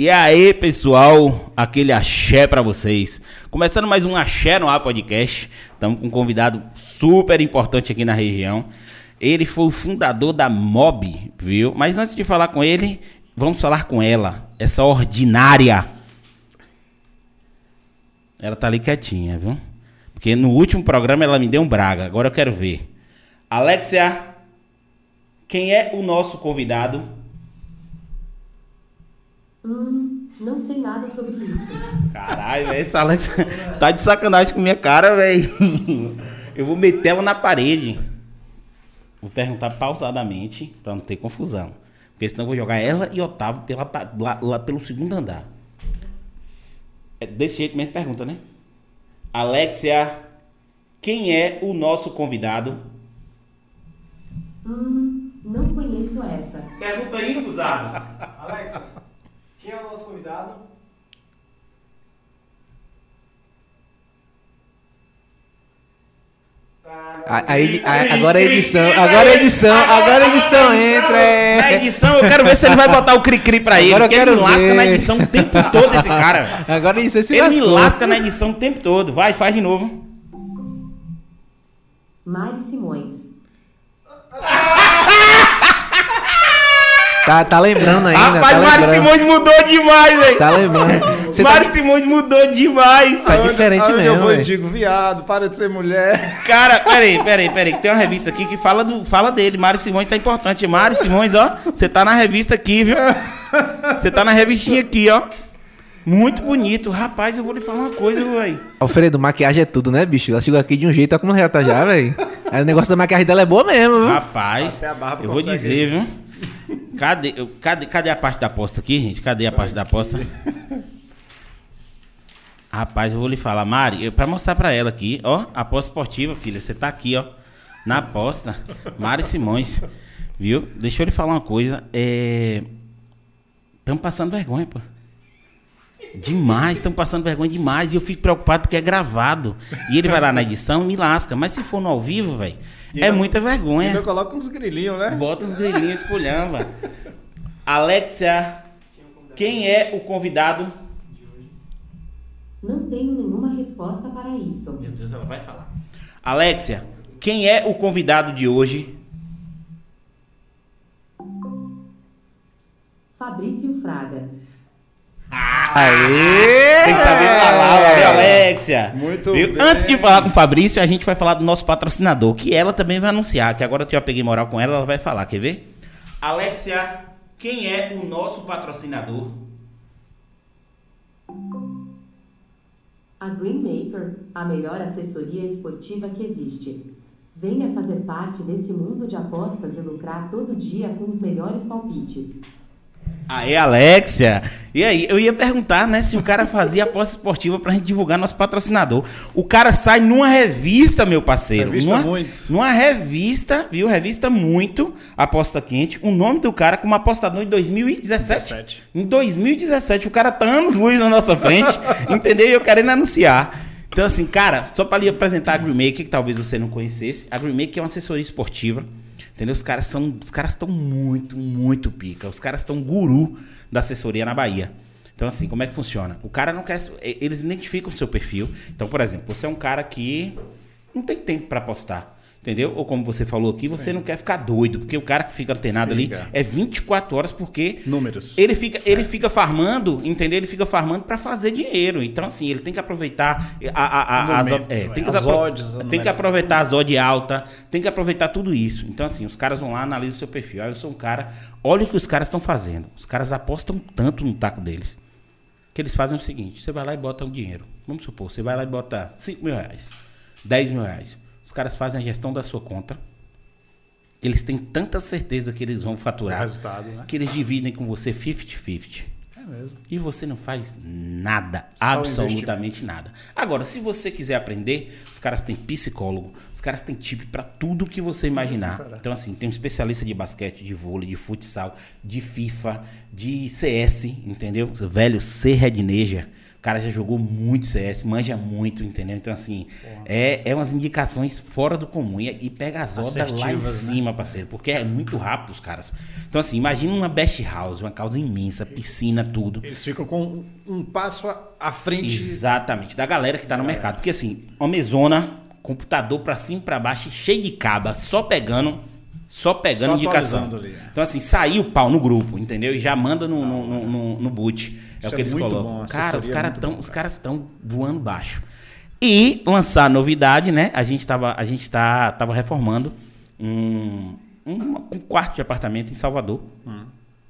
E aí, pessoal, aquele axé pra vocês. Começando mais um Axé no Ar Podcast. Estamos com um convidado super importante aqui na região. Ele foi o fundador da Mob, viu? Mas antes de falar com ele, vamos falar com ela, essa ordinária. Ela tá ali quietinha, viu? Porque no último programa ela me deu um braga. Agora eu quero ver. Alexia, quem é o nosso convidado? Hum, não sei nada sobre isso. Caralho, essa Alex tá de sacanagem com minha cara, velho. Eu vou meter ela na parede. Vou perguntar pausadamente pra não ter confusão. Porque senão eu vou jogar ela e Otávio pela, lá, lá pelo segundo andar. É desse jeito mesmo pergunta, né? Alexia, quem é o nosso convidado? Hum, não conheço essa. Pergunta aí, fusado. Alex, quem é o nosso convidado? A- a a- agora a edição, agora a edição, agora a edição entra. Na É. edição, eu quero ver se ele vai botar o cri-cri pra ele. Agora eu porque ele quero me lasca ver. na edição o tempo todo, esse cara. Agora a edição se Ele me lascou. lasca na edição o tempo todo. Vai, faz de novo. Mari Simões. Tá, tá lembrando ainda. Rapaz, tá Mário lembrando. Simões mudou demais, velho. Tá lembrando. Você tá, Mário Simões mudou demais. tá diferente mesmo. eu vou digo, viado, para de ser mulher. Cara, peraí, peraí, peraí. que Tem uma revista aqui que fala, do, fala dele. Mário Simões tá importante. Mário Simões, ó. Você tá na revista aqui, viu? Você tá na revistinha aqui, ó. Muito bonito. Rapaz, eu vou lhe falar uma coisa, velho. Alfredo, maquiagem é tudo, né, bicho? Ela chegou aqui de um jeito, tá como já tá já, velho. Aí o negócio da maquiagem dela é boa mesmo, viu? Rapaz, Até a barba eu vou dizer, viu? Cadê, cadê, cadê a parte da aposta aqui, gente? Cadê a parte da aposta? Rapaz, eu vou lhe falar, Mari, eu, pra mostrar pra ela aqui, ó, aposta esportiva, filha, você tá aqui, ó, na aposta, Mari Simões, viu? Deixa eu lhe falar uma coisa, é... Estamos passando vergonha, pô. Demais, estamos passando vergonha demais. E eu fico preocupado porque é gravado. E ele vai lá na edição e me lasca. Mas se for no ao vivo, velho, E é ainda- muita vergonha. Ainda coloca uns grilinhos, né? Bota os grilinhos esculhamba. Alexia, quem é o convidado? Não tenho nenhuma resposta para isso. Meu Deus, ela vai falar. Alexia, quem é o convidado de hoje? Fabrício Fraga. Aê! Tem que saber falar, viu, Alexia? Muito Viu? bem. Antes de falar com o Fabrício, a gente vai falar do nosso patrocinador, que ela também vai anunciar, que agora que eu já peguei moral com ela, ela vai falar, quer ver? Alexia, quem é o nosso patrocinador? A Greenmaker, a melhor assessoria esportiva que existe. Venha fazer parte desse mundo de apostas e lucrar todo dia com os melhores palpites. Aê, Alexia! E aí, eu ia perguntar, né, se o cara fazia aposta esportiva pra gente divulgar nosso patrocinador. O cara sai numa revista, meu parceiro. Revista numa, Muito. Numa revista, viu? Revista Muito, Aposta Quente. O nome do cara como apostador em 2017. 17. Em 2017, o cara tá anos luz na nossa frente, entendeu? E eu querendo anunciar. Então, assim, cara, só pra lhe apresentar a Agrimake, que talvez você não conhecesse. A Agrimake é uma assessoria esportiva, entendeu? Os caras são, os caras estão muito, muito pica. Os caras estão guru da assessoria na Bahia. Então, assim, como é que funciona? O cara não quer. Eles identificam o seu perfil. Então, por exemplo, você é um cara que não tem tempo pra apostar. Entendeu? Ou como você falou aqui, você não quer ficar doido, porque o cara que fica antenado Fica. ali é 24 horas, porque Números. ele fica, ele fica farmando, entendeu? Ele fica farmando para fazer dinheiro. Então, assim, ele tem que aproveitar a, a, a, as, Momento, é, é. tem que, As odds, tem que aproveitar as odds alta, tem que aproveitar tudo isso. Então, assim, os caras vão lá, analisam o seu perfil. Aí eu sou um cara, olha o que os caras estão fazendo. Os caras apostam tanto no taco deles. Que eles fazem o seguinte: você vai lá e bota um dinheiro. Vamos supor, você vai lá e bota 5 mil reais, 10 mil reais. Os caras fazem a gestão da sua conta. Eles têm tanta certeza que eles vão faturar resultado, né? que eles dividem com você 50-50. É mesmo. E você não faz nada, Só absolutamente nada. Agora, se você quiser aprender, os caras têm psicólogo, os caras têm tip pra tudo que você imaginar. Então, assim, tem um especialista de basquete, de vôlei, de futsal, de FIFA, de CS, entendeu? Velho, C Redneja. O cara já jogou muito CS, manja muito, entendeu? Então, assim, é, é umas indicações fora do comum. E, e pega as rodas lá em né? cima, parceiro, porque é muito rápido os caras. Então, assim, imagina uma best house, uma causa imensa, piscina, tudo. Eles ficam com um, passo à- frente. Exatamente, da galera que tá no mercado. Porque assim, uma mesona, computador pra cima e pra baixo, cheio de caba, só pegando, só pegando Só indicação. ali. Então assim, saiu o pau no grupo, entendeu? E já manda no, no, no, no- no boot. É Isso o que é eles muito colocam. bom, cara, os é caras estão cara. estão voando baixo. E lançar novidade, né? A gente tava, a gente tá, tava reformando um, um, um quarto de apartamento em Salvador Hum.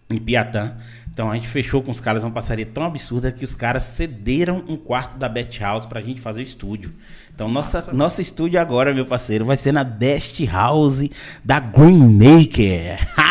em Piatã. Então a gente fechou com os caras uma parceria tão absurda que os caras cederam um quarto da Bet House pra gente fazer o estúdio. Então nossa, nosso estúdio agora, meu parceiro, vai ser na Best House da Green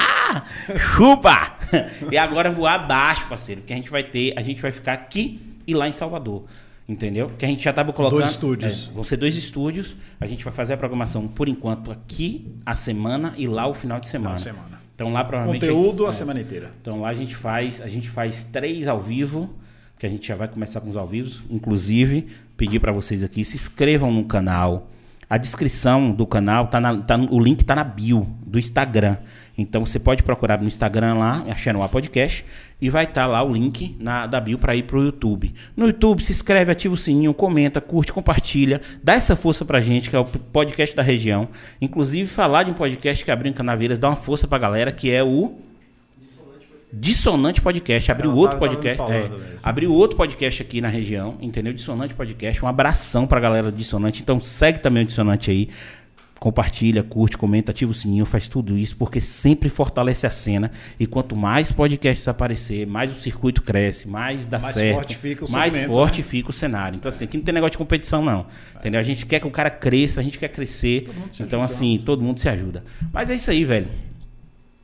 Chupa! e agora voar abaixo, parceiro, porque a gente vai ter, a gente vai ficar aqui e lá em Salvador. Entendeu? Que a gente já tava colocando. Dois estúdios. É, vão ser dois estúdios. A gente vai fazer a programação por enquanto aqui a semana e lá o final de semana. de semana. Então lá provavelmente Conteúdo a é, semana inteira. então lá a gente faz, a gente faz três ao vivo, que a gente já vai começar com os ao vivos. Inclusive, pedir para vocês aqui, se inscrevam no canal. A descrição do canal tá, na, tá o link tá na bio do Instagram. Então você pode procurar no Instagram lá, achando a podcast, e vai estar lá o link na, da bio para ir pro YouTube. No YouTube, se inscreve, ativa o sininho, comenta, curte, compartilha, dá essa força pra gente, que é o podcast da região. Inclusive, falar de um podcast que abriu em Canaveiras, dá uma força pra galera, que é o Dissonante Podcast. Abriu Ela outro tava- tava podcast. falando é, mesmo. abriu outro podcast aqui na região, entendeu? Dissonante Podcast. Um abração pra galera do Dissonante. Então segue também o Dissonante aí. Compartilha, curte, comenta, ativa o sininho, faz tudo isso, porque sempre fortalece a cena. E quanto mais podcasts aparecer, mais o circuito cresce, mais dá Mais certo. forte fica o mais segmento, forte né? fica o cenário. Então, assim, aqui não tem negócio de competição, não. Entendeu? A gente quer que o cara cresça, a gente quer crescer. mundo se Então, assim, todo mundo se ajuda. Mas é isso aí, velho.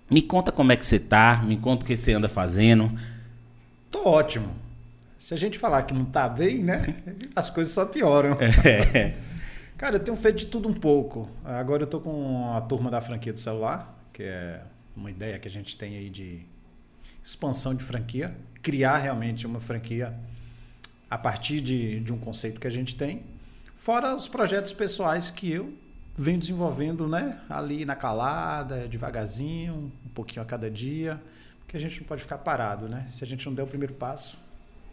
Me conta como é que você tá, me conta o que você anda fazendo. Tô ótimo. Se a gente falar que não tá bem, né? As coisas só pioram. É. Cara, eu tenho feito de tudo um pouco. Agora eu tô com a turma da franquia do celular, que é uma ideia que a gente tem aí de expansão de franquia, criar realmente uma franquia a partir de, de um conceito que a gente tem, fora os projetos pessoais que eu venho desenvolvendo, né? Ali na calada, devagarzinho, um pouquinho a cada dia, porque a gente não pode ficar parado, né? Se a gente não der o primeiro passo,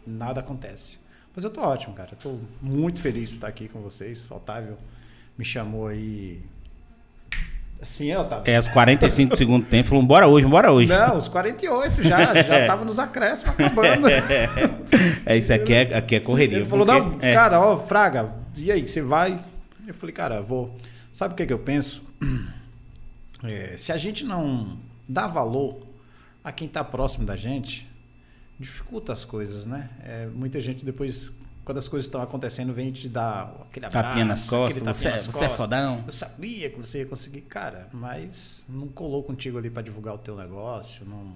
nada acontece. Mas eu tô ótimo, cara. Eu tô muito feliz por estar aqui com vocês. O Otávio me chamou aí. Assim é, Otávio? É, os 45 do segundo tempo, falou, bora hoje, bora hoje. Não, os 48 já, já tava nos acréscimos acabando. É, isso aqui é, aqui é correria. Ele falou, porque- não, é. cara, ó, Fraga, e aí, você vai? Eu falei, cara, vou. Sabe o que, que eu penso? É, se a gente não dá valor a quem está próximo da gente, dificulta as coisas, né? É, muita gente depois, quando as coisas estão acontecendo, vem te dar aquele abraço. Tapinha nas costas, tapinha você, é- nas você é fodão. Eu sabia que você ia conseguir, cara, mas não colou contigo ali para divulgar o teu negócio, não,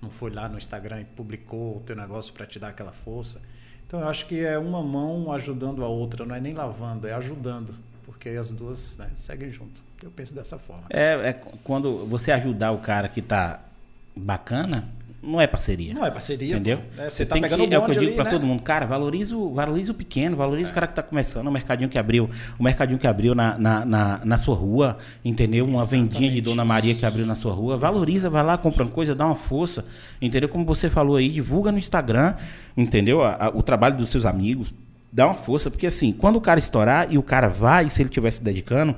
não foi lá no Instagram e publicou o teu negócio para te dar aquela força. Então eu acho que é uma mão ajudando a outra, não é nem lavando, é ajudando, porque as duas né, seguem junto. Eu penso dessa forma. É, é quando você ajudar o cara que tá bacana, não é parceria. Não é parceria, Entendeu? É, você você tá tem pegando que, o é o que eu digo pra né? todo mundo, cara, valoriza o, valoriza o pequeno, valoriza o cara que tá começando, o mercadinho que abriu, o mercadinho que abriu na, na, na, na sua rua, entendeu? Uma vendinha de Exatamente Dona. Maria que abriu na sua rua, valoriza, vai lá, compra uma coisa, dá uma força, entendeu? Como você falou aí, divulga no Instagram, entendeu? A- a- o trabalho dos seus amigos, dá uma força, porque assim, quando o cara estourar e o cara vai, se ele estiver se dedicando,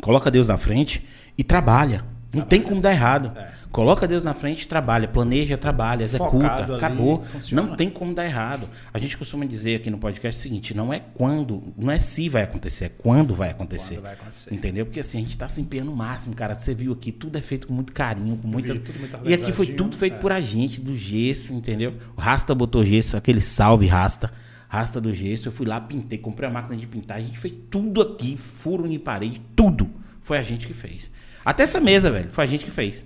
coloca Deus na frente e trabalha. Não tem como dar errado. É. Coloca Deus na frente, trabalha, planeja, trabalha, executa, Focado ali, acabou. funciona. Não tem como dar errado. A gente costuma dizer aqui no podcast o seguinte: não é quando, não é se vai acontecer, é quando vai acontecer. Quando vai acontecer. Entendeu? Porque assim, a gente tá se empenhando no máximo, cara. Você viu aqui, tudo é feito com muito carinho, com muita. vi, e aqui foi tudo feito é. por a gente, do gesso, entendeu? O Rasta botou gesso, aquele salve Rasta. Rasta do gesso, eu fui lá, pintei, comprei a máquina de pintar, a gente fez tudo aqui, furo em parede, tudo. Foi a gente que fez. Até essa mesa, velho, foi a gente que fez.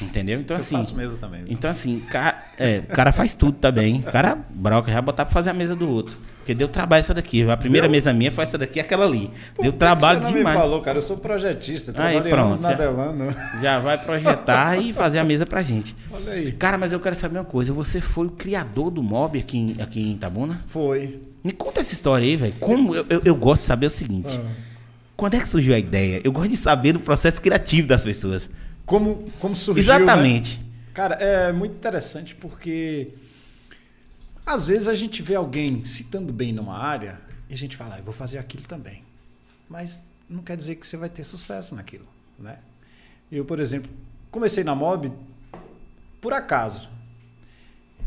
Entendeu? Então, Eu assim. faço mesa também. viu? Então, assim, ca- é, o cara faz tudo também. O cara broca, já botar pra fazer a mesa do outro. Porque deu trabalho essa daqui. A primeira Deu? mesa minha foi essa daqui e aquela ali. Por deu trabalho que você não demais. me falou, cara? Eu sou projetista. Aí, pronto, já. Delano. Já vai projetar e fazer a mesa pra gente. Olha aí. Cara, mas eu quero saber uma coisa. Você foi o criador do mob aqui em, aqui em Itabuna? Foi. Me conta essa história aí, velho. Como eu, eu, eu gosto de saber o seguinte. Ah. Quando é que surgiu a ideia? Eu gosto de saber do processo criativo das pessoas. Como, como surgiu, Exatamente. né? Cara, é muito interessante porque às vezes a gente vê alguém citando bem numa área e a gente fala, ah, eu vou fazer aquilo também. Mas não quer dizer que você vai ter sucesso naquilo, né? Eu, por exemplo, comecei na Mob por acaso.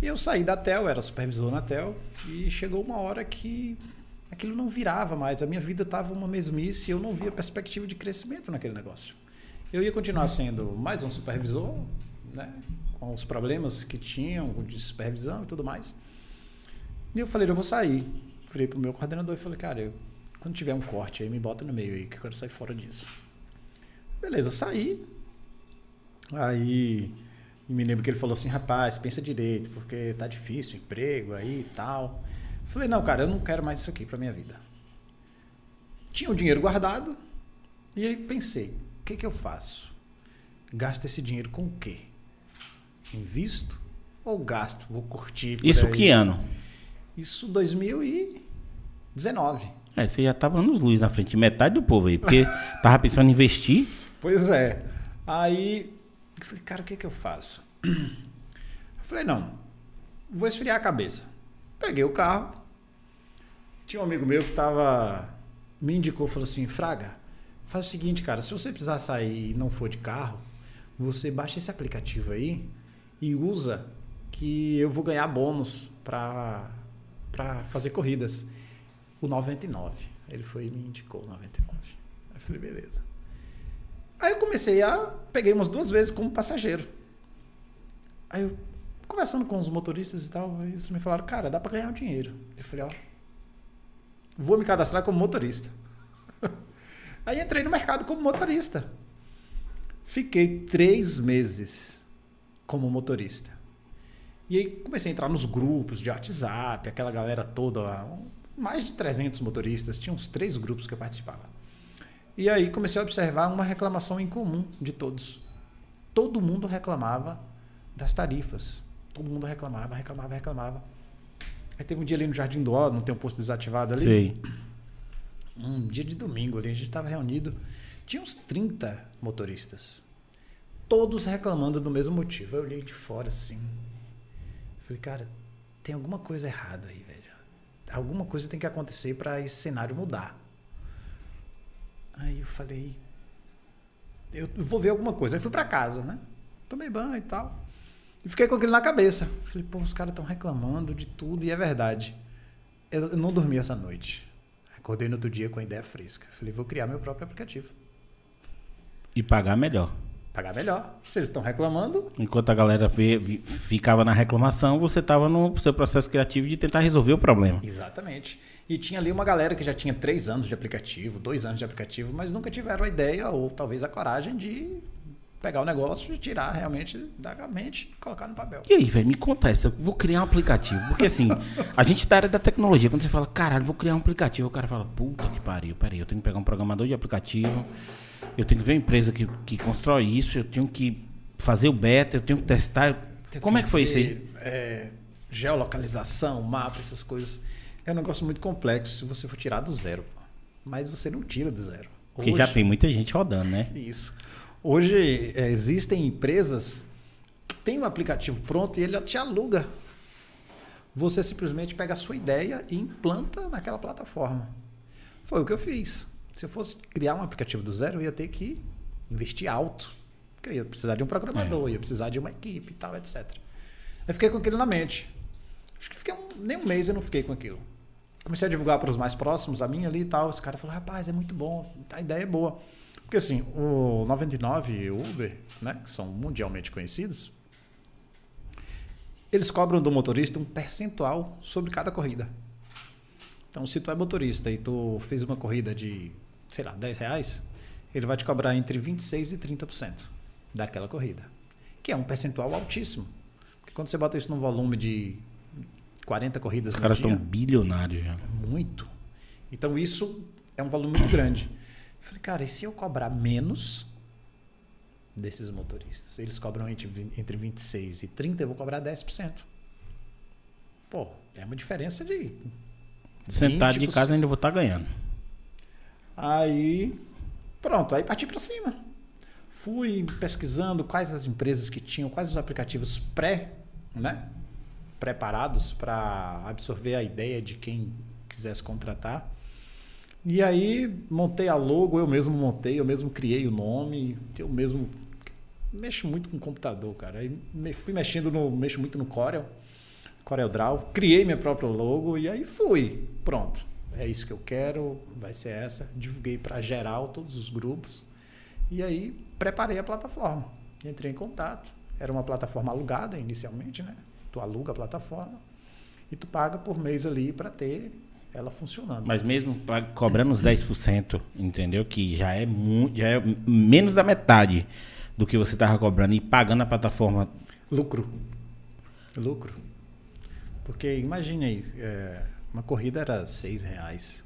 E eu saí da TEL, era supervisor na TEL, e chegou uma hora que aquilo não virava mais. A minha vida estava uma mesmice e eu não via perspectiva de crescimento naquele negócio. Eu ia continuar sendo mais um supervisor, né? com os problemas que tinham de supervisão e tudo mais. E eu falei, eu vou sair. Virei pro meu coordenador e falei, cara, eu, quando tiver um corte aí, me bota no meio aí, que eu quero sair fora disso. Beleza, saí. Aí me lembro que ele falou assim, rapaz, pensa direito, porque tá difícil o emprego aí e tal. Falei, não, cara, eu não quero mais isso aqui pra minha vida. Tinha o dinheiro guardado, e aí pensei, o que, que eu faço? Gasto esse dinheiro com o quê? Invisto ou gasto? Vou curtir. Isso aí. que ano? Isso 2019. É, você já tava nos luz na frente de metade do povo aí. Porque tava pensando em investir. Pois é. Aí eu falei, cara, o que, que eu faço? Eu falei, não, vou esfriar a cabeça. Peguei o carro. Tinha um amigo meu que tava. Me indicou, falou assim, Fraga, faz o seguinte, cara, se você precisar sair e não for de carro, você baixa esse aplicativo aí e usa que eu vou ganhar bônus pra, pra fazer corridas. O 99. Ele foi e me indicou o 99. Aí eu falei, beleza. Aí eu comecei a. Peguei umas duas vezes como passageiro. Aí eu, conversando com os motoristas e tal, eles me falaram, cara, dá pra ganhar um dinheiro. Eu falei, ó, vou me cadastrar como motorista. Aí entrei no mercado como motorista. Fiquei três meses como motorista. E aí comecei a entrar nos grupos de WhatsApp, aquela galera toda, mais de 300 motoristas, tinha uns três grupos que eu participava. E aí comecei a observar uma reclamação em comum de todos. Todo mundo reclamava das tarifas. Todo mundo reclamava, reclamava, reclamava. Aí teve um dia ali no Jardim do Ó, não tem um posto desativado ali. Sei. Um dia de domingo ali, a gente estava reunido. Tinha uns 30 motoristas. Todos reclamando do mesmo motivo. Eu olhei de fora assim. Falei, cara, tem alguma coisa errada aí, velho. Alguma coisa tem que acontecer para esse cenário mudar. Aí eu falei, eu vou ver alguma coisa. Aí fui para casa, né? Tomei banho e tal. E fiquei com aquilo na cabeça. Falei, pô, os caras estão reclamando de tudo e é verdade. Eu eu não dormi essa noite. Acordei no outro dia com a ideia fresca. Falei, vou criar meu próprio aplicativo. E pagar melhor. Pagar melhor. Se eles estão reclamando, Enquanto a galera vê- ficava na reclamação, você tava no seu processo criativo de tentar resolver o problema. Exatamente. E tinha ali uma galera que já tinha três anos de aplicativo, dois anos de aplicativo, mas nunca tiveram a ideia ou talvez a coragem de pegar o negócio e tirar realmente da mente e colocar no papel. E aí, velho, me conta essa. Eu vou criar um aplicativo. Porque assim, a gente tá área da tecnologia. Quando você fala, caralho, vou criar um aplicativo, o cara fala, puta que pariu, peraí, eu tenho que pegar um programador de aplicativo, eu tenho que ver a empresa que, que constrói isso, eu tenho que fazer o beta, eu tenho que testar. Tem Como é que foi isso aí? ver, é, geolocalização, mapa, essas coisas. É um negócio muito complexo se você for tirar do zero. Mas você não tira do zero. Porque já tem muita gente rodando, né? Isso. Hoje é, existem empresas que têm um aplicativo pronto e ele te aluga. Você simplesmente pega a sua ideia e implanta naquela plataforma. Foi o que eu fiz. Se eu fosse criar um aplicativo do zero, eu ia ter que investir alto. Porque eu ia precisar de um programador, ia precisar de uma equipe e tal, etc. Eu fiquei com aquilo na mente. Acho que fiquei um- nem um mês eu não fiquei com aquilo. Comecei a divulgar para os mais próximos, a mim ali e tal. Os caras falaram, rapaz, é muito bom, a ideia é boa. Porque assim, o 99 e o Uber, né, que são mundialmente conhecidos, eles cobram do motorista um percentual sobre cada corrida. Então, se tu é motorista e tu fez uma corrida de, sei lá, 10 reais, ele vai te cobrar entre 26% e 30% daquela corrida. que é um percentual altíssimo. Porque quando você bota isso num volume de 40 corridas Os caras dia, estão bilionários já. muito. Então isso é um volume muito grande. Eu falei, cara, e se eu cobrar menos desses motoristas? Eles cobram entre, entre 26 e 30, eu vou cobrar 10%. Pô, é uma diferença de. Sentado de 20%. casa ainda vou estar ganhando. Aí, pronto, aí parti para cima. Fui pesquisando quais as empresas que tinham, quais os aplicativos pré, né, preparados para absorver a ideia de quem quisesse contratar. E aí montei a logo, eu mesmo montei, eu mesmo criei o nome, eu mesmo mexo muito com computador, cara. Aí fui mexendo no, mexo muito no Corel, Corel Draw, criei minha própria logo e aí fui. Pronto. É isso que eu quero, vai ser essa. Divulguei para geral todos os grupos. E aí preparei a plataforma. Entrei em contato. Era uma plataforma alugada inicialmente, né? Tu aluga a plataforma e tu paga por mês ali para ter ela funcionando. Mas mesmo pra- cobrando os 10%, entendeu? Que já é muito, já é menos da metade do que você tava cobrando e pagando a plataforma. Lucro. Lucro. Porque imagine aí, é, uma corrida era seis reais.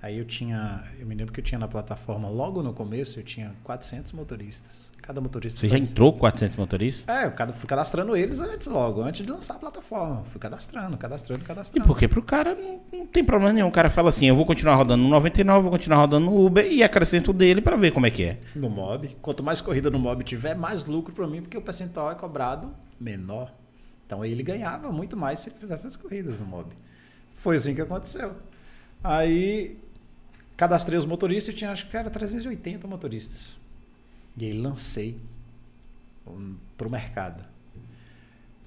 Aí eu tinha, eu me lembro que eu tinha na plataforma, logo no começo, eu tinha 400 motoristas. Cada motorista Você já entrou com 400 motoristas? É, eu cada- fui cadastrando eles antes logo, antes de lançar a plataforma. Fui cadastrando, cadastrando, E cadastrando. porque pro cara não, não tem problema nenhum. O cara fala assim: eu vou continuar rodando no 99, vou continuar rodando no Uber e acrescento dele pra ver como é que é. No mob. Quanto mais corrida no mob tiver, mais lucro para mim, porque o percentual é cobrado menor. Então ele ganhava muito mais se ele fizesse as corridas no mob. Foi assim que aconteceu. Aí cadastrei os motoristas e tinha acho que era 380 motoristas. E aí lancei para o mercado.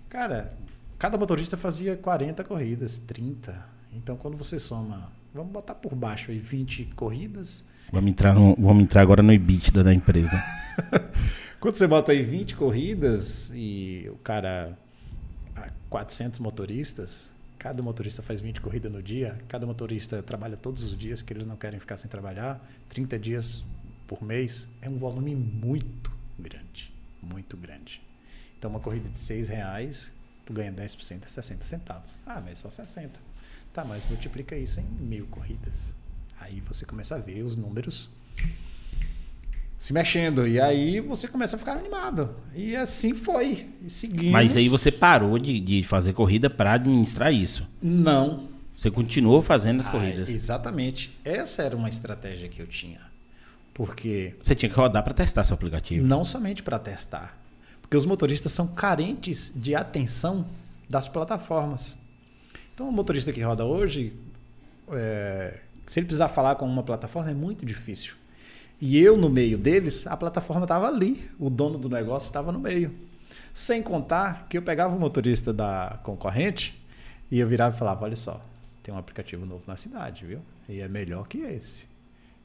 Cara, cada motorista fazia 40 corridas, 30. Então quando você soma, vamos botar por baixo aí 20 corridas, Vamos entrar, no, vamos entrar agora no EBITDA da empresa. Quando você bota aí 20 corridas e o cara. ah, 400 motoristas, cada motorista faz 20 corridas no dia, cada motorista trabalha todos os dias que eles não querem ficar sem trabalhar, 30 dias por mês, é um volume muito grande. Muito grande. Então, uma corrida de 6 reais, tu ganha 10%, é 60 centavos. Ah, mas só 60. Tá, mas multiplica isso em mil corridas. Aí você começa a ver os números se mexendo. E aí você começa a ficar animado. E assim foi. E seguimos. Mas aí você parou de, de fazer corrida pra administrar isso. Não. Você continuou fazendo as Ah, corridas. exatamente. Essa era uma estratégia que eu tinha. Porque Você tinha que rodar pra testar seu aplicativo. não somente para testar. Porque os motoristas são carentes de atenção das plataformas. Então, o motorista que roda hoje, é, se ele precisar falar com uma plataforma, é muito difícil. E eu, no meio deles, a plataforma estava ali. O dono do negócio estava no meio. Sem contar que eu pegava o motorista da concorrente e eu virava e falava: olha só, tem um aplicativo novo na cidade, viu? E é melhor que esse.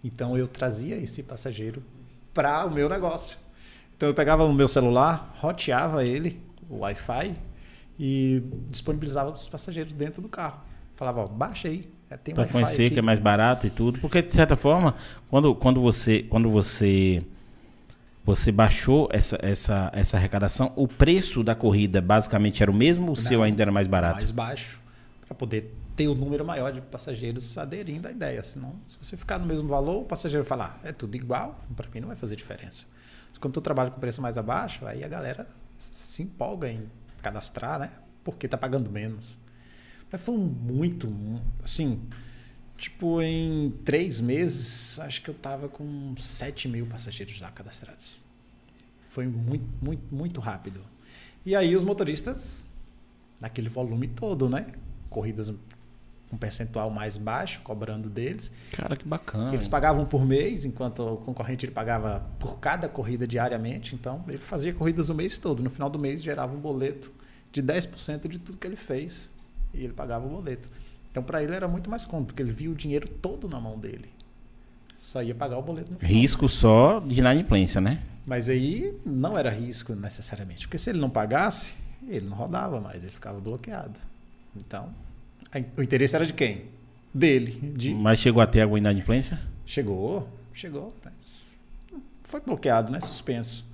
Então eu trazia esse passageiro para o meu negócio. Então eu pegava o meu celular, roteava ele, o Wi-Fi, e disponibilizava os passageiros dentro do carro. Falava, ó, baixa aí, é, Wi-Fi conhecer que é mais barato e tudo. Porque, de certa forma, quando, quando você. Quando você. Você baixou essa, essa, essa arrecadação, o preço da corrida basicamente era o mesmo ou o seu ainda era mais barato? mais baixo, para poder ter o número maior de passageiros aderindo à ideia. Senão, se você ficar no mesmo valor, o passageiro falar, é tudo igual, para mim não vai fazer diferença. Mas quando tu trabalha com preço mais abaixo, aí a galera se empolga em cadastrar, né? Porque tá pagando menos. Mas foi um muito, mu- assim, tipo, em três meses, acho que eu tava com 7 mil passageiros já cadastrados. Foi muito, muito, muito rápido. E aí os motoristas, naquele volume todo, né? Corridas com percentual mais baixo, cobrando deles. Cara, que bacana. Eles pagavam por mês, enquanto o concorrente ele pagava por cada corrida diariamente. Então, ele fazia corridas o mês todo. No final do mês, gerava um boleto de 10% de tudo que ele fez. E ele pagava o boleto. Então, para ele era muito mais cômodo, porque ele via o dinheiro todo na mão dele. Só ia pagar o boleto no final. Risco mês. só de inadimplência, né? Mas aí não era risco necessariamente, porque se ele não pagasse, ele não rodava mais, ele ficava bloqueado. Então, a- o interesse era de quem? Dele. De... Mas chegou até alguma inadimplência? Chegou, chegou, foi bloqueado, né? Suspenso.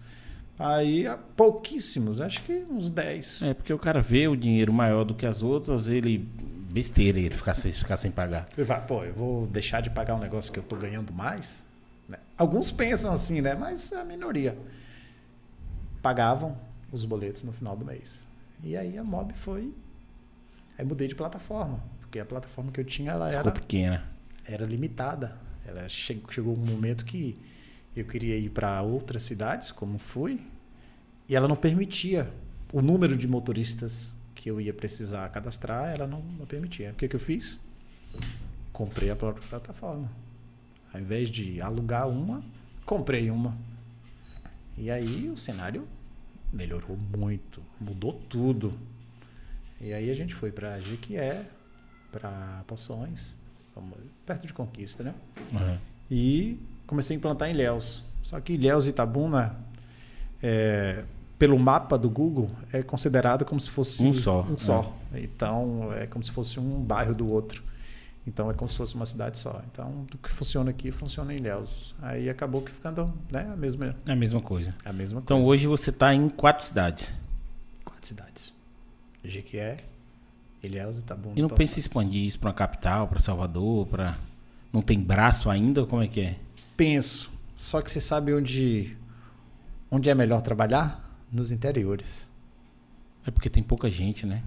Aí, há pouquíssimos, acho que uns 10. É, porque o cara vê o dinheiro maior do que as outras, ele. Besteira ele ficar sem, ficar sem pagar. Ele vai, pô, eu vou deixar de pagar um negócio que eu tô ganhando mais? Né? Alguns pensam assim, né? Mas a minoria pagavam os boletos no final do mês. E aí a Mob foi. Aí mudei de plataforma. Porque a plataforma que eu tinha, ela Ficou era, pequena. era limitada. Ela che- chegou um momento que eu queria ir para outras cidades, como fui, e ela não permitia o número de motoristas que eu ia precisar cadastrar, ela não, não permitia. O que, que eu fiz? Comprei a própria plataforma. Ao invés de alugar uma, comprei uma. E aí o cenário melhorou muito, mudou tudo. E aí a gente foi para Jequié, para Poções, perto de Conquista, né? Uhum. E comecei a implantar em Ilhéus. Só que Ilhéus e Itabuna, é, pelo mapa do Google, é considerado como se fosse Um só, Um só. Então, é como se fosse um bairro do outro. Então, é como se fosse uma cidade só. Então, do que funciona aqui, funciona em Ilhéus. Aí acabou que ficando né, a, mesma, É a mesma coisa. a mesma Então coisa. hoje você tá em quatro cidades. Quatro cidades. Jequié, Ilhéus, Itabuna E não pensa em expandir isso pra uma capital, pra Salvador, pra. Não tem braço ainda? Como é que é? Penso. Só que você sabe onde, onde é melhor trabalhar? Nos interiores. É porque tem pouca gente, né?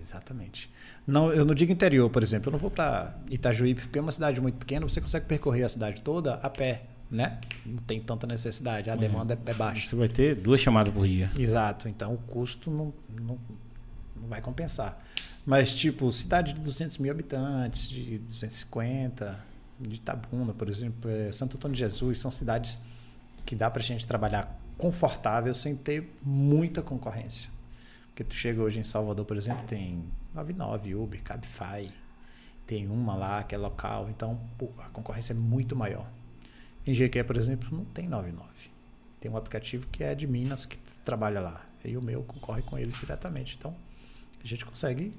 Exatamente. Não, eu não digo interior, por exemplo. Eu não vou para Itajuípe, porque é uma cidade muito pequena, você consegue percorrer a cidade toda a pé, né? Não tem tanta necessidade, a demanda é, é baixa. Você vai ter duas chamadas por dia. Exato. Então o custo não, não, não vai compensar. Mas, tipo, cidade de 200 mil habitantes, de 250, de Itabuna, por exemplo, é, Santo Antônio de Jesus, são cidades que dá pra gente trabalhar confortável sem ter muita concorrência. Porque tu chega hoje em Salvador, por exemplo, tem 99, Uber, Cabify, tem uma lá que é local, então pô, a concorrência é muito maior. Em Jequié, por exemplo, não tem 99. Tem um aplicativo que é de Minas que trabalha lá. E o meu concorre com ele diretamente. Então, a gente consegue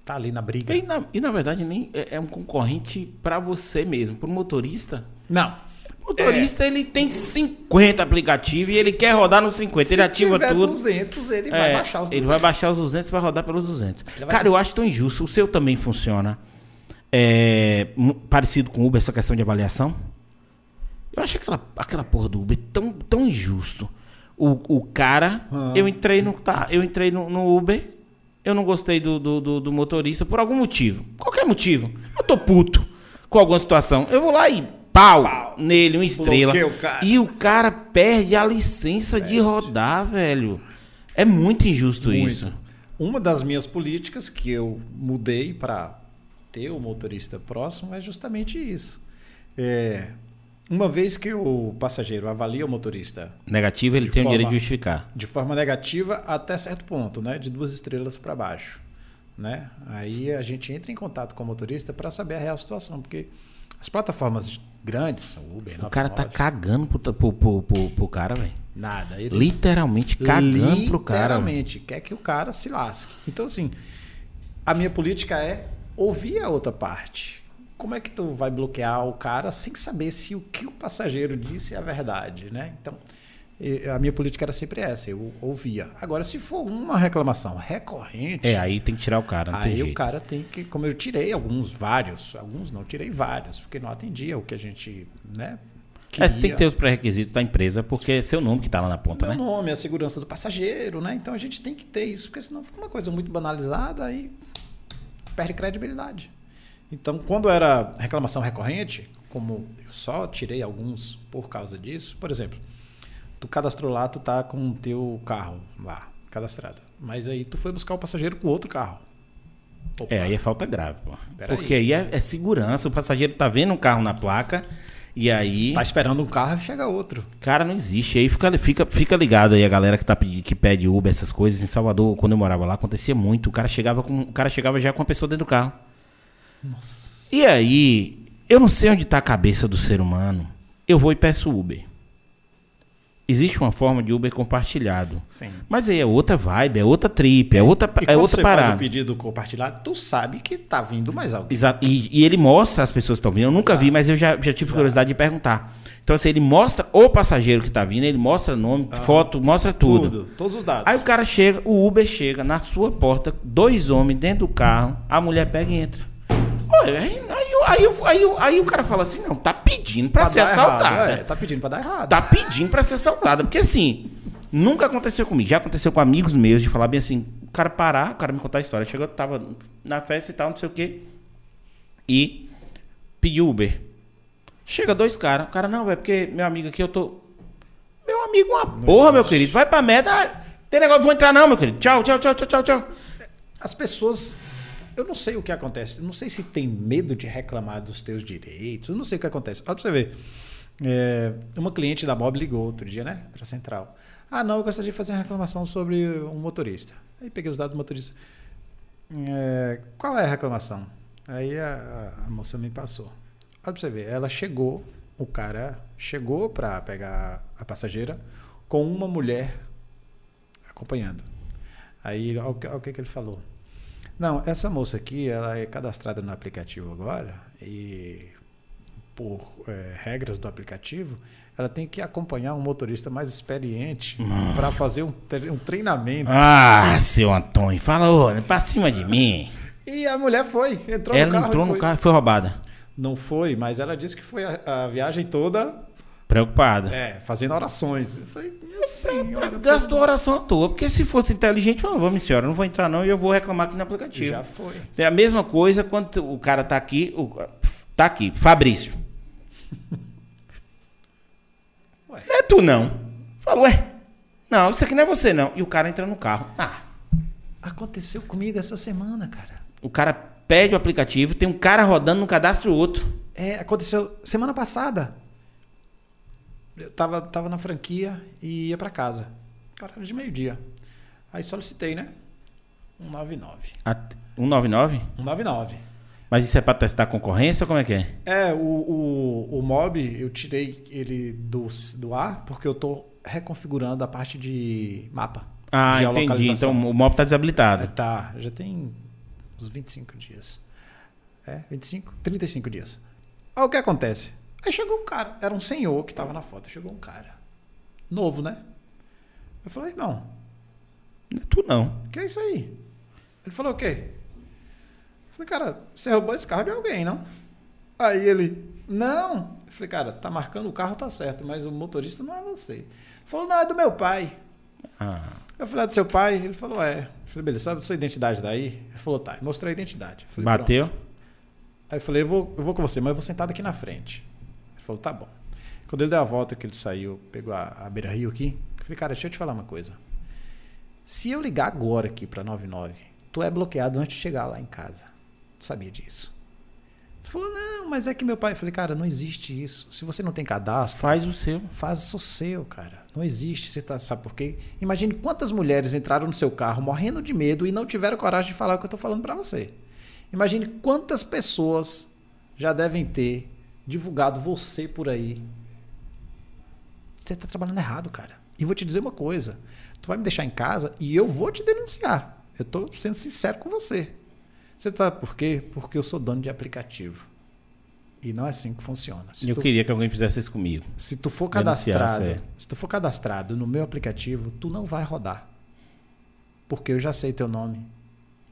estar ali na briga. E na, e na verdade nem é, é um concorrente pra você mesmo, pro motorista. Não. O motorista ele tem 50 aplicativos e ele quer rodar nos 50. ele ativa tudo. 200, ele vai É, baixar os 200. Ele vai baixar os 200 para rodar pelos 200. Ele vai- Cara, eu acho tão injusto. O seu também funciona é, parecido com o Uber, essa questão de avaliação? Eu acho aquela, aquela porra do Uber tão, tão injusto. O, o cara, Ah. eu entrei no tá, eu entrei no, no Uber, eu não gostei do, do, do- do motorista por algum motivo. Qualquer motivo. Eu tô puto com alguma situação. Eu vou lá e pau, nele, uma estrela. O. E o cara perde a licença de rodar, velho. É muito injusto Muito. isso. Uma das minhas políticas que eu mudei para ter o motorista próximo é justamente isso. É, uma vez que o passageiro avalia o motorista Negativo, ele tem o forma- direito de justificar. de forma negativa até certo ponto, né? De duas estrelas para baixo, né? Aí a gente entra em contato com o motorista para saber a real situação, porque as plataformas grandes, o Uber, O cara tá 99, cagando pro, pro, pro, pro- pro cara, velho. nada, ele Literalmente cagando pro cara. Literalmente, quer que o cara se lasque. Então, assim, a minha política é ouvir a outra parte. Como é que tu vai bloquear o cara sem saber se o que o passageiro disse é a verdade, né? Então, a minha política era sempre essa, eu ouvia. Agora, se for uma reclamação recorrente, É, aí tem que tirar o cara, não tem aí o cara tem que, como eu tirei alguns, vários, alguns não, tirei vários, porque não atendia o que a gente, né? É, você tem que queria. ter os pré-requisitos da empresa, porque é seu nome que tá lá na ponta, Meu né? nome, a segurança do passageiro, né? Então a gente tem que ter isso, porque senão fica uma coisa muito banalizada e perde credibilidade. Então, quando era reclamação recorrente, como eu só tirei alguns por causa disso, por exemplo, tu cadastrou lá, tu tá com o teu carro lá, cadastrado. Mas aí tu foi buscar o passageiro com outro carro. Opa, É, aí é falta grave, pô. Pera Porque aí é, é segurança. O passageiro tá vendo um carro na placa e aí. Tá esperando um carro e chega outro. Cara, não existe. Aí fica, fica, fica ligado aí a galera que, tá, que pede Uber, essas coisas. Em Salvador, quando eu morava lá, acontecia muito. O cara chegava, com, o cara chegava já com a pessoa dentro do carro. Nossa. E aí, eu não sei onde tá a cabeça do ser humano. Eu vou e peço Uber. Existe uma forma de Uber compartilhado. Sim. Mas aí é outra vibe, é outra trip, é outra, E é quando outra você parada. faz o pedido compartilhado, tu sabe que tá vindo mais alguém. Exato. E, e ele mostra as pessoas que estão vindo. Eu nunca vi, mas eu já, já tive curiosidade de perguntar. Então, assim, ele mostra o passageiro que está vindo, ele mostra nome, foto, mostra tudo. Todos os dados. Aí o cara chega, o Uber chega na sua porta, dois homens dentro do carro, a mulher pega e entra. Aí, aí, aí, aí, o cara fala assim: não, tá pedindo pra, ser assaltada. é, tá pedindo pra dar errado. Tá pedindo pra ser assaltada. Porque assim, nunca aconteceu comigo. Já aconteceu com amigos meus de falar bem assim, o cara parar, o cara me contar a história. Chegou, tava na festa e tal, não sei o quê. E pediu Uber. Chega dois caras. O cara, não, é porque meu amigo aqui, eu tô. Meu amigo, uma porra, meu querido. Vai pra meta. Ah, tem negócio, vou entrar não, meu querido. Tchau, tchau, tchau, tchau, tchau, tchau. As pessoas. Eu não sei o que acontece. Não sei se tem medo de reclamar dos teus direitos. Eu não sei o que acontece. Olha pra você ver. É, uma cliente da Mob ligou outro dia, né? Pra central. Ah, não, eu gostaria de fazer uma reclamação sobre um motorista. Aí peguei os dados do motorista. É, qual é a reclamação? Aí a, a moça me passou. Olha pra você ver. Ela chegou, o cara chegou pra pegar a passageira com uma mulher acompanhando. Aí, olha o que, olha o que ele falou. Não, essa moça aqui, ela é cadastrada no aplicativo agora e por eh, regras do aplicativo, ela tem que acompanhar um motorista mais experiente para fazer um, um treinamento. Ah, seu Antônio, fala, ô, pra cima de mim. E a mulher foi, entrou Ela no carro. entrou e no foi. carro e foi roubada. Não foi, mas ela disse que foi a, a viagem toda Preocupada. é, fazendo orações. Eu falei, minha senhora. Gastou a oração à toa. Porque se fosse inteligente, falou, vamos, senhora, eu não vou entrar não e eu vou reclamar aqui no aplicativo. Já foi. É a mesma coisa quando o cara tá aqui, o, tá aqui, Fabrício. Ué. Não é tu não. Fala, ué, não, isso aqui não é você não. E o cara entra no carro. Ah, Aconteceu comigo essa semana, cara. o cara pede o aplicativo, tem um cara rodando no cadastro outro. É, aconteceu semana passada. Eu tava, tava na franquia e ia pra casa. Horário de meio-dia. Aí solicitei, né? 199. At- 199? 199. Mas isso é pra testar a concorrência ou como é que é? É, o, o, o mob, eu tirei ele do, do ar porque eu tô reconfigurando a parte de mapa. Ah, entendi. Então o mob tá É, desabilitado. tá, já tem uns 25 dias. É, 25? 35 dias. Aí o que acontece? Aí chegou um cara, era um senhor que tava na foto. Chegou um cara, novo, né? Eu falei, irmão, Não é tu não. o que é isso aí? Ele falou, o quê? Eu falei, cara, você roubou esse carro de alguém, não? Aí ele, não. Eu falei, cara, tá marcando o carro, tá certo, mas o motorista não é você. Ele falou, não, é do meu pai. Ah, Eu falei, é do seu pai? Ele falou, é. Eu falei, beleza, sabe a sua identidade daí? Ele falou, tá. Mostrei a identidade. Eu falei, bateu? "Pronto." Aí eu falei, eu vou, eu vou com você, mas eu vou sentado aqui na frente. Falou, tá bom. Quando ele deu a volta, que ele saiu, pegou a, a beira rio aqui, eu falei, cara, deixa eu te falar uma coisa. Se eu ligar agora aqui pra 99, tu é bloqueado antes de chegar lá em casa. Tu sabia disso? Ele falou, não, mas é que meu pai. Eu falei, cara, não existe isso. Se você não tem cadastro, Faz o seu. Faz o seu, cara. Não existe. Você tá, sabe por quê? Imagine quantas mulheres entraram no seu carro morrendo de medo e não tiveram coragem de falar o que eu tô falando pra você. Imagine quantas pessoas já devem ter divulgado você por aí. Você tá trabalhando errado, cara. E vou te dizer uma coisa. Tu vai me deixar em casa e eu vou te denunciar. Eu tô sendo sincero com você. Você sabe por quê? Porque eu sou dono de aplicativo. E não é assim que funciona. Se Eu tu- queria que alguém fizesse isso comigo. se tu for cadastrado, é. se tu for cadastrado no meu aplicativo, tu não vai rodar. Porque eu já sei teu nome.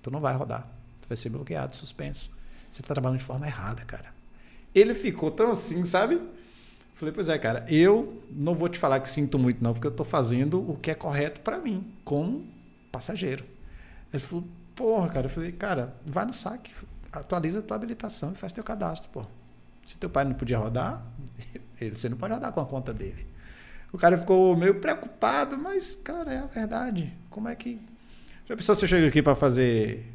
Tu não vai rodar. Tu vai ser bloqueado, suspenso. Você tá trabalhando de forma errada, cara. Ele ficou tão assim, sabe? Falei, pois é, cara, eu não vou te falar que sinto muito não, porque eu tô fazendo o que é correto pra mim, como passageiro. Ele falou, porra, cara, eu falei, cara, vai no saque, atualiza a tua habilitação e faz teu cadastro, pô. Se teu pai não podia rodar, ele, você não pode rodar com a conta dele. O cara ficou meio preocupado, mas, cara, é a verdade. Como é que. Já pensou se eu chego aqui para fazer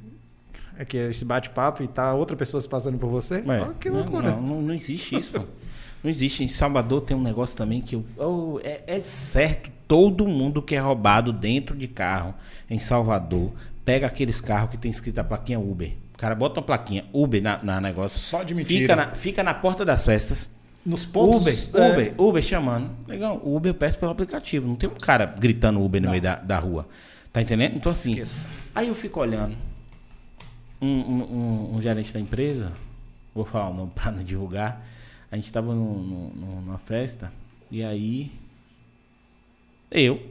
aqui, esse bate-papo e tá outra pessoa se passando por você? É, que não, loucura. Não, não, não existe isso, pô. Não existe. Em Salvador tem um negócio também que eu, eu- é, é certo. Todo mundo que é roubado dentro de carro em Salvador pega aqueles carros que tem escrito a plaquinha Uber. O cara bota uma plaquinha Uber na, na negócio. Só de mentira. Fica na, fica na porta das festas. Nos pontos. Uber, é, Uber, Uber chamando. Legal, Uber eu peço pelo aplicativo. Não tem um cara gritando Uber no meio da, da rua. Tá entendendo? Então assim, Esqueça. aí eu fico olhando. Um, um- um- gerente da empresa, vou falar o nome pra não divulgar. A gente tava num- num- num- numa festa e aí eu,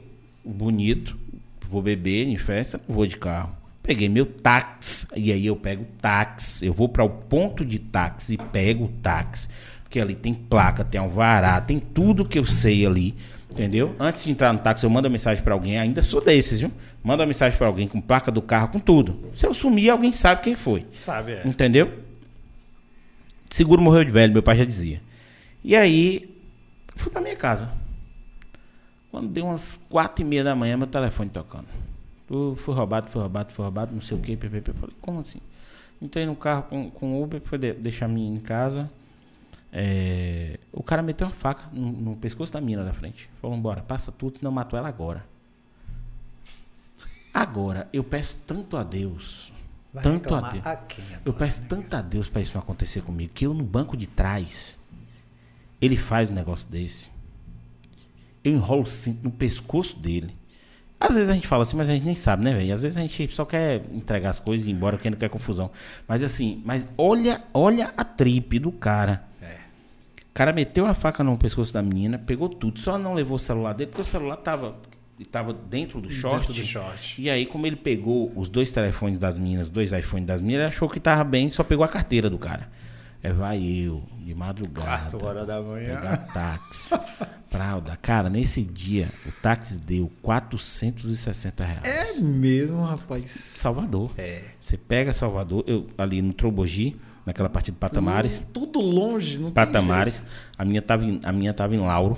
bonito, vou beber em festa, vou de carro. Peguei meu táxi, e aí eu pego o táxi. Eu vou para o ponto de táxi e pego o táxi. Porque ali tem placa, tem alvará, tem tudo que eu sei ali. Entendeu? Antes de entrar no táxi, eu mando mensagem para alguém. Ainda sou desses, viu? Mando uma mensagem para alguém com placa do carro, com tudo. Se eu sumir, alguém sabe quem foi. Sabe, é. Entendeu? Seguro morreu de velho, meu pai já dizia. E aí, fui pra minha casa. Quando deu umas quatro e meia da manhã, meu telefone tocando. Fui, fui roubado, fui roubado, fui roubado, não sei o que, ppp. Falei, como assim? Entrei no carro com, com Uber, foi de- deixar a menina em casa. É, o cara meteu uma faca no, no pescoço da mina da frente. Falou, bora, passa tudo, senão eu mato ela agora. Agora, eu peço tanto a Deus. Vai tanto a Deus. a agora, Eu peço né, tanto a Deus para isso não acontecer comigo, que eu no banco de trás, ele faz um negócio desse. Eu enrolo o cinto no pescoço dele. Às vezes a gente fala assim, mas a gente nem sabe, né, velho? Às vezes a gente só quer entregar as coisas e ir embora, quem não quer confusão. Mas assim, mas olha, olha a tripe do cara. É. O cara meteu a faca no pescoço da menina, pegou tudo, só não levou o celular dele, porque o celular tava, tava dentro do short. Dentro do short. E aí, como ele pegou os dois telefones das meninas, dois iPhones das meninas, ele achou que tava bem, só pegou a carteira do cara. É, vai eu, de madrugada. Quatro horas da manhã. Pegar táxi. Fralda. Cara, nesse dia, o táxi deu 460 reais. É mesmo, rapaz. Salvador. É. Você pega Salvador, eu, ali no Trobogi, naquela parte de Patamares. Hum, Tudo longe, não tem Patamares. A minha tava em, a minha tava em Lauro.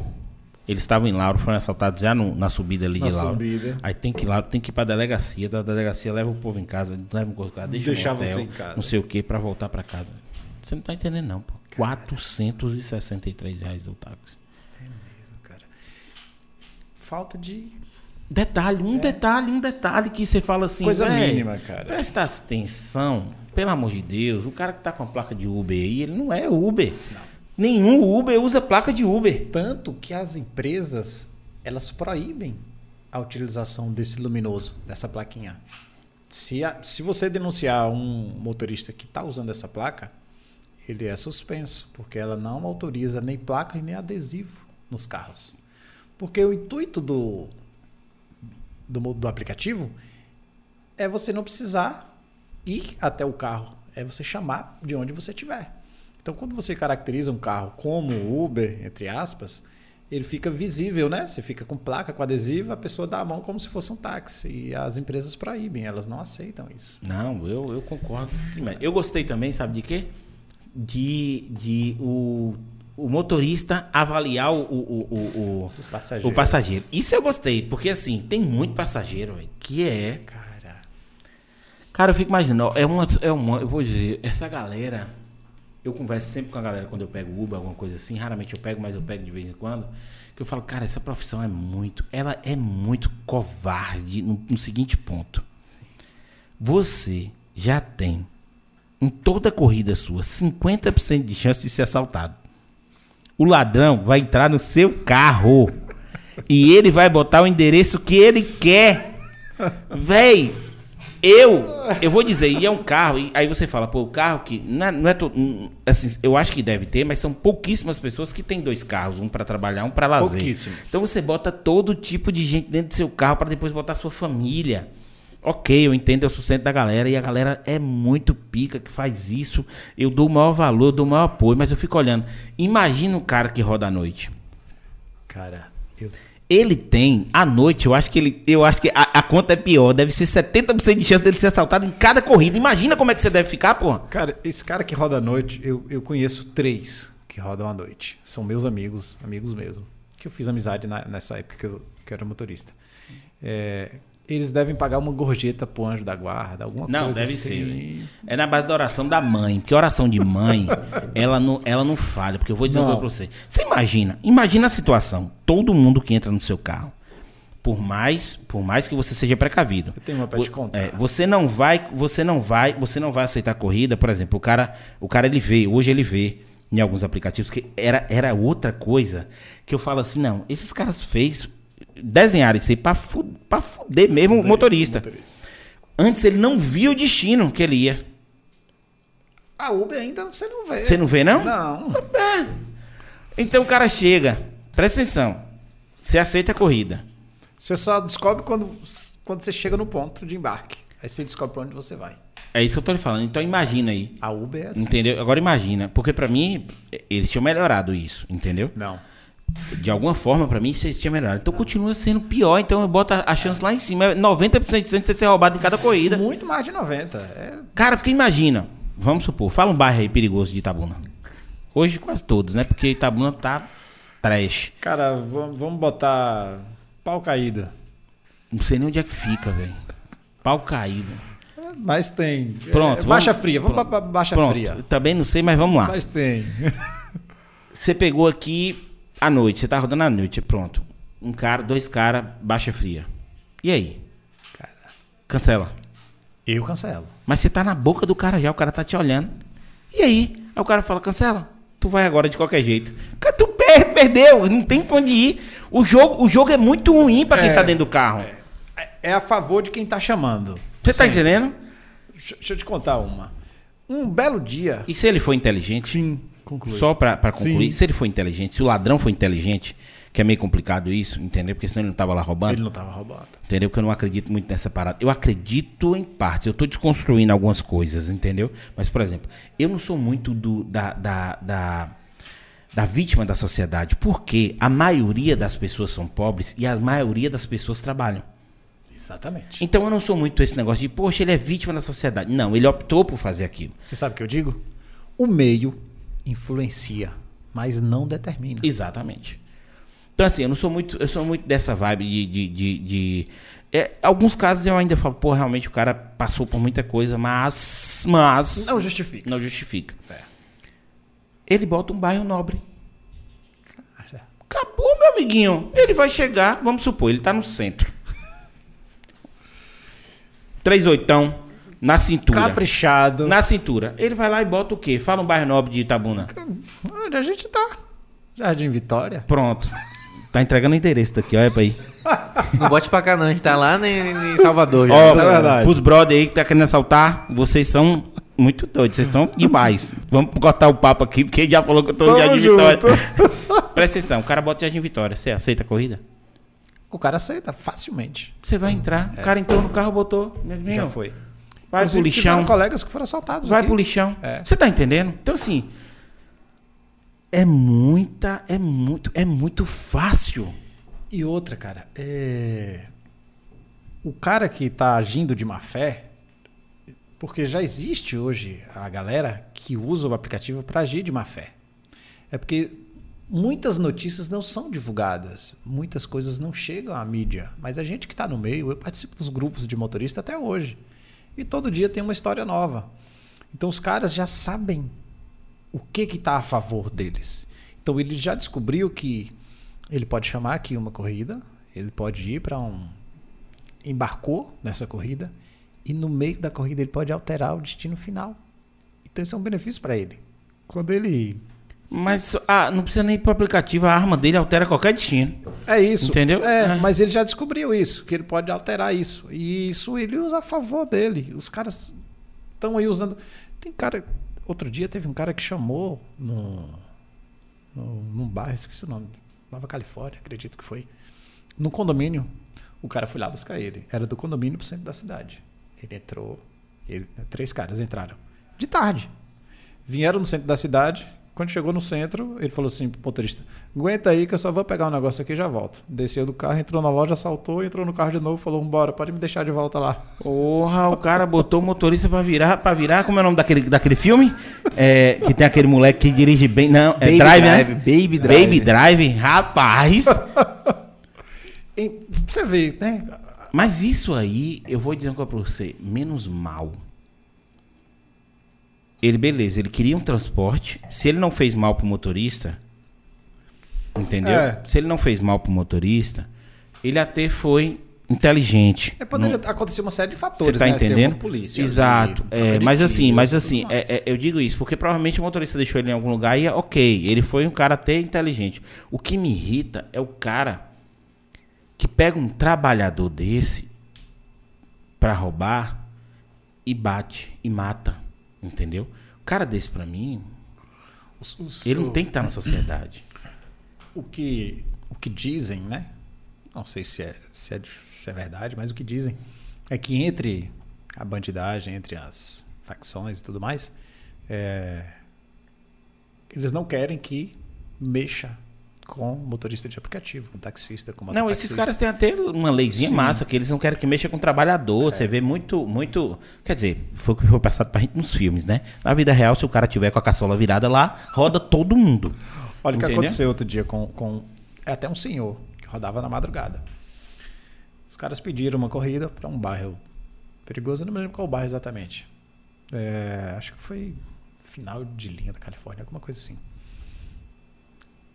Eles estavam em Lauro, foram assaltados já no- na subida ali Na de Lauro. subida. Aí tem que ir lá, tem que ir pra delegacia. Da delegacia leva o povo em casa, leva o povo em casa, deixa Deixar no hotel, você em casa. não sei o que, pra voltar pra casa. Você não tá entendendo, não, pô. 463 reais o táxi. Cara. Falta de Detalhe, um detalhe, um detalhe que você fala assim. É. Coisa "Véi, mínima, cara." Presta atenção, pelo amor de Deus. O cara que tá com a placa de Uber aí, ele não é Uber. Nenhum Uber usa placa de Uber. Tanto que as empresas, elas proíbem a utilização desse luminoso, dessa plaquinha. Se, a- se você denunciar um motorista que está usando essa placa, ele é suspenso, porque ela não autoriza nem placa nem adesivo nos carros. Porque o intuito do, do, do aplicativo é você não precisar ir até o carro, é você chamar de onde você estiver. Então, quando você caracteriza um carro como Uber, entre aspas, ele fica visível, né? Você fica com placa, com adesivo, a pessoa dá a mão como se fosse um táxi. E as empresas proíbem, elas não aceitam isso. Não, eu, eu concordo. Eu gostei também, sabe de quê? De, de o, o motorista avaliar o, o, o, o, passageiro. o passageiro. Isso eu gostei, porque assim, tem muito passageiro, velho, que é Cara, Cara, eu fico imaginando, é uma, é uma, eu vou dizer, essa galera, eu converso sempre com a galera quando eu pego Uber, alguma coisa assim, raramente eu pego, mas eu pego de vez em quando, que eu falo, cara, essa profissão é muito, ela é muito covarde no, no seguinte ponto. Você já tem, em toda corrida sua, 50% de chance de ser assaltado. O ladrão vai entrar no seu carro e ele vai botar o endereço que ele quer. Véi, eu, eu vou dizer, e é um carro, e aí você fala, pô, o carro que. Não é, não é to- assim, eu acho que deve ter, mas são pouquíssimas pessoas que têm dois carros, um pra trabalhar, um pra lazer. Pouquíssimas. Então você bota todo tipo de gente dentro do seu carro pra depois botar sua família. Ok, eu entendo, eu sustento da galera e a galera é muito pica que faz isso. Eu dou o maior valor, eu dou o maior apoio, mas eu fico olhando. Imagina o cara que roda à noite. cara, eu Ele tem, à noite, eu acho que ele. Eu acho que a, a conta é pior. Deve ser 70% de chance dele ser assaltado em cada corrida. Imagina como é que você deve ficar, porra. Cara, esse cara que roda à noite, eu, eu conheço três que rodam à noite. São meus amigos, amigos mesmo. Que eu fiz amizade na- nessa época que eu, que eu era motorista. É, eles devem pagar uma gorjeta pro anjo da guarda, alguma Não, coisa deve assim. ser. velho. É na base da oração da mãe. Porque oração de mãe, ela não, ela não falha. Porque eu vou dizer uma Não. coisa pra você. Você imagina, imagina a situação. Todo mundo que entra no seu carro. Por mais, por mais que você seja precavido. Eu tenho uma pra te contar. É, você não vai, você não vai, você não vai aceitar corrida, por exemplo, o cara, o cara ele vê, hoje ele vê em alguns aplicativos, que era, era outra coisa que eu falo assim, não, esses caras fez, desenharam isso aí pra, fu pra fuder mesmo o motorista. Antes ele não via o destino que ele ia. A Uber ainda você não vê. Você não vê, não? Não. Então o cara chega, presta atenção, você aceita a corrida. Você só descobre quando, quando você chega no ponto de embarque. Aí você descobre pra onde você vai. É isso que eu tô lhe falando. Então imagina aí. A Uber é assim. Entendeu? Agora imagina, porque pra mim eles tinham melhorado isso, entendeu? Não. De alguma forma, pra mim, isso tinha melhorado. Então continua sendo pior. Então eu boto a a chance lá em cima. É 90% de chance de você ser roubado em cada corrida. Muito mais de 90. É, Cara, porque imagina. Vamos supor, fala um bairro aí perigoso de Itabuna. Hoje quase todos, né? Porque Itabuna tá trash. cara, vamos, botar pau caído. Não sei nem onde é que fica, velho. Pau caído. Mas tem. Pronto, É, baixa vamos- fria. Vamos pronto. pra pra baixa Pronto, fria. também não sei, mas vamos lá. Mas tem. Você pegou aqui à noite, você tá rodando à noite, pronto. Um cara, dois caras, baixa fria. E aí? Cancela. Eu cancelo. Mas você tá na boca do cara já, o cara tá te olhando. E aí? Aí o cara fala, cancela. Tu vai agora de qualquer jeito. Cara, tu per- perdeu, não tem pra onde ir. O jogo, o jogo é muito ruim pra quem É, tá dentro do carro. É- É a favor de quem tá chamando. Você tá entendendo? Deixa, deixa eu te contar uma. Um belo dia. E se ele for inteligente? Sim, conclui. Só pra, pra concluir, Sim. se ele for inteligente, se o ladrão for inteligente, que é meio complicado isso, entendeu? Porque senão ele não tava lá roubando. Ele não tava roubando. Entendeu? Porque eu não acredito muito nessa parada. Eu acredito em partes. Eu tô desconstruindo algumas coisas, entendeu? Mas, por exemplo, eu não sou muito do, da, da, da, da vítima da sociedade. Porque a maioria das pessoas são pobres e a maioria das pessoas trabalham. Exatamente. Então eu não sou muito esse negócio de, poxa, ele é vítima da sociedade. Não, ele optou por fazer aquilo. Você sabe o que eu digo? O meio influencia, mas não determina. Exatamente. Então, assim, eu não sou muito, eu sou muito dessa vibe de. de, de, de- é, alguns casos eu ainda falo, pô, realmente o cara passou por muita coisa, mas. Mas. Não justifica. Não justifica. É. Ele bota um bairro nobre. Acabou, meu amiguinho. Ele vai chegar, vamos supor, ele tá no centro. Três oitão na cintura. Caprichado. Na cintura. Ele vai lá e bota o quê? Fala um bairro nobre de Itabuna. Onde a gente tá? Jardim Vitória. Pronto. Tá entregando o endereço daqui, olha pra aí. Não bote pra cá, não. A gente tá lá em, em Salvador já. Ó, viu? é verdade. pros brother aí que tá querendo assaltar, vocês são muito doidos, vocês são demais. Vamos cortar o papo aqui, porque ele já falou que eu tô no Tamo Jardim junto. Vitória. Presta atenção, o cara bota Jardim Vitória. Você aceita a corrida? O cara aceita facilmente. Você vai entrar. O cara entrou no carro, botou. Já foi. Vai pro lixão. colegas que foram assaltados. Vai aqui. pro lixão. É. Você tá entendendo? Então, assim. É muita. É muito. É muito fácil. E outra, cara, é... o cara que tá agindo de má fé, porque já existe hoje a galera que usa o aplicativo para agir de má fé. É porque muitas notícias não são divulgadas, muitas coisas não chegam à mídia, mas a gente que está no meio, eu participo dos grupos de motorista até hoje. E todo dia tem uma história nova. Então os caras já sabem o que está a favor deles. Então ele já descobriu que ele pode chamar aqui uma corrida, ele pode ir para um embarcou nessa corrida e no meio da corrida ele pode alterar o destino final. Então isso é um benefício para ele. Quando ele Mas ah, não precisa nem ir pro aplicativo, a arma dele altera qualquer destino. É isso. Entendeu? É, É. mas ele já descobriu isso, que ele pode alterar isso. E isso ele usa a favor dele. Os caras estão aí usando. Tem cara. Outro dia teve um cara que chamou no, no, num bairro, esqueci o nome. Nova Califórnia, acredito que foi. No condomínio. O cara foi lá buscar ele. Era do condomínio pro centro da cidade. Ele entrou. Ele, três caras entraram. De tarde. Vieram no centro da cidade. Quando chegou no centro, ele falou assim pro motorista: Aguenta aí que eu só vou pegar um negócio aqui e já volto. Desceu do carro, entrou na loja, saltou, entrou no carro de novo, falou: Bora, pode me deixar de volta lá. Porra, o cara botou o motorista pra virar, pra virar, como é o nome daquele, daquele filme? É, que tem aquele moleque que dirige bem. Não, é Baby Drive, Drive, né? Baby Drive. Baby Drive, rapaz. E você vê, né? Mas isso aí, eu vou dizer uma coisa pra você, menos mal. Ele, beleza, ele queria um transporte. Se ele não fez mal pro motorista, entendeu? É. Se ele não fez mal pro motorista, ele até foi inteligente. É, poderia acontecer uma série de Você fatores, tá né? Entendendo? polícia Exato. É, mas assim, mas assim, é- é- eu digo isso porque provavelmente o motorista deixou ele em algum lugar e é ok, ele foi um cara até inteligente. O que me irrita é o cara que pega um trabalhador desse pra roubar e bate e mata, entendeu? O cara desse pra mim, Os- os- ele não o- tem que estar na sociedade. o que o que dizem, né? Não sei se é, se é se é verdade, mas o que dizem é que entre a bandidagem, entre as facções e tudo mais, é, eles não querem que mexa com motorista de aplicativo, com taxista, com Não, esses caras têm até uma leizinha Sim. massa, que eles não querem que mexa com trabalhador. Você vê muito, muito. Quer dizer, foi o que foi passado pra gente nos filmes, né? Na vida real, se o cara tiver com a caçola virada lá, roda todo mundo. Olha o que aconteceu outro dia com, com é até um senhor que rodava na madrugada. Os caras pediram uma corrida para um bairro perigoso, eu não me lembro qual bairro exatamente. É, acho que foi final de linha da Califórnia, alguma coisa assim.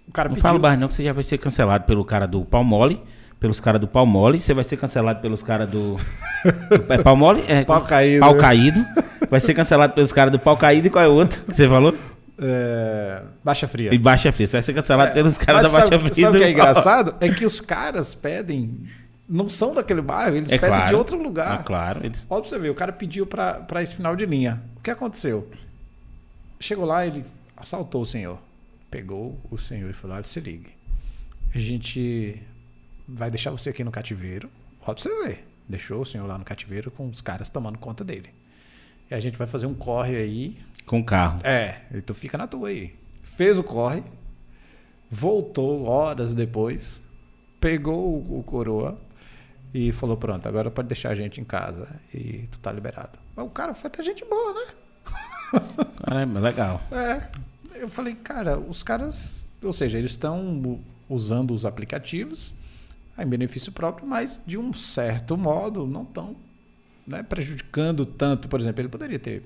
O cara Não pediu, fala o bairro, não, que você já vai ser cancelado pelo cara do Palmole, pelos caras do Palmole, você vai ser cancelado pelos caras do. do é Palmole? É, Pau caído. Pau caído. Vai ser cancelado pelos caras do pau caído e qual é o outro que você falou? é, Baixa Fria. E Baixa Fria. Você vai ser cancelado pelos caras da Baixa sabe, Fria. sabe o que é engraçado? É que os caras pedem, não são daquele bairro, eles É pedem claro. de outro lugar. Ah, claro. Eles... Olha pra você ver, o cara pediu pra, pra esse final de linha. O que aconteceu? Chegou lá, ele assaltou o senhor. Pegou o senhor e falou: olha, se ligue. A gente vai deixar você aqui no cativeiro. Pra você ver. Deixou o senhor lá no cativeiro com os caras tomando conta dele. E a gente vai fazer um corre aí. Com carro. É, e tu fica na tua aí. Fez o corre, voltou horas depois, pegou o, o coroa e falou: Pronto, agora pode deixar a gente em casa e tu tá liberado. Mas o cara foi até gente boa, né? Caramba, legal. É. Eu falei, cara, os caras, ou seja, eles estão usando os aplicativos em benefício próprio, mas de um certo modo não estão né, prejudicando tanto. Por exemplo, ele poderia ter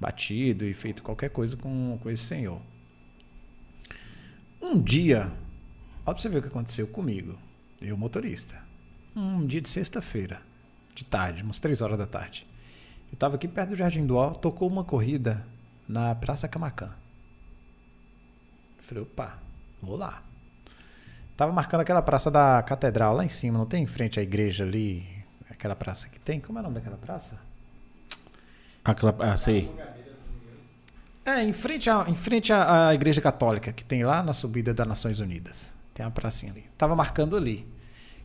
batido e feito qualquer coisa com, com esse senhor. Um dia, pra você ver o que aconteceu comigo, eu motorista. Um dia de sexta-feira, de tarde, umas três horas da tarde. Eu estava aqui perto do Jardim do Ó, tocou uma corrida na Praça Camacan. Eu falei, opa, vou lá. Tava marcando aquela praça da Catedral lá em cima, não tem em frente à igreja ali? Aquela praça que tem? Como é o nome daquela praça? Aquela, ah, sei. É, em frente, à, em frente à, à igreja católica, que tem lá na subida das Nações Unidas. Tem uma pracinha ali. Tava marcando ali.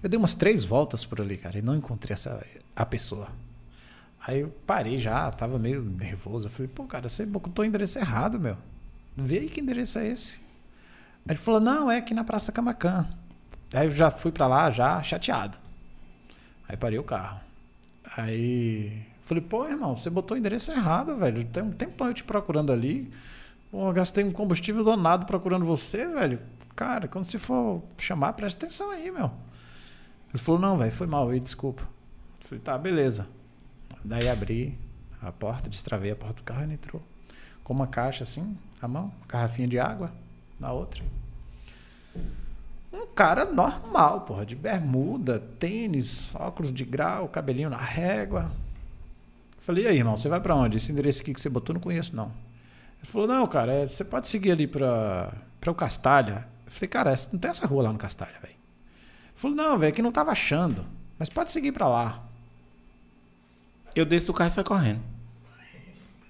Eu dei umas três voltas por ali, cara, e não encontrei essa, a pessoa. Aí eu parei já, tava meio nervoso. Eu falei, pô, cara, você botou o endereço errado, meu. Vê aí que endereço é esse. Ele falou, não, é aqui na Praça Camacan. Aí eu já fui pra lá, já chateado. Aí parei o carro. Aí falei, pô, irmão, você botou o endereço errado, velho. Tem um tempão eu te procurando ali. Pô, gastei um combustível danado procurando você, velho. Cara, quando você for chamar, presta atenção aí, meu. Ele falou, não, velho, foi mal aí, desculpa. Falei, tá, beleza. Daí abri a porta, destravei a porta do carro e ele entrou. Com uma caixa assim, na mão, uma garrafinha de água na outra. Um cara normal, porra, de bermuda, tênis, óculos de grau, cabelinho na régua. Falei, e aí, irmão, você vai pra onde? Esse endereço aqui que você botou, não conheço, não. Ele falou, não, cara, é, você pode seguir ali pra, pra o Castalha. Eu falei, cara, não tem essa rua lá no Castalha, velho. Ele falou, não, velho, que não tava achando. Mas pode seguir pra lá. Eu desço do carro e saio correndo.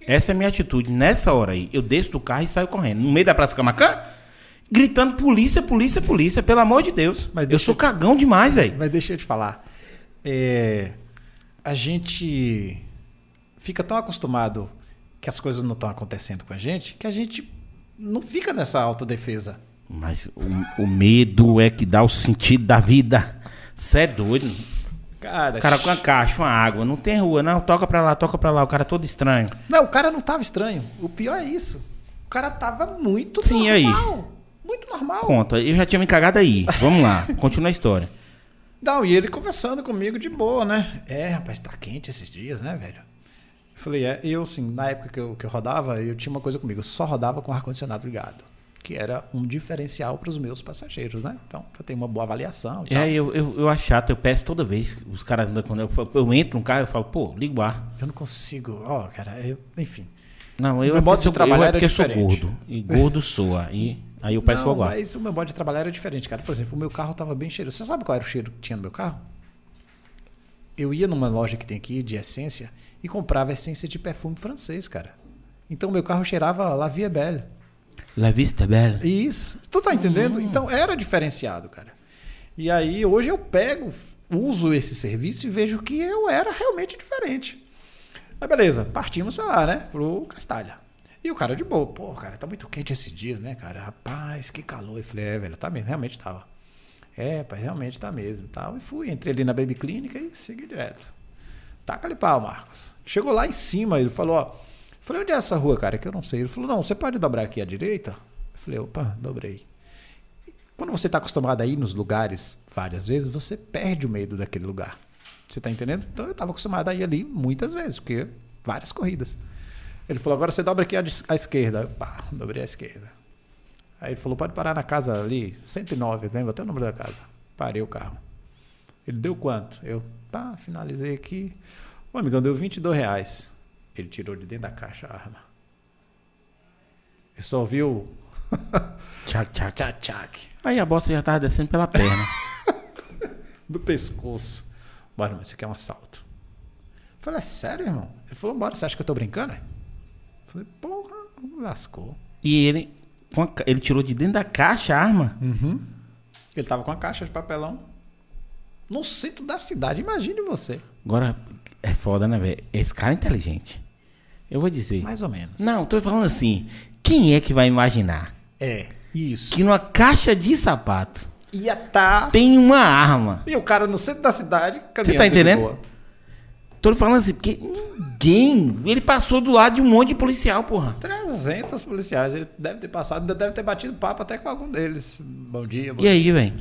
Essa é a minha atitude. Nessa hora aí, eu desço do carro e saio correndo. No meio da Praça Camacan, gritando polícia, polícia, polícia. Pelo amor de Deus. Mas eu sou eu- cagão demais, velho. Mas deixa eu te falar. É, a gente fica tão acostumado que as coisas não estão acontecendo com a gente que a gente não fica nessa autodefesa. Mas o, o medo é que dá o sentido da vida. Você é doido. Cara, cara com a caixa, uma água. Não tem rua, não. Toca pra lá, toca pra lá. O cara todo estranho. Não, o cara não tava estranho. O pior é isso. O cara tava muito Sim, e aí? Muito normal. Conta, eu já tinha me cagado aí. Vamos lá, continua a história. Não, e ele conversando comigo de boa, né? É, rapaz, tá quente esses dias, né, velho? Eu falei, é, eu, assim, na época que eu, que eu rodava, eu tinha uma coisa comigo, eu só rodava com ar-condicionado ligado. que era um diferencial para os meus passageiros, né? Então, já tem uma boa avaliação. E É, eu, eu, eu acho chato, eu peço toda vez. Os caras, andam quando eu, eu entro no carro, eu falo, pô, liga o ar. Eu não consigo, ó, cara, eu- enfim. Não, eu é trabalhar eu é era porque eu sou diferente. gordo. E gordo soa. E aí eu peço não, ar. mas o meu modo de trabalhar era diferente, cara. Por exemplo, o meu carro estava bem cheiroso. Você sabe qual era o cheiro que tinha no meu carro? Eu ia numa loja que tem aqui de essência e comprava essência de perfume francês, cara. Então meu carro cheirava La Vie Belle. La vista bela. Isso. Tu tá entendendo? Então era diferenciado, cara. E aí hoje eu pego, uso esse serviço e vejo que eu era realmente diferente. Mas beleza, partimos pra lá, né? Pro Castalha. E o cara de boa, pô, cara, tá muito quente esses dias, né, cara? Rapaz, que calor. Eu falei, é, velho, tá mesmo, realmente tava. É, pai, realmente tá mesmo. Tal. E fui, entrei ali na Baby Clínica e segui direto. Taca ali pau, Marcos. Chegou lá em cima, ele falou, ó. Falei, onde é essa rua, cara? Que eu não sei. Ele falou, não, você pode dobrar aqui à direita? Eu falei, opa, dobrei. Quando você está acostumado a ir nos lugares várias vezes, você perde o medo daquele lugar. Você tá entendendo? Então eu estava acostumado a ir ali muitas vezes, porque várias corridas. Ele falou, agora você dobra aqui à, esquerda. Eu, pá, dobrei à esquerda. Aí ele falou, pode parar na casa ali, 109, lembra até o número da casa. Parei o carro. Ele deu quanto? Eu, pá, finalizei aqui. Ô, amigão, deu 22 reais. Ele tirou de dentro da caixa a arma. Eu só ouviu Tchac, tchac. tchac, tchac Aí a bosta já tava descendo pela perna. do pescoço. Bora, mas isso aqui é um assalto. Eu falei, é sério, irmão? Ele falou, bora, você acha que eu tô brincando? Falei, porra, lascou. e ele, a ele tirou de dentro da caixa a arma. Ele tava com a caixa de papelão no centro da cidade, imagine você. Agora, é foda, né, velho? Esse cara é inteligente. Eu vou dizer. Mais ou menos. Não, tô falando assim. Quem é que vai imaginar É, isso. que numa caixa de sapato Ia tá... tem uma arma? E o cara no centro da cidade, caminhando tá de entendendo? Tô falando assim, porque ninguém. Ele passou do lado de um monte de policial, porra. 300 policiais, ele deve ter passado, ainda deve ter batido papo até com algum deles. Bom dia, bom E aí, velho?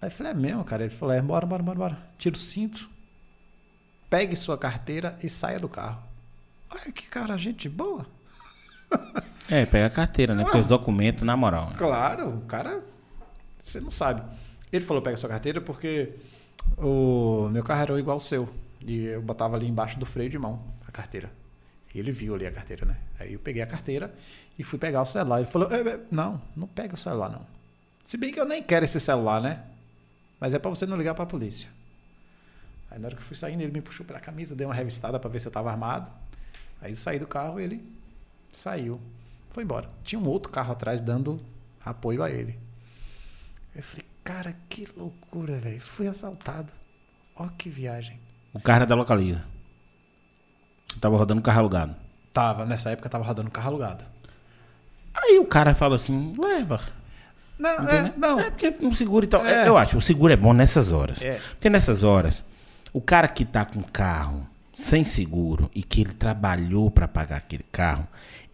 Aí eu falei, é mesmo, cara? Ele falou, é, bora, bora, bora, bora. Tira o cinto, pegue sua carteira e saia do carro. Olha que cara, gente boa. É, pega a carteira, né? Porque os documentos, na moral. né? Claro, o cara, você não sabe. Ele falou, pega sua carteira porque o meu carro era igual ao seu. E eu botava ali embaixo do freio de mão a carteira. E ele viu ali a carteira, né? Aí eu peguei a carteira e fui pegar o celular. Ele falou, "É, é, não, não pega o celular não. Se bem que eu nem quero esse celular, né? Mas é pra você não ligar pra polícia. Aí na hora que eu fui saindo, ele me puxou pela camisa, deu uma revistada pra ver se eu tava armado. Aí eu saí do carro e ele saiu. Foi embora. Tinha um outro carro atrás dando apoio a ele. Eu falei, cara, que loucura, velho. Fui assaltado. Ó que viagem. O cara da localiza. Tava rodando carro alugado. Tava, nessa época tava rodando carro alugado. Aí o cara fala assim, leva. Não, Entendeu? é, não. É porque um seguro e tal. É. É, Eu acho, o seguro é bom nessas horas. É. Porque nessas horas, o cara que tá com carro sem seguro e que ele trabalhou pra pagar aquele carro,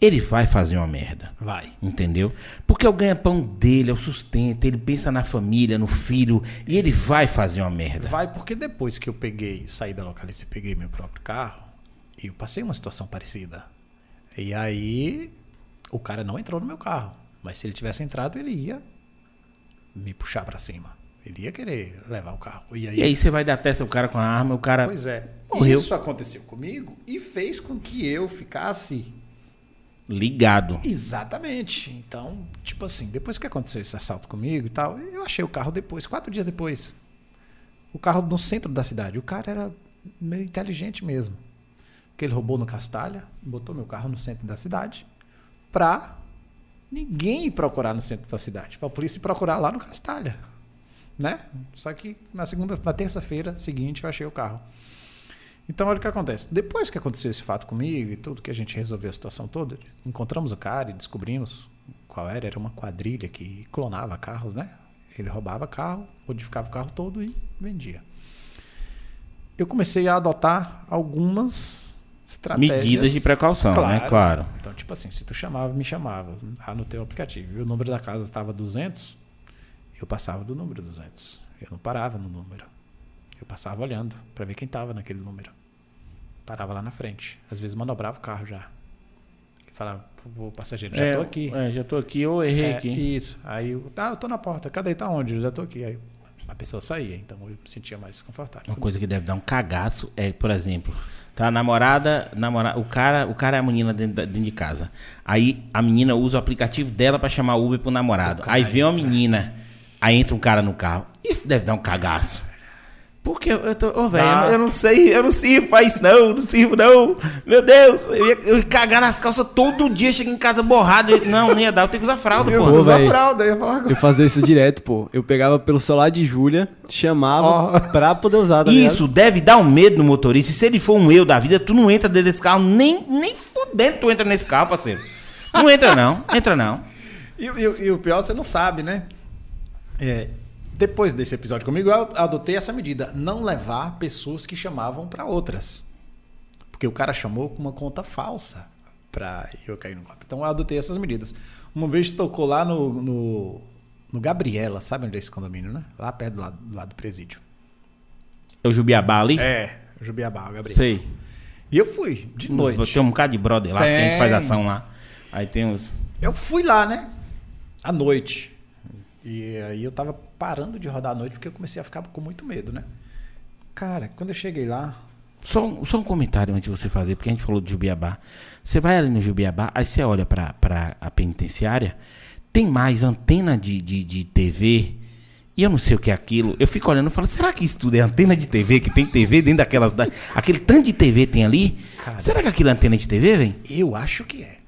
ele vai fazer uma merda. Vai. Entendeu? Porque é o ganha-pão dele, é o sustento, ele pensa na família, no filho, e ele vai fazer uma merda. Vai porque depois que eu peguei, saí da localiza e peguei meu próprio carro, eu passei uma situação parecida. E aí o cara não entrou no meu carro. Mas se ele tivesse entrado, ele ia me puxar pra cima. Ele ia querer levar o carro. E aí, E aí você vai dar testa ao cara com a arma, o cara. Pois é. Morreu. Isso aconteceu comigo e fez com que eu ficasse Ligado. Exatamente. Então, tipo assim, depois que aconteceu esse assalto comigo e tal, eu achei o carro depois, quatro dias depois. O carro no centro da cidade. O cara era meio inteligente mesmo. Porque ele roubou no Castalha, botou meu carro no centro da cidade, pra ninguém procurar no centro da cidade. Pra polícia procurar lá no Castalha. Né? Só que na segunda, na terça-feira seguinte eu achei o carro. Então, olha o que acontece. Depois que aconteceu esse fato comigo e tudo que a gente resolveu a situação toda, encontramos o cara e descobrimos qual era. Era uma quadrilha que clonava carros, né? Ele roubava carro, modificava o carro todo e vendia. Eu comecei a adotar algumas estratégias. Medidas de precaução, né? Claro. Então, tipo assim, se tu chamava, me chamava lá no teu aplicativo e o número da casa estava 200, eu passava do número 200. Eu não parava no número. Eu passava olhando para ver quem estava naquele número. Parava lá na frente. Às vezes manobrava o carro já. falar pro passageiro, já é, tô aqui. É, já tô aqui, eu errei É, aqui. Isso. Aí eu, tá, eu tô na porta. Cadê? Tá onde? Eu já tô aqui. Aí a pessoa saía, então eu me sentia mais confortável. Uma coisa que deve dar um cagaço é, por exemplo, tá a namorada, namora, o cara, o cara é a menina dentro, dentro de casa. Aí a menina usa o aplicativo dela pra chamar Uber pro namorado. Aí vem uma menina, aí entra um cara no carro. Isso deve dar um cagaço. Porque eu, eu tô, ô velho, Dá. eu, eu não sei, eu não sirvo pra isso não, não sirvo não. Meu Deus, eu ia, eu ia cagar nas calças todo dia, chego em casa borrado. Eu- não, nem ia dar, eu tenho que usar fralda, Eu pô. vou usar velho. fralda, eu ia falar agora. Eu fazia isso direto, pô. Eu pegava pelo celular de Júlia, chamava Ó. pra poder usar, tá ligado? Isso deve dar um medo no motorista. E se ele for um eu da vida, tu não entra dentro desse carro, nem, nem fudendo tu entra nesse carro, parceiro. Não entra não, entra não. E, e- e o pior, você não sabe, né? É, depois desse episódio comigo, eu adotei essa medida: não levar pessoas que chamavam para outras. Porque o cara chamou com uma conta falsa pra eu cair no golpe. Então eu adotei essas medidas. Uma vez tocou lá no, no, no Gabriela, sabe onde é esse condomínio, né? Lá perto do lado, do, lado do presídio. É o Jubiabá ali? É, Jubiabá, o Gabriela. Sei. E eu fui, de noite. Tem um bocado de brother lá, que tem que faz Tem. ação lá. Aí tem uns. Eu fui lá, né? À noite. E aí eu tava parando de rodar à noite porque eu comecei a ficar com muito medo, né? Cara, quando eu cheguei lá, Só, um- só um comentário antes de você fazer, porque a gente falou de Jubiabá. Você vai ali no Jubiabá, aí você olha pra, pra a penitenciária, tem mais antena de, de, de TV. E eu não sei o que é aquilo. Eu fico olhando e falo, será que isso tudo é antena de TV? Que tem TV dentro daquelas. Da, aquele tanto de TV tem ali? Cara. Será que aquilo é antena de TV, velho? eu acho que é.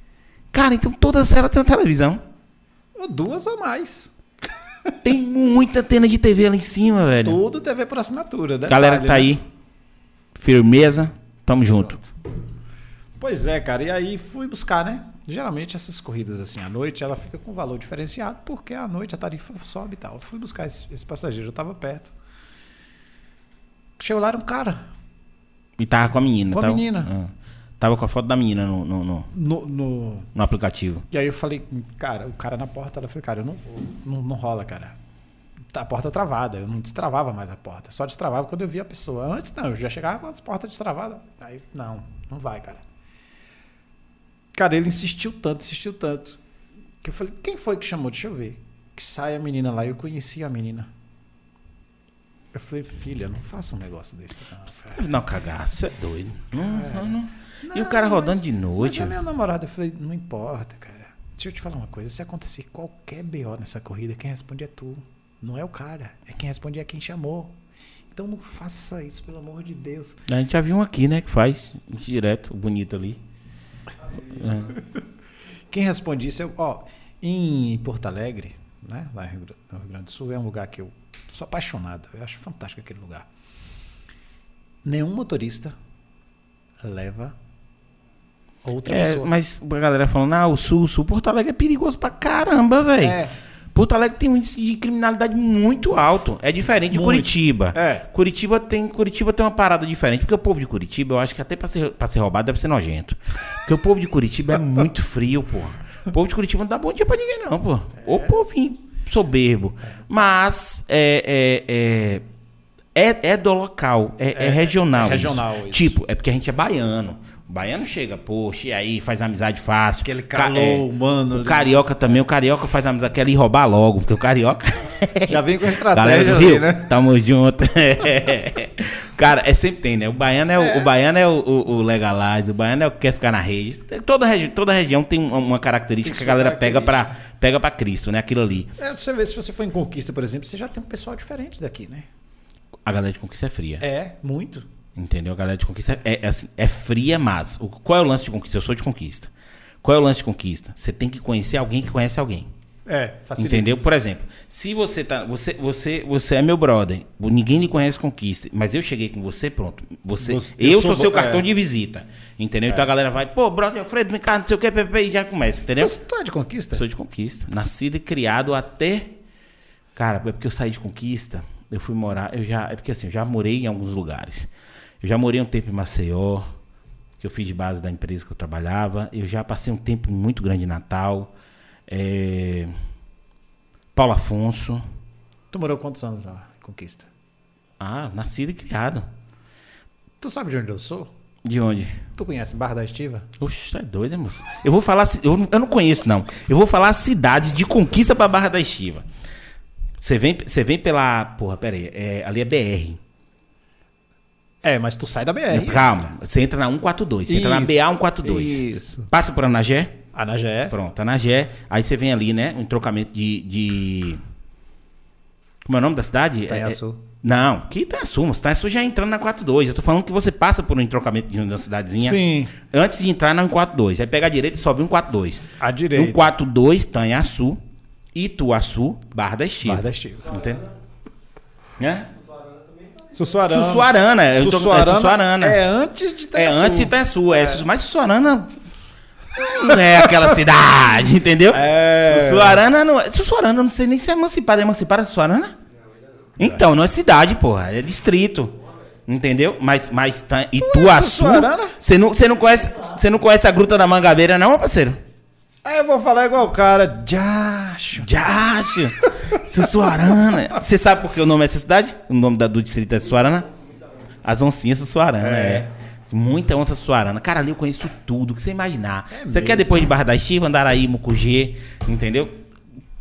Cara, então todas elas têm uma televisão. Ou duas ou mais. Tem muita antena de TV ali em cima, velho. Tudo TV por assinatura, né? Galera que tá aí, firmeza, tamo junto. Pois é, cara. E aí fui buscar, né? Geralmente essas corridas assim à noite, ela fica com valor diferenciado, porque à noite a tarifa sobe e tal. Fui buscar esse, esse passageiro, eu tava perto. Chegou lá, era um cara. E tava com a menina, Com a tava, menina. Ah. Tava com a foto da menina no, no, no, No, no, no aplicativo. E aí eu falei, cara, o cara na porta, ela falou, cara, eu não vou, não, não rola, cara. Tá a porta travada, eu não destravava mais a porta, só destravava quando eu via a pessoa. Antes não, eu já chegava com as portas destravadas. Aí, não, não vai, cara. Cara, ele insistiu tanto, insistiu tanto. Que eu falei, quem foi que chamou? Deixa eu ver. Que sai a menina lá, eu conheci a menina. Eu falei, filha, não faça um negócio desse, não. cara. Cagaço, você é doido. Não, não, não. E o cara mas- rodando de noite. Mas é meu namorado. Eu falei, não importa, cara. Deixa eu te falar uma coisa. Se acontecer qualquer BO nessa corrida, quem responde é tu. Não é o cara. É quem responde é quem chamou. Então não faça isso, pelo amor de Deus. A gente já viu um aqui, né? Que faz direto, bonito ali. Quem responde isso é. Ó, em Porto Alegre, né? Lá no Rio Grande do Sul, é um lugar que eu sou apaixonado. Eu acho fantástico aquele lugar. Nenhum motorista leva outra É, pessoa. mas a galera falando, ah, o sul, o sul, Porto Alegre é perigoso pra caramba, velho. É. Porto Alegre tem um índice de criminalidade muito alto. É diferente de Muito. Curitiba. É. Curitiba tem, Curitiba tem uma parada diferente. Porque o povo de Curitiba, eu acho que até pra ser, pra ser roubado deve ser nojento. Porque o povo de Curitiba é muito frio, pô. O povo de Curitiba não dá bom dia pra ninguém, não, pô. O povinho soberbo. Mas é, é, é, é, é do local, é, é regional. é regional, isso. isso. Tipo, é porque a gente é baiano. O baiano chega, poxa, e aí faz amizade fácil. Aquele Ca- calor humano O ali. carioca também, o carioca faz amizade, quer ir roubar logo, porque o carioca. Já vem com a Galera estratégia do ali, Rio, né? tamo junto. Cara, é sempre tem, né? O baiano é, o, o baiano é o, o, o legalize, o baiano é o que quer ficar na rede. Toda, regi toda região tem uma, característica Tem que a galera pega pra, pega pra Cristo, né? Aquilo ali. É, pra você ver, se você for em Conquista, por exemplo, você já tem um pessoal diferente daqui, né? A galera de conquista é fria. É, muito. Entendeu? A galera de conquista é, é assim, é fria, mas. O, qual é o lance de conquista? Eu sou de conquista. Qual é o lance de conquista? Você tem que conhecer alguém que conhece alguém. É, facilita. Entendeu? Por exemplo, se você tá. Você, você, você é meu brother, ninguém lhe conhece conquista, mas eu cheguei com você, pronto. Você, Você- eu, eu sou, sou seu cartão é. de visita. Entendeu? Então a galera vai, pô, brother Alfredo, vem cá, não sei o que, e já começa, entendeu? Tu é de Conquista? Sou de conquista. Nascido e criado até. Cara, é porque eu saí de conquista, eu fui morar. Eu já. É porque assim, eu já morei em alguns lugares. Eu já morei um tempo em Maceió, que eu fiz de base da empresa que eu trabalhava. Eu já passei um tempo muito grande em Natal. É, Paulo Afonso. Tu morou quantos anos lá em Conquista? Ah, nascido e criado. Tu sabe de onde eu sou? De onde? Tu conhece Barra da Estiva? Oxe, tu é doido, moço. Eu vou falar. Eu, não- eu não conheço, não. Eu vou falar cidades de conquista pra Barra da Estiva. Você vem, você vem pela. Porra, pera aí. É, ali é BR. É, mas tu sai da BR. Calma. Você entra na 142. Você entra na Isso. BA 142. Isso. Passa por Anagé. Anagé. Pronto, Anagé. Aí você vem ali, né? Um trocamento de. de... Como é o nome da cidade? Itanhaçu. É- é- Não, que Itanhaçu, moço. Itanhaçu já é entrando na 42. Eu tô falando que você passa por um entrocamento de uma cidadezinha. Sim. Antes de entrar na 142. Aí pega a direita e sobe 142. À direita. 142, Tanhaçu, Ituaçu, Barra da Estiva. Barra da Estiva. Entende? É? Sussuarana. Sussuarana. Eu tô- é Sussuarana. É antes de É Itanhaçu. antes de Itanhaçu. É. Sussu- Mas Sussuarana não é aquela cidade, entendeu? É. Sussuarana não é. Sussuarana, não sei nem se é emancipada. É emancipada Sussuarana? Então, não é cidade, porra. É distrito. Entendeu? Mas, mas tá, Ituaçu. Sussuarana? Você não, não, conhece, não conhece a Gruta da Mangabeira, não, meu parceiro? Aí eu vou falar igual o cara. Jacho. Jacho! Sussuarana. Você sabe por que o nome é essa cidade? O nome da, do distrito é Sussuarana? As oncinhas Sussuarana, é. Muita onça Sussuarana. Cara, ali eu conheço tudo que você imaginar. você quer depois de Barra da Estiva, Andaraí, Mucugê, entendeu?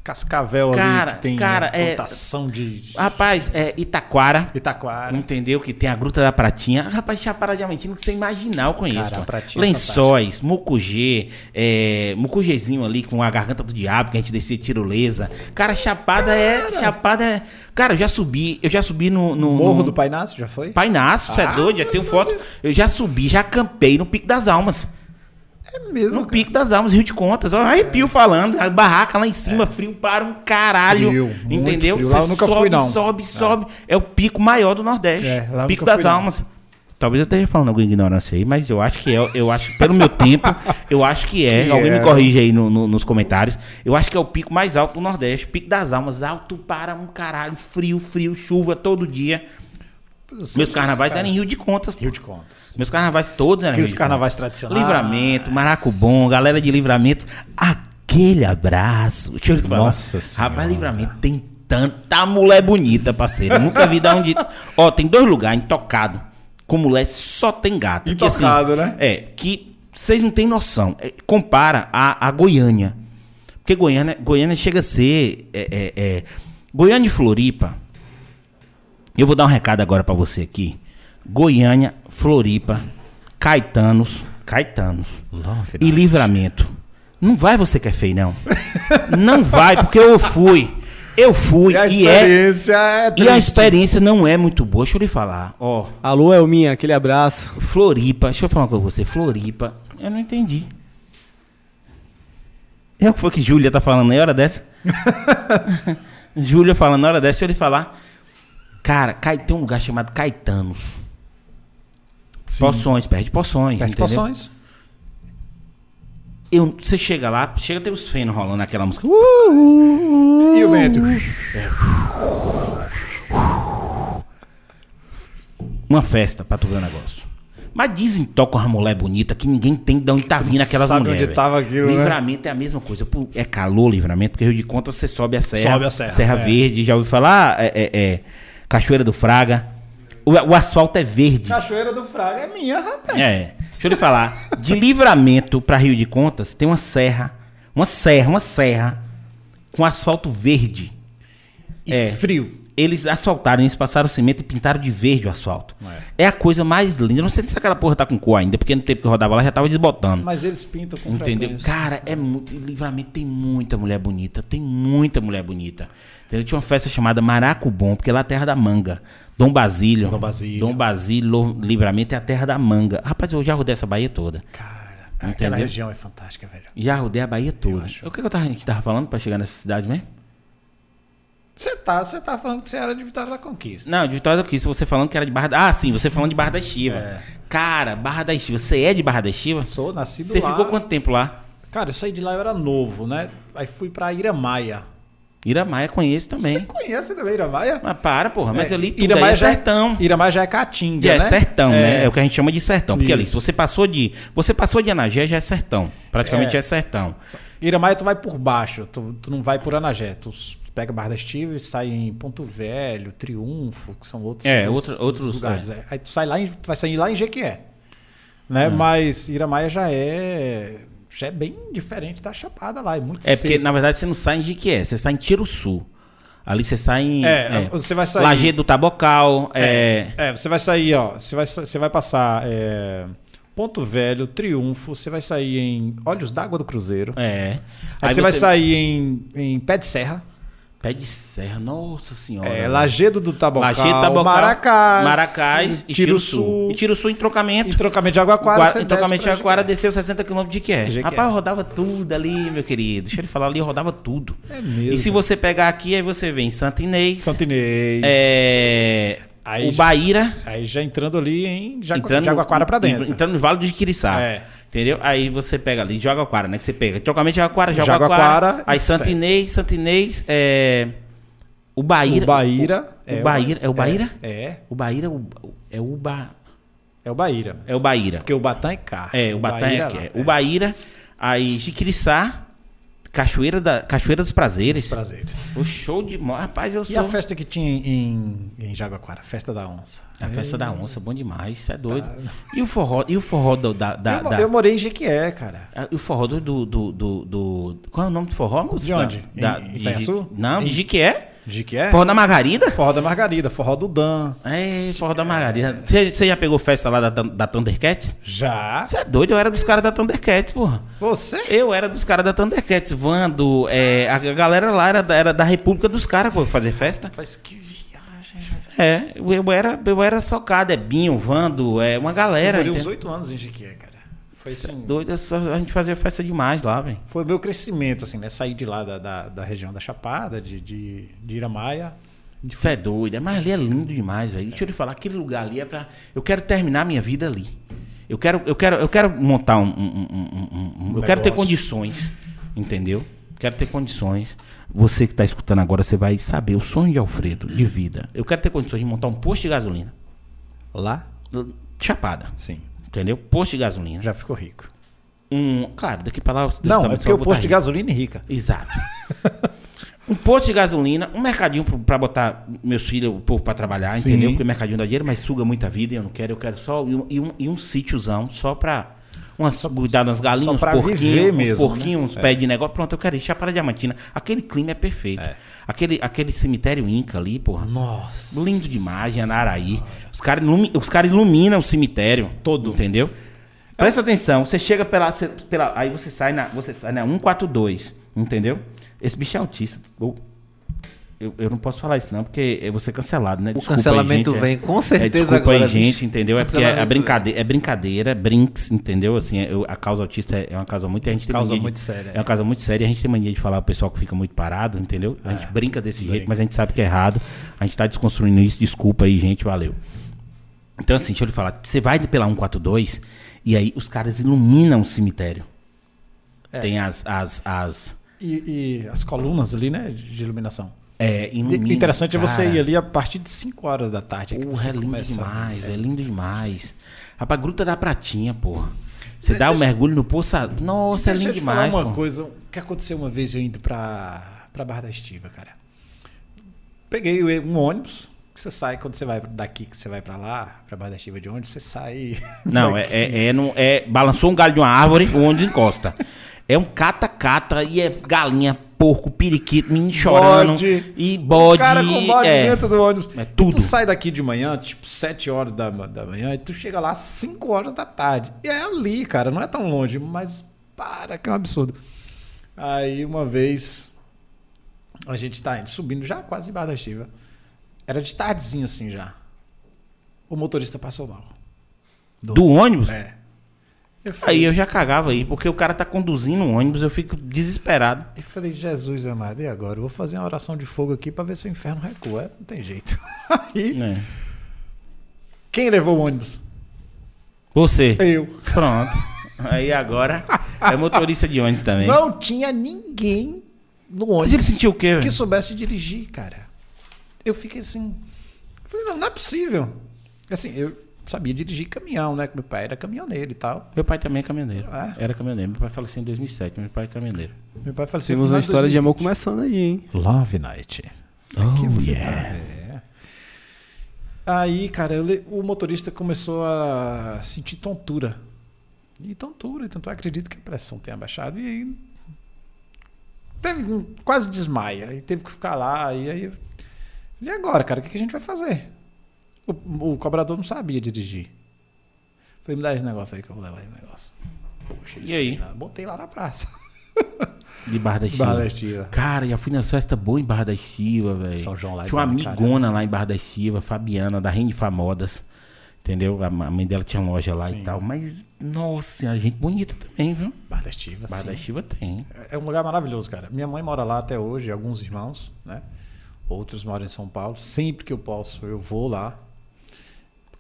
Cascavel Cara, ali que tem cara, uma é- plantação de Rapaz, é Itaquara. Itaquara. Entendeu? Que tem a Gruta da Pratinha. Rapaz, Chapada Diamantina, que você imaginar, eu conheço. Cara. Pratinha é Lençóis, Mucugê, é, Mucugezinho ali com a garganta do diabo, que a gente descia tirolesa. Cara, Chapada é. Chapada é. Cara, eu já subi, eu já subi no. no Morro no- do Pai Inácio, já foi? Painaço, você é doido? Já tenho foto. Eu já subi, já campei no Pico das Almas. É mesmo, No cara. Pico das Almas, Rio de Contas. Ó, arrepio falando. A barraca lá em cima, frio para um caralho. É. Frio, entendeu? frio. Lá Você eu nunca sobe, fui, não. sobe, sobe. É o pico maior do Nordeste. É, lá Pico das fui, não. Almas. Talvez eu esteja falando alguma ignorância aí, mas eu acho que é. Eu acho, pelo meu tempo, eu acho que é. Que Alguém me é. corrige aí no- no- nos comentários. Eu acho que é o pico mais alto do Nordeste. Pico das Almas, alto para um caralho. Frio, frio, chuva todo dia. Meus carnavais eram em Rio de Contas. Rio de Contas. Meus carnavais todos eram Aqueles Rio de carnavais Contas. tradicionais. Livramento, Maracubom, galera de Livramento. Aquele abraço. Deixa eu te falar. Nossa Senhora. Rapaz, Livramento tem tanta mulher bonita, parceiro. Eu nunca vi dar onde. Ó, tem dois lugares intocado. Com mulher só tem gata. Que, assim, Intocado, né? É, que vocês não têm noção. É, compara a, a Goiânia. Porque Goiânia, Goiânia chega a ser. é, é, é, Goiânia e Floripa. Eu vou dar um recado agora pra você aqui. Goiânia, Floripa, Caetanos, Caetanos e Livramento. Não vai você que é feio, não. Não vai, porque eu fui. Eu fui E a e, é. experiência é, E a experiência não é muito boa. Deixa eu lhe falar. Ó, Alô, Elminha, aquele abraço. Floripa. Deixa eu falar uma coisa com você. Floripa. Eu não entendi. É o que foi que Júlia tá falando na hora dessa? Júlia falando na hora dessa, deixa eu lhe falar. Cara, tem um lugar chamado Caetanos. Sim. Poções, perto de poções. Perde entendeu? poções. Eu, você chega lá, chega a ter os fenos rolando naquela música. E o vento? Uma festa pra tu ver o negócio. Mas dizem toca uma mulher bonita que ninguém tem de onde tá vindo aquelas sabe mulheres. onde tava aquilo, né? Livramento é a mesma coisa. É calor livramento, porque Rio de Contas você sobe a serra. Sobe a serra, é. Verde, já ouviu falar? É, é- é Cachoeira do Fraga. O, o asfalto é verde. Cachoeira do Fraga é minha, rapaz. É. Deixa eu lhe falar. De livramento pra Rio de Contas tem uma serra. Uma serra, uma serra. Com asfalto verde. E É. frio. Eles asfaltaram, eles passaram cimento e pintaram de verde o asfalto. É, a coisa mais linda. Eu não sei se aquela porra tá com cor ainda, porque no tempo que eu rodava lá já tava desbotando. Mas eles pintam com Entendeu? frequência. Cara, é muito. Livramento tem muita mulher bonita. Tem muita mulher bonita. Entendeu? Tinha uma festa chamada Maracubom, porque lá é a terra da manga. Dom Basílio. Dom Basílio. Dom Basílio, Livramento é a terra da manga. Rapaz, eu já rodei essa Bahia toda. Cara, Entendeu? aquela região é fantástica, velho. Já rodei a Bahia toda. acho. O que, que eu tava, a gente tava falando pra chegar nessa cidade mesmo? Você tá, você tá falando que você era de Vitória da Conquista. Não, de Vitória do Cristo, você falando que era de Barra da... Ah, sim, você falando de Barra da Estiva. É. Cara, Barra da Estiva. Você é de Barra da Estiva? Sou nascido Você lá. ficou quanto tempo lá? Cara, eu saí de lá, eu era novo, né? Aí fui pra Iramaia. Iramaia conheço também. Você conhece também Iramaia? Mas para, porra. Mas É, ali tudo Iramaia aí é sertão. Iramaia já é Caatinga, Já é né? sertão, né? É o que a gente chama de sertão. Porque ali, se Isso. você passou de. Você passou de Anagé, já é sertão. Praticamente É. já é sertão. Iramaia tu vai por baixo, tu, tu não vai por Anagé. Tu pega Barra da Estiva e sai em Ponto Velho, Triunfo, que são outros, É, outros, outro- outros, lugares. é. Aí tu sai lá, em, tu vai sair lá em Jequié. né? Mas Iramaia já é já é bem diferente da Chapada lá, é muito É porque, seco. na verdade, você não sai em Jiquié, você sai em Tiruçu. Ali você sai em. É, você vai sair- Lajeado do Tabocal. É. É, você vai sair, ó, você vai, você vai passar é, Ponto Velho, Triunfo, você vai sair em Olhos d'Água do Cruzeiro. É. Aí, você, vai sair em, em Pé de Serra, Pé de Serra, nossa senhora. é. Lagedo do Tabocal, Lajeado do Tabocal. Maracás, Maracás e Tiruçu. E Tiruçu em trocamento. Em trocamento de Aguaquara, Gua- em trocamento de Aguara Jiquié. desceu 60 km de Jiquié. Jiquié. Rapaz, rodava tudo ali, meu querido. Deixa eu lhe falar, ali rodava tudo. É mesmo. E se você pegar aqui, aí você vem Santa Inês, Santo Inês. é, Aí o já- Baíra, Aí já entrando ali em Jagu... entrando de Aguaquara pra dentro. Entrando no Vale do Jiquiriçá. É. Entendeu? Aí você pega ali, joga Aquara, né? Que você pega. Trocamento de Aguaquara, joga Jaguaquara Aquara. Aí e Santa segue. Inês, Santa Inês, é, o Baíra. O Baíra. O, Baíra. É o Baíra? É, é, O Baíra o- é o Ba... é o Baíra. É o Baíra. Porque o Batã é cá. É, o Batã é lá, é. O Baíra, aí Jiquiriçá, Cachoeira, da, Cachoeira dos Prazeres. Os prazeres. O show de... Rapaz, eu E sou... a festa que tinha em, em Jaguaquara? Festa da Onça. A festa da onça, bom demais, isso é doido. E o forró, e o forró do, da, da, eu, da- eu morei em Jequié, cara. Ah, e o forró do, do, do, do- do- Qual é o nome do forró, moço? De onde? Da, Em de- Itaiaçu? Não, de Em- Jiquié. Jequié? Forró da Margarida? Forró da Margarida, forró do Dan. É, forró da Margarida. Você já pegou festa lá da, da Thundercats? Já. Você é doido, eu era dos caras da Thundercats, porra. Você? Eu era dos caras da Thundercats, Vando, é, a galera lá era, da- era da República dos caras, pô, fazer festa. Mas que viagem, velho. É, eu eu era, eu era socado, é Binho, Vando, é uma Eu galera. morei uns oito anos em Jequié, cara. Foi assim. Doido, só- a gente fazia festa demais lá, velho. Foi o meu crescimento, assim, né? Sair de lá da, da, da região da Chapada, de, de, de Iramaia. Isso é doido, mas ali é lindo demais, velho. Deixa eu lhe falar, aquele lugar ali é pra. Eu quero terminar minha vida ali. Eu quero, eu quero, eu quero montar um. um- um- um- eu quero ter condições, entendeu? Quero ter condições. Você que está escutando agora, você vai saber o sonho de Alfredo de vida. Eu quero ter condições de montar um posto de gasolina. Lá? Chapada, Sim. Entendeu? Posto de gasolina. Já ficou rico. Um, claro, daqui pra lá. Não, é porque o posto de rico. gasolina é rica. Exato. um posto de gasolina, um mercadinho pra botar meus filhos, o povo pra trabalhar, Sim. entendeu? Porque o mercadinho dá dinheiro, mas suga muita vida e eu não quero. Eu quero só. E um, e um, e um sítiozão só pra. Umas, cuidar das galinhas, uns porquinhos, viver uns mesmo, porquinhos, né? uns pés de negócio. Pronto, eu quero ir. Chapada Diamantina. Aquele clima é perfeito. É. Aquele, aquele cemitério Inca ali, porra. Nossa. Lindo demais, em Anaraí. Os caras ilumi os cara iluminam o cemitério. Todo. Entendeu? Presta atenção, você chega pela, pela. Aí você sai na. Você sai na 142, entendeu? Esse bicho é autista. Eu, eu não posso falar isso, não, porque eu vou ser cancelado, né? O cancelamento gente, é- vem com é, certeza desculpa agora, aí, gente, entendeu? É porque é, Cancelamento brincadeira, é brincadeira, é brinks, entendeu? Assim, eu- a causa autista é, é uma causa muito. A gente tem Causa mania de- muito séria, É uma causa muito séria. A gente tem mania de falar o pessoal que fica muito parado, entendeu? A gente brinca desse jeito, mas a gente sabe que é errado. A gente tá desconstruindo isso. Desculpa aí, gente. Valeu. Então, assim, deixa eu lhe falar. Você vai pela 142 e aí os caras iluminam o cemitério. É. Tem as. as, as E, e as colunas ali, né? De iluminação. É, ilumina, interessante é você ir ali a partir de 5 horas da tarde. é Porra, é lindo começa demais, é lindo demais. Rapaz, Gruta da Pratinha, porra. Você dá o mergulho no poço. Nossa, é lindo eu te falar demais. uma pô. coisa. O que aconteceu uma vez eu indo pra, pra Barra da Estiva, cara? Peguei um ônibus. Que você sai quando você vai daqui, que você vai pra lá, pra Barra da Estiva de ônibus, você sai. Não, é, é, é, não- é- Balançou um galho de uma árvore, o ônibus encosta. É um cata-cata e é galinha, porco, periquito, menino chorando. Bode. E bode. O cara com bode é, dentro do ônibus. É tudo. Tu sai daqui de manhã, tipo 7 horas da, da manhã, e tu chega lá às 5 horas da tarde. E é ali, cara, não é tão longe, mas para, que é um absurdo. Aí uma vez a gente tá indo, subindo já quase em Barra da Estiva. Era de tardezinho assim já. O motorista passou mal. Do ônibus? É. Eu falei, Aí eu já cagava aí, porque o cara tá conduzindo um ônibus, eu fico desesperado. eu falei, Jesus amado, e agora? Eu vou fazer uma oração de fogo aqui pra ver se o inferno recua. É, Não tem jeito. Aí, né? quem levou o ônibus? Você. Eu. Pronto. Aí agora é motorista de ônibus também. Não tinha ninguém no Mas ônibus ele sentiu o quê, que soubesse dirigir, cara. Eu fiquei assim. Falei, não, não é possível. Assim, eu sabia dirigir caminhão, né? Que meu pai era caminhoneiro e tal. Meu pai também é caminhoneiro. É? Era caminhoneiro. Meu pai faleceu em 2007, meu pai é caminhoneiro. Meu pai faleceu Temos uma história de 2020. amor começando aí, hein? Love Night. Oh, você yeah. tá, é. Aí, cara, eu o motorista começou a sentir tontura E tontura, então eu acredito que a pressão tenha baixado. E aí. Teve, um- quase desmaia. Aí teve que ficar lá. E aí. E agora, cara, o que a gente vai fazer? O, o cobrador não sabia dirigir. Falei, me dá esse negócio aí que eu vou levar esse negócio. Poxa, E aí? lá. Botei lá na praça. De Barra da Estiva. Barra da Estiva. Cara, já fui nas festas boas em Barra da Estiva, velho. São João lá é Tinha uma amigona lá em Barra da Estiva, Fabiana, da Rende Famodas. Entendeu? A mãe dela tinha loja lá Sim. e tal. Mas, nossa, a gente bonita também, viu? Barra da Estiva, Barra sim. da Estiva tem. É um lugar maravilhoso, cara. Minha mãe mora lá até hoje, alguns irmãos, né? Outros moram em São Paulo. Sempre que eu posso, eu vou lá.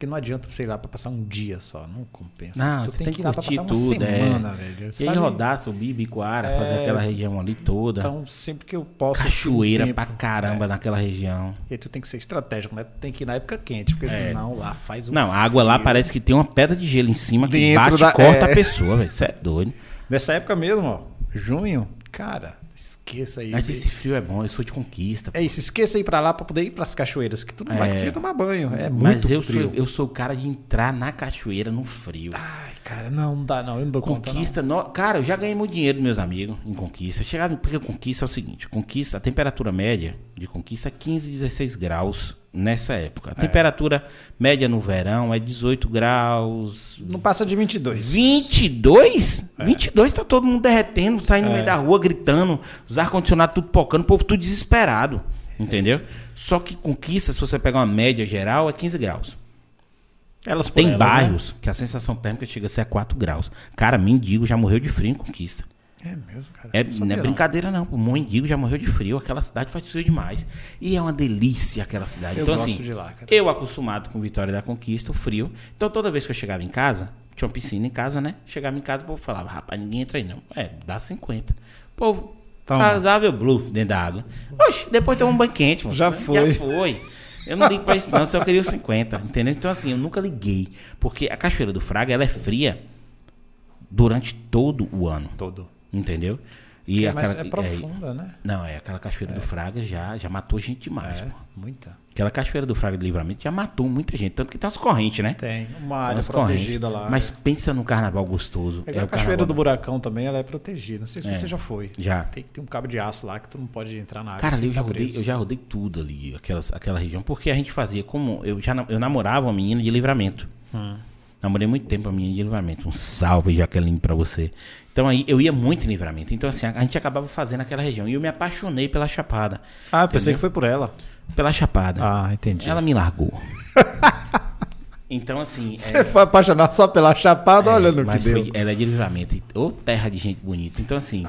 Porque não adianta, sei lá, pra passar um dia só. Não compensa. Não, tu você tem, tem que ir lá pra passar uma tudo, é. semana, velho. E aí rodar, subir Ibicoara, fazer É. aquela região ali toda. Então, sempre que eu posso. Cachoeira um pra tempo. caramba naquela região. E aí tu tem que ser estratégico, né? Tu tem que ir na época quente, porque É. senão lá faz um Não, a água lá frio. parece que tem uma pedra de gelo em cima que Dentro bate da- e corta é. a pessoa, velho. Isso é doido. Nessa época mesmo, ó. Junho, cara, esqueça aí. Mas esse frio é bom, eu sou de conquista. É isso, esqueça ir pra lá pra poder ir pras cachoeiras, que tu não vai É. conseguir tomar banho. É muito Mas eu frio. sou, eu sou o cara de entrar na cachoeira no frio. Ai, cara, não, não dá não, eu não dou conta não. Conquista, no- cara, eu já ganhei muito dinheiro dos meus amigos em conquista. Chegava, porque conquista é o seguinte: conquista, a temperatura média de conquista é 15, 16 graus nessa época. A temperatura média no verão é 18 graus. Não passa de 22. 22? 22 tá todo mundo derretendo, saindo no meio da rua, gritando, os ar-condicionados tudo pocando, o povo tudo desesperado. Entendeu? Só que conquista, se você pegar uma média geral, é 15 graus. Elas Tem elas, bairros que a sensação térmica chega a ser a 4 graus. Cara, mendigo já morreu de frio em conquista. Né? É mesmo, cara. É, Não é brincadeira, não. O mendigo já morreu de frio. Aquela cidade faz frio demais. E é uma delícia aquela cidade. Eu então, gosto assim, de lá, cara. eu acostumado com Vitória da Conquista, o frio. Então, toda vez que eu chegava em casa, tinha uma piscina em casa, né? Chegava em casa, o povo falava, rapaz, ninguém entra aí, não. É, dá 50. O povo casava bluff dentro da água. Oxe, depois tem um banho quente, moço. Já foi. Já foi. Eu não ligo pra isso, não. Só queria os 50, entendeu? Então, assim, eu nunca liguei. Porque a Cachoeira do Fraga, ela é fria durante todo o ano. Todo. Entendeu? E É, mas aquela, é profunda, né? não, é aquela cachoeira do Fraga já, já matou gente demais, É, pô. muita. Aquela cachoeira do Fraga de Livramento já matou muita gente. Tanto que tem umas correntes, né? Tem uma área protegida lá. Mas pensa no carnaval gostoso. É o a Cachoeira carnaval do Buracão também, ela é protegida. Não sei se É. você já foi. Já. Tem que ter um cabo de aço lá que tu não pode entrar na água. Cara, ali eu já, tá rodei, eu já rodei tudo ali, aquelas, aquela região. Porque a gente fazia como. Eu já eu namorava uma menina de livramento. Hum. Namorei muito tempo a menina de livramento. Um salve, Jaqueline, pra você. Então aí eu ia muito em livramento. Então, assim, a, a gente acabava fazendo aquela região. E eu me apaixonei pela Chapada. Ah, eu pensei Entendeu? que foi por ela. Pela Chapada. Ah, entendi. Ela me largou. então, assim. Você foi apaixonado só pela chapada, olha no que mas deu. foi- ela é de livramento. Ô, terra de gente bonita. Então, assim.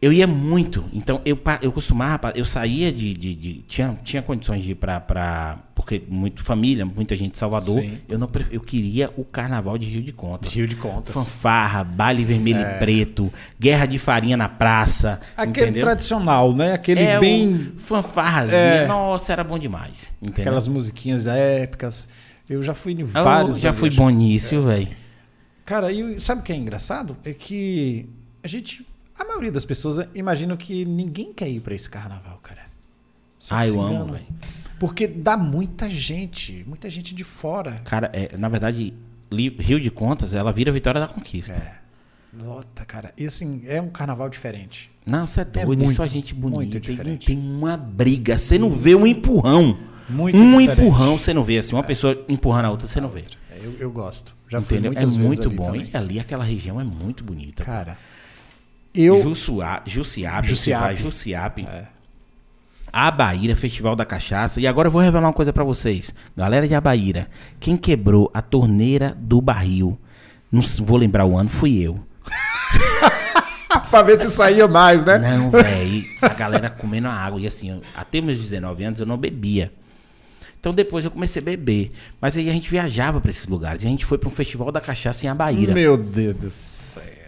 Eu ia muito. Então, eu, eu costumava. Eu saía de. de- de- tinha, tinha condições de ir pra. pra porque muito família, muita gente de Salvador. Sim. Eu, não, eu queria o carnaval de Rio de Contas. Rio de Contas. Fanfarra, baile vermelho e preto, guerra de farinha na praça. Aquele entendeu? tradicional, né? Aquele é bem. fanfarrazinha. É. Nossa, era bom demais. Entendeu? Aquelas musiquinhas épicas. Eu já fui em Eu vários. já ali, fui bom nisso, velho. Cara, e sabe o que é engraçado? É que a gente. A maioria das pessoas imagina que ninguém quer ir pra esse carnaval, cara. Só Ah, eu amo, velho. Porque dá muita gente, muita gente de fora. Cara, é, na verdade, Rio de Contas, ela vira Vitória da Conquista. É. Lota, cara. E assim, é um carnaval diferente. Não, você é doido, muito, só gente bonita. muito diferente. Tem uma briga, você não vê um empurrão. Muito um diferente. empurrão você não vê, assim, uma pessoa empurrando a outra você não vê. É, eu, eu gosto. Já Entendeu? muitas É muito bom. também. E ali aquela região é muito bonita. Cara, eu. Jussua- Jussiape, Jussiape. Jussiape. Abaíra, Festival da Cachaça. E agora eu vou revelar uma coisa pra vocês. Galera de Abaíra, quem quebrou a torneira do barril, não vou lembrar o ano, fui eu. pra ver se saía mais, né? Não, velho. A galera comendo a água. E assim, eu- até meus 19 anos eu não bebia. Então depois eu comecei a beber. Mas aí a gente viajava pra esses lugares. E a gente foi pra um festival da cachaça em Abaíra. Meu Deus do céu.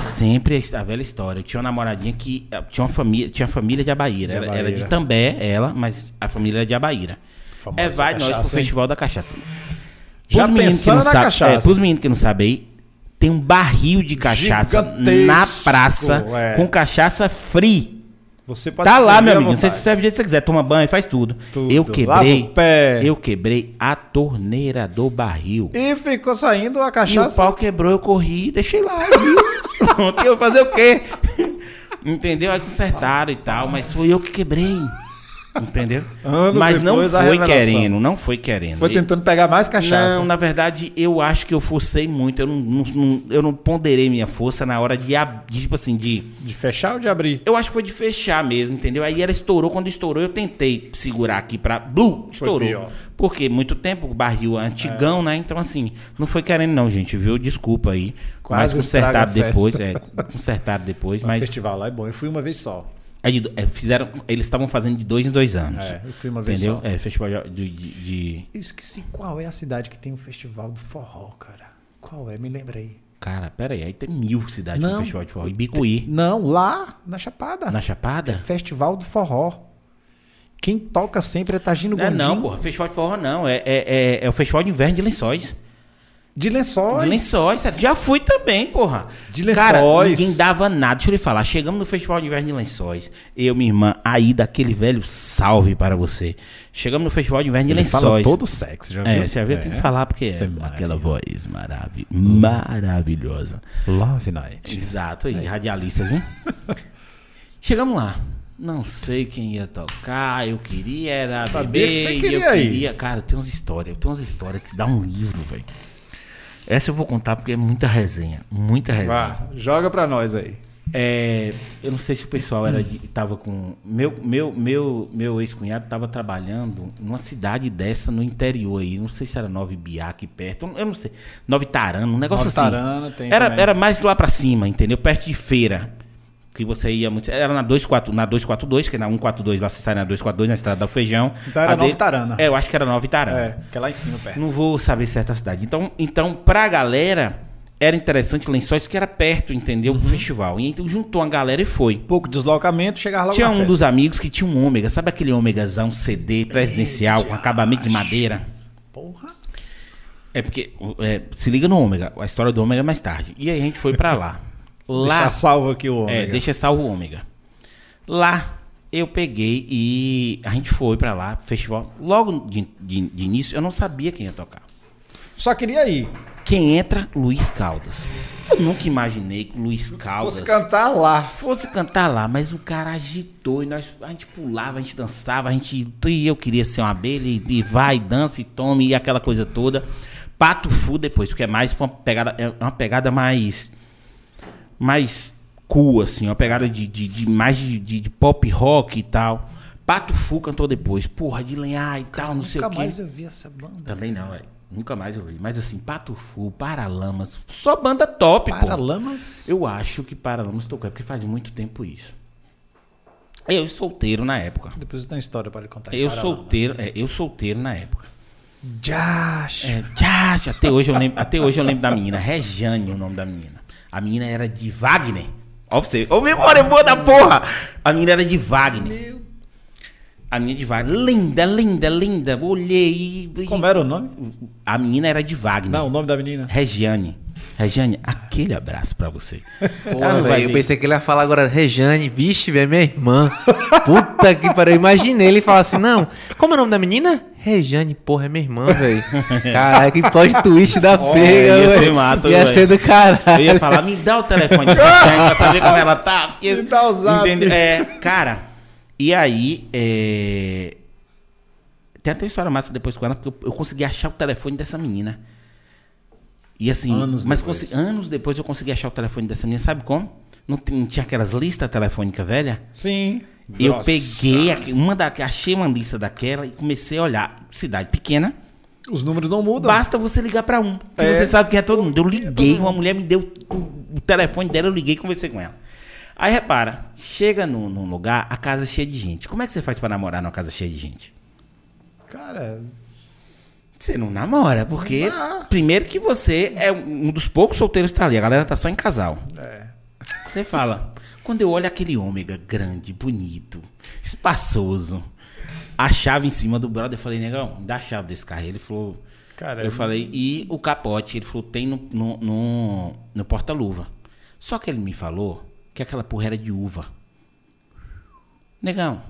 Sempre a velha história. Eu tinha uma namoradinha que eh, tinha uma família, tinha família de Abaíra. De Era, Abaíra. era de També, ela, mas a família era de Abaíra. Famosa É, vai nós pro cachaça, hein? festival da cachaça. Já Pros meninos que pensando não na sabe- cachaça. É, pros meninos que não sabem tem um barril de cachaça Gigantesco, na praça é. com cachaça free. Você pode Tá lá, meu amigo. Você se serve do jeito que você quiser. Toma banho, faz tudo. Tudo. Eu quebrei. Eu quebrei a torneira do barril. E ficou saindo a E o cachaça. pau quebrou, eu corri e deixei lá. viu? Pronto, eu ia fazer o quê? Entendeu? Aí consertaram e tal, mas foi eu que quebrei. Entendeu? Anos mas não foi querendo, não foi querendo. Foi tentando pegar mais cachaça. Não, na verdade, eu acho que eu forcei muito. Eu não, não- eu não ponderei minha força na hora de, ab- de, tipo assim, de. De fechar ou de abrir? Eu acho que foi de fechar mesmo, entendeu? Aí ela estourou. Quando estourou, eu tentei segurar aqui pra. Blue! Estourou. Porque muito tempo, o barril é antigão, né? Então, assim, não foi querendo, não, gente, viu? Desculpa aí. Quase mas festa. depois, é. Consertaram depois, O mas. festival lá é bom. Eu fui uma vez só. É de- é, fizeram, eles estavam fazendo de dois em dois anos. É, eu fui uma vez Entendeu? só. É, festival de- de- de Eu esqueci qual é a cidade que tem o festival do forró, cara. Qual é? Me lembrei. Cara, pera aí, aí tem mil cidades Não. com festival de forró. Ibicuí, Não, lá na Chapada. na Chapada? Festival do forró. Quem toca sempre é Tagino Não, é Gondim. não, porra. Festival de forró não. É, é, é, é o Festival de Inverno de Lençóis. De lençóis. De Lençóis. sabe? Já fui também, porra. De Cara, Lençóis. ninguém dava nada. Deixa eu lhe falar. Chegamos no Festival de Inverno de Lençóis. Eu, minha irmã, aí daquele velho salve para você. Chegamos no Festival de Inverno de Ele Lençóis. fala todo sexy, já viu? É, você viu? Tem que falar porque é aquela voz maravi maravilhosa. Love Night. Exato, aí, radialistas, viu? Chegamos lá. Não sei quem ia tocar, eu queria era Sabia beber, que você queria eu ir. queria, cara, tem umas histórias, tem umas histórias que dá um livro, velho. Essa eu vou contar porque é muita resenha, muita resenha. Vá, joga pra nós aí. É, eu não sei se o pessoal era de, tava com meu meu meu meu ex-cunhado tava trabalhando numa cidade dessa no interior aí, não sei se era Nova Ibiá aqui perto, eu não sei, Nova Itarana, um negócio Nova assim. Itarana tem era também. era mais lá pra cima, entendeu? Perto de feira. Que você ia muito. Era na 24, na 242, que na 142 lá você sai na 242, na estrada do Feijão. Então era A Nova de- Itarana. É, eu acho que era Nova Itarana. É, que é lá em cima, perto. Não vou saber certa cidade. Então, então pra galera, era interessante Lençóis, que era perto, entendeu? Uhum. Do festival. E então juntou a galera e foi. Pouco deslocamento, chegar lá Tinha um dos amigos que tinha um ômega. Sabe aquele ômegazão CD presidencial com acabamento de madeira? Porra. É porque, é, se liga no ômega. A história do ômega é mais tarde. E aí a gente foi pra lá. Lá, Deixa salvo aqui o homem. é, deixa salvo o ômega. Lá eu peguei e a gente foi pra lá, festival. Logo de, de- de início, eu não sabia quem ia tocar. Só queria ir. Quem entra? Luiz Caldas. Eu nunca imaginei que o Luiz Caldas Fosse cantar lá. fosse cantar lá, mas o cara agitou e nós, a gente pulava, a gente dançava, a gente. E eu queria ser uma abelha e, e vai, dança e tome e aquela coisa toda. Pato Fu depois, porque é mais uma pegada, é uma pegada mais. Mais cool, assim, uma pegada de, de, de mais de, de- de pop rock e tal. Pato Fu cantou depois, porra, de lenhar e tal, não sei o Nunca quê. mais eu vi essa banda. Também não, velho. Nunca mais eu vi. Mas assim, Pato Fu, Paralamas, só banda top, pô. Paralamas. Eu acho que Paralamas tocou, é porque faz muito tempo isso. Eu solteiro na época. Depois eu tenho uma história pra lhe contar. Eu Paralamas. solteiro, é, eu solteiro na época. Josh. É, já, até hoje eu lembro, até hoje eu lembro da menina, Rejane, o nome da menina. A menina era de Wagner. Ó pra você, ô memória boa da porra. A menina era de Wagner. A menina de Wagner, linda, linda, linda. Olhei e Como era o nome? a menina era de Wagner. Não, o nome da menina. Regiane. Regiane, aquele abraço pra você. Pô, vai velho, eu pensei que ele ia falar agora, Rejane, vixe, velho, minha irmã. Puta que pariu. Eu imaginei ele falar assim, não. Como é o nome da menina? Rejane, porra, é minha irmã, velho. Caralho, que plot twist da Ó, pega, ia ser velho. massa, Ia velho. ser do caralho. Eu ia falar, me dá o telefone da Regiane pra saber como ela tá. Porque, Me dá o zap. É, cara, e aí, é... tem até uma história massa depois com ela, porque eu, eu consegui achar o telefone dessa menina. E assim, Anos mas depois. anos depois eu consegui achar o telefone dessa menina, sabe como? Não, tinha aquelas listas telefônicas velha? Sim. Eu Grossa. peguei uma da, achei uma lista daquela e comecei a olhar. Cidade pequena, Os números não mudam. basta você ligar pra um. Que É. você sabe quem é todo mundo. Eu liguei, uma mulher me deu o telefone dela, eu liguei e conversei com ela. Aí repara, chega num, num lugar, a casa é cheia de gente. Como é que você faz pra namorar numa casa cheia de gente? Cara, Você não namora, porque primeiro que você é um dos poucos solteiros que tá ali, a galera tá só em casal. é. Você fala, quando eu olho aquele ômega grande, bonito, espaçoso, a chave em cima do brother, eu falei, negão, dá a chave desse carro. Ele falou, Cara, eu falei, e o capote? Ele falou, tem no, no, no, no porta-luva. Só que ele me falou que aquela porra era de uva. Negão,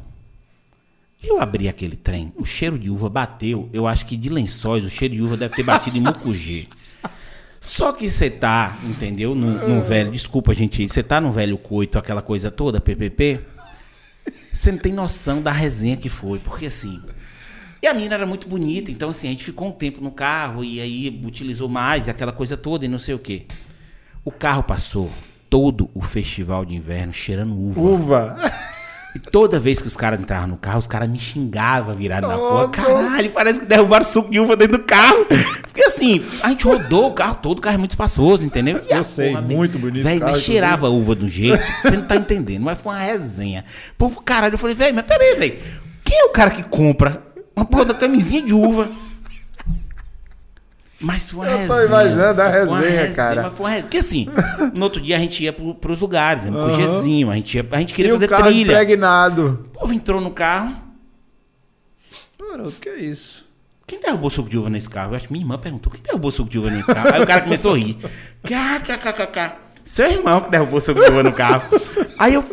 eu abri aquele trem, o cheiro de uva bateu, eu acho que de lençóis, o cheiro de uva deve ter batido em mucugê. Só que você tá, entendeu? No, no velho, desculpa, gente, você tá no velho coito, aquela coisa toda, PPP, você não tem noção da resenha que foi, porque assim. E a menina era muito bonita, então assim, a gente ficou um tempo no carro e aí utilizou mais, aquela coisa toda e não sei o quê. O carro passou todo o festival de inverno cheirando uva. Uva. E toda vez que os caras entravam no carro, os caras me xingavam virado na porra. Caralho, parece que derrubaram suco de uva dentro do carro. Porque assim, a gente rodou o carro todo, o carro é muito espaçoso, entendeu? E Eu sei, muito bonito Velho, mas cheirava uva de um jeito, você não tá entendendo. Mas foi uma resenha. Povo, caralho, eu falei, velho, mas peraí, velho. Quem é o cara que compra uma porra da camisinha de uva? Mas foi uma Eu tô resenha. imaginando a uma resenha, cara. Mas foi uma resenha. Porque assim, no outro dia a gente ia pro, pros lugares, né? pro Gezinho, a gente, ia, a gente E queria o fazer carro trilha. impregnado. O povo entrou no carro. Garoto, que é isso? Quem derrubou suco de uva nesse carro? Eu acho que minha irmã perguntou: quem derrubou suco de uva nesse carro? Aí o cara começou a rir. KKKK. Seu irmão que derrubou suco de uva no carro. Aí eu.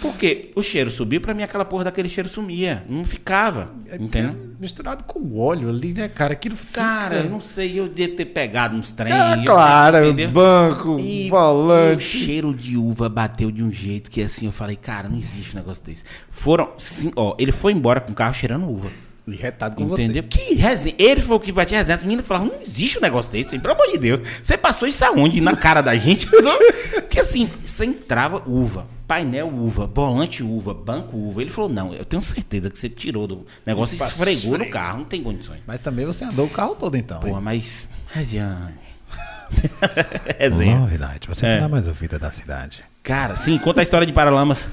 Por quê? O cheiro subiu, pra mim aquela porra daquele cheiro sumia. Não ficava. Entendeu? É misturado com óleo ali, né, cara? Aquilo fica... Cara, eu não sei, eu devo ter pegado nos trem. Ah, eu- claro, entendeu? banco, E o volante. cheiro de uva bateu de um jeito que assim, eu falei, cara, não existe um negócio desse. Foram, sim, ó, ele foi embora com o carro cheirando uva. E retado com Entendeu? Que resenha. Ele foi o que batia resenha. As meninas falavam, não existe um negócio desse, pelo amor de Deus. Você passou isso aonde? Na cara da gente? Porque assim, você entrava uva, painel uva, volante uva, banco uva. Ele falou, não, eu tenho certeza que você tirou do negócio e esfregou no carro. Não tem condições. Mas também você andou o carro todo então. Porra, hein? mas... Regiane... resenha. Novidade, você É. tá mais ouvida da cidade. Cara, sim, conta a história de Paralamas.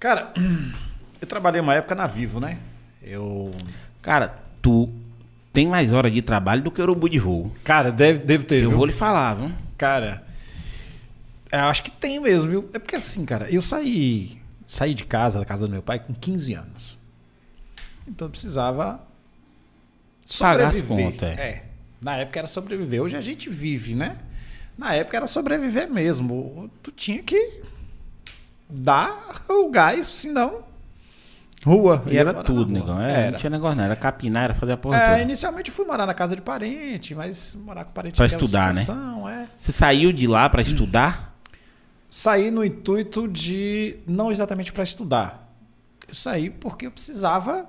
Cara, eu trabalhei uma época na Vivo, né? Eu. Cara, tu tem mais hora de trabalho do que urubu de voo. Cara, deve, deve ter. Eu viu? vou lhe falar, viu? Cara, eu acho que tem mesmo, viu? É porque assim, cara, eu saí, saí de casa, da casa do meu pai, com 15 anos. Então eu precisava sobreviver. contas, é. É. Na época era sobreviver. Hoje a gente vive, né? Na época era sobreviver mesmo. Tu tinha que dar o gás, senão rua. E era tudo, negão. É, Era. Não tinha negócio, não. Era capinar, era fazer a porra É, toda. inicialmente eu fui morar na casa de parente, mas morar com parente Pra é estudar, né? É. Você saiu de lá pra estudar? Saí no intuito de não exatamente para estudar. Eu saí porque eu precisava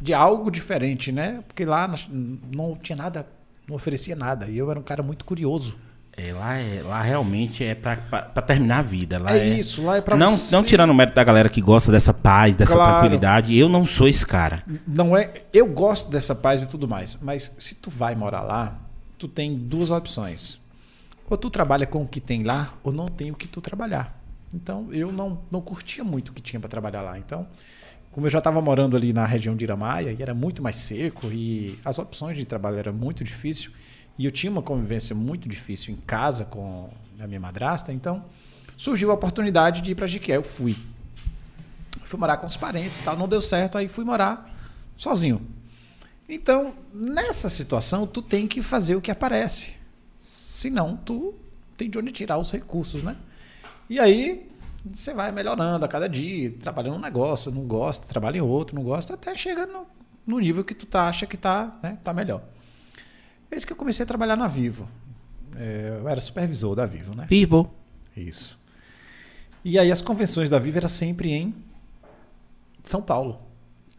de algo diferente, né? Porque lá não tinha nada, não oferecia nada. E eu era um cara muito curioso. É, lá, é, lá realmente é pra terminar a vida. Lá É é, isso, lá é pra não, você- não tirando o mérito da galera que gosta dessa paz, dessa Claro. tranquilidade. Eu não sou esse cara. Não é, eu gosto dessa paz e tudo mais, mas se tu vai morar lá, tu tem duas opções. Ou tu trabalha com o que tem lá, ou não tem o que tu trabalhar. Então, eu não, não curtia muito o que tinha para trabalhar lá. Então, como eu já estava morando ali na região de Iramaia, e era muito mais seco, e as opções de trabalho eram muito difícil, e eu tinha uma convivência muito difícil em casa com a minha madrasta, então surgiu a oportunidade de ir para Jiquié. Eu fui. Fui morar com os parentes tal, não deu certo, aí fui morar sozinho. Então, nessa situação, tu tem que fazer o que aparece. Senão, tu tem de onde tirar os recursos, né? E aí, você vai melhorando a cada dia, trabalhando um negócio, não gosta, trabalha em outro, não gosta, até chega no, no nível que tu tá, acha que tá, né, tá melhor. É isso que eu comecei a trabalhar na Vivo. É, eu era supervisor da Vivo, né? Vivo. Isso. E aí as convenções da Vivo era sempre em São Paulo,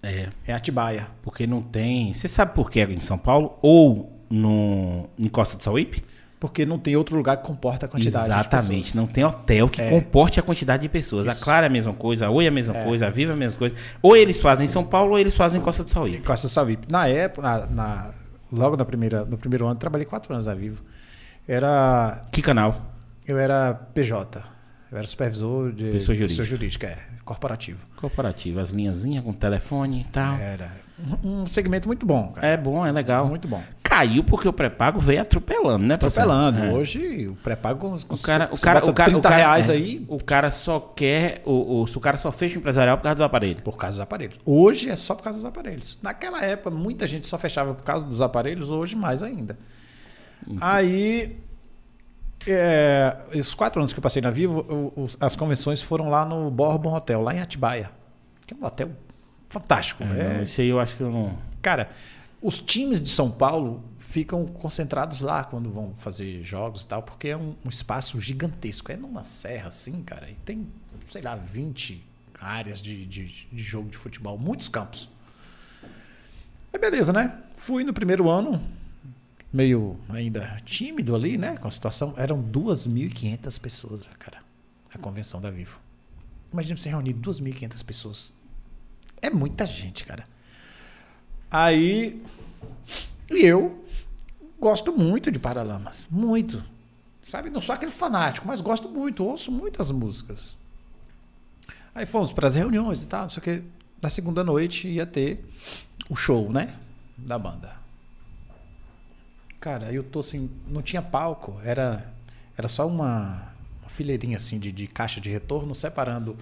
É, em Atibaia. porque não tem. Você sabe por que é em São Paulo? Ou no, em Costa de Sauípe? Porque não tem outro lugar que comporta a quantidade de Exatamente. Não tem hotel que É. comporte a quantidade de pessoas. A Isso. Clara é a mesma coisa, a Oi é a mesma coisa, a Viva é a mesma coisa. Ou eles fazem em São Paulo ou eles fazem em Costa do Sauípe. Costa do Sauípe. Na época, na, na- logo na primeira, no primeiro ano, trabalhei quatro anos na Vivo. Era, Que canal? eu era PJ. Eu era supervisor de Pessoa jurídica. jurídica, é, corporativo. Corporativo. As linhazinhas com telefone e tal. Era um, um segmento muito bom, cara. É, bom, é legal. Muito bom. Caiu porque o pré-pago veio atropelando, né? Atropelando. É. Hoje, o pré-pago com, O cara, o cara, o cara, 30 o cara, reais é, aí O cara só quer. O, o, o cara só fecha o empresarial por causa do aparelho. por causa dos aparelhos. Hoje é só por causa dos aparelhos. Naquela época, muita gente só fechava por causa dos aparelhos, hoje mais ainda. Aí, é, esses quatro anos que eu passei na Vivo, eu- os- as convenções foram lá no Bourbon Hotel, lá em Atibaia. que é um hotel fantástico. É, é, não, Isso aí eu acho que eu não. Cara, os times de São Paulo ficam concentrados lá quando vão fazer jogos e tal, porque é um, um espaço gigantesco. É numa serra assim, cara, e tem, sei lá, 20 áreas de, de, de jogo de futebol, muitos campos. Aí beleza, né? Fui no primeiro ano, meio ainda tímido ali, né? Com a situação. Eram 2.500 pessoas, cara, a convenção da Vivo. Imagina você reunir 2.500 pessoas. É muita gente, cara. Aí. E eu gosto muito de Paralamas. Muito. Sabe? Não sou aquele fanático, mas gosto muito. Ouço muitas músicas. Aí fomos para as reuniões e tal, o que. Na segunda noite ia ter o show, né? Da banda. Cara, eu tô assim. Não tinha palco. Era, era só uma, uma fileirinha assim de, de caixa de retorno separando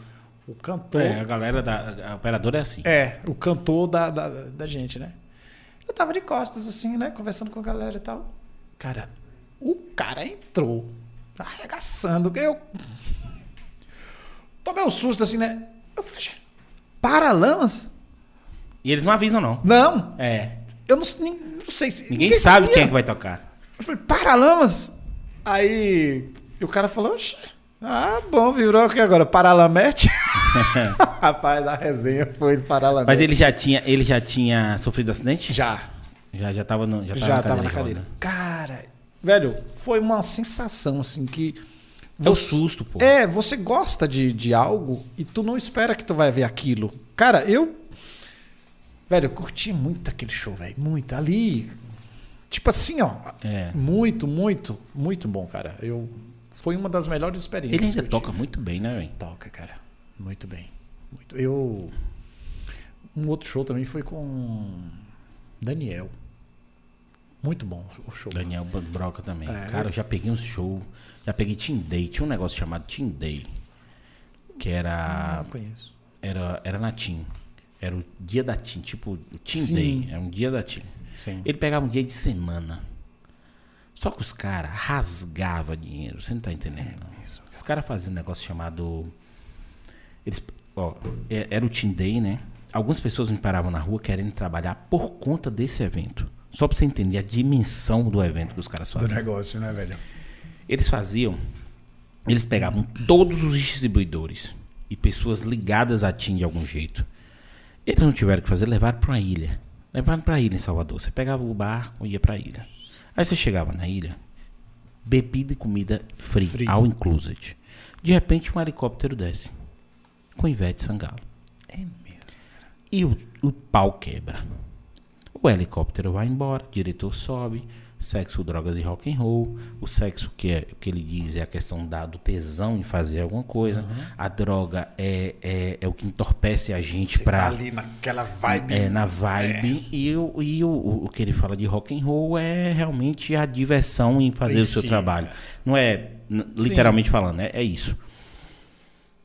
o cantor. É, a galera da. A operadora é assim. É, o cantor da, da, da gente, né? Eu tava de costas, assim, né? Conversando com a galera e tal. Cara, o cara entrou, arregaçando. Eu. Tomei um susto, assim, né? Eu falei, "Gente, Paralamas? E eles não avisam, não. Não, É. eu não, não sei. se- Ninguém, sabe sabia. quem é que vai tocar. Eu falei, Paralamas? Aí o cara falou, "Oxe, ah, bom, virou aqui agora, Paralamete? Rapaz, a resenha foi Paralamete. Mas ele já tinha, ele já tinha sofrido acidente? Já, Já, já tava no, já tava já na tava na cadeira. cadeira. Cara, velho, foi uma sensação assim que. É o susto, pô. É, você gosta de, de algo e tu não espera que tu vai ver aquilo. Cara, eu. Velho, eu curti muito aquele show, velho. Muito. Ali. Tipo assim, ó. É. Muito, muito, muito bom, cara. Eu. Foi uma das melhores experiências. Ele ainda toca tive. muito bem, né, velho? Toca, cara. Muito bem. Muito. Eu. Um outro show também foi com Daniel. Muito bom o show. Daniel Broca também. É. Cara, eu já peguei uns show. Já peguei Team Day. Tinha um negócio chamado Team Day. Que era. Não conheço. Era, era na Team. Era o dia da Team. Tipo, o Team Sim. Day. Era um dia da Team. Sim. Ele pegava um dia de semana. Só que os caras rasgavam dinheiro. Você não tá entendendo? isso. Os caras faziam um negócio chamado. Eles, ó, é- era o Team Day, né? Algumas pessoas me paravam na rua querendo trabalhar por conta desse evento. Só pra você entender a dimensão do evento que os caras Do faziam. negócio, né, velho? Eles faziam. Eles pegavam todos os distribuidores e pessoas ligadas à TIM de algum jeito. Eles não tiveram que fazer, levaram para uma ilha. Levaram para a ilha em Salvador. Você pegava o barco e ia para a ilha. Aí você chegava na ilha, bebida e comida free, Free. all included. De repente um helicóptero desce com Ivete Sangalo. É mesmo. E o, o pau quebra. O helicóptero vai embora, o diretor sobe, sexo, drogas e rock and roll. O sexo que, é, que ele diz é a questão da, do tesão em fazer alguma coisa. A droga é, é, é o que entorpece a gente Você tá pra ali naquela vibe. é, na vibe. E, o, e o, o que ele fala de rock and roll é realmente a diversão em fazer o seu si, trabalho. Não é literalmente falando, é, é isso.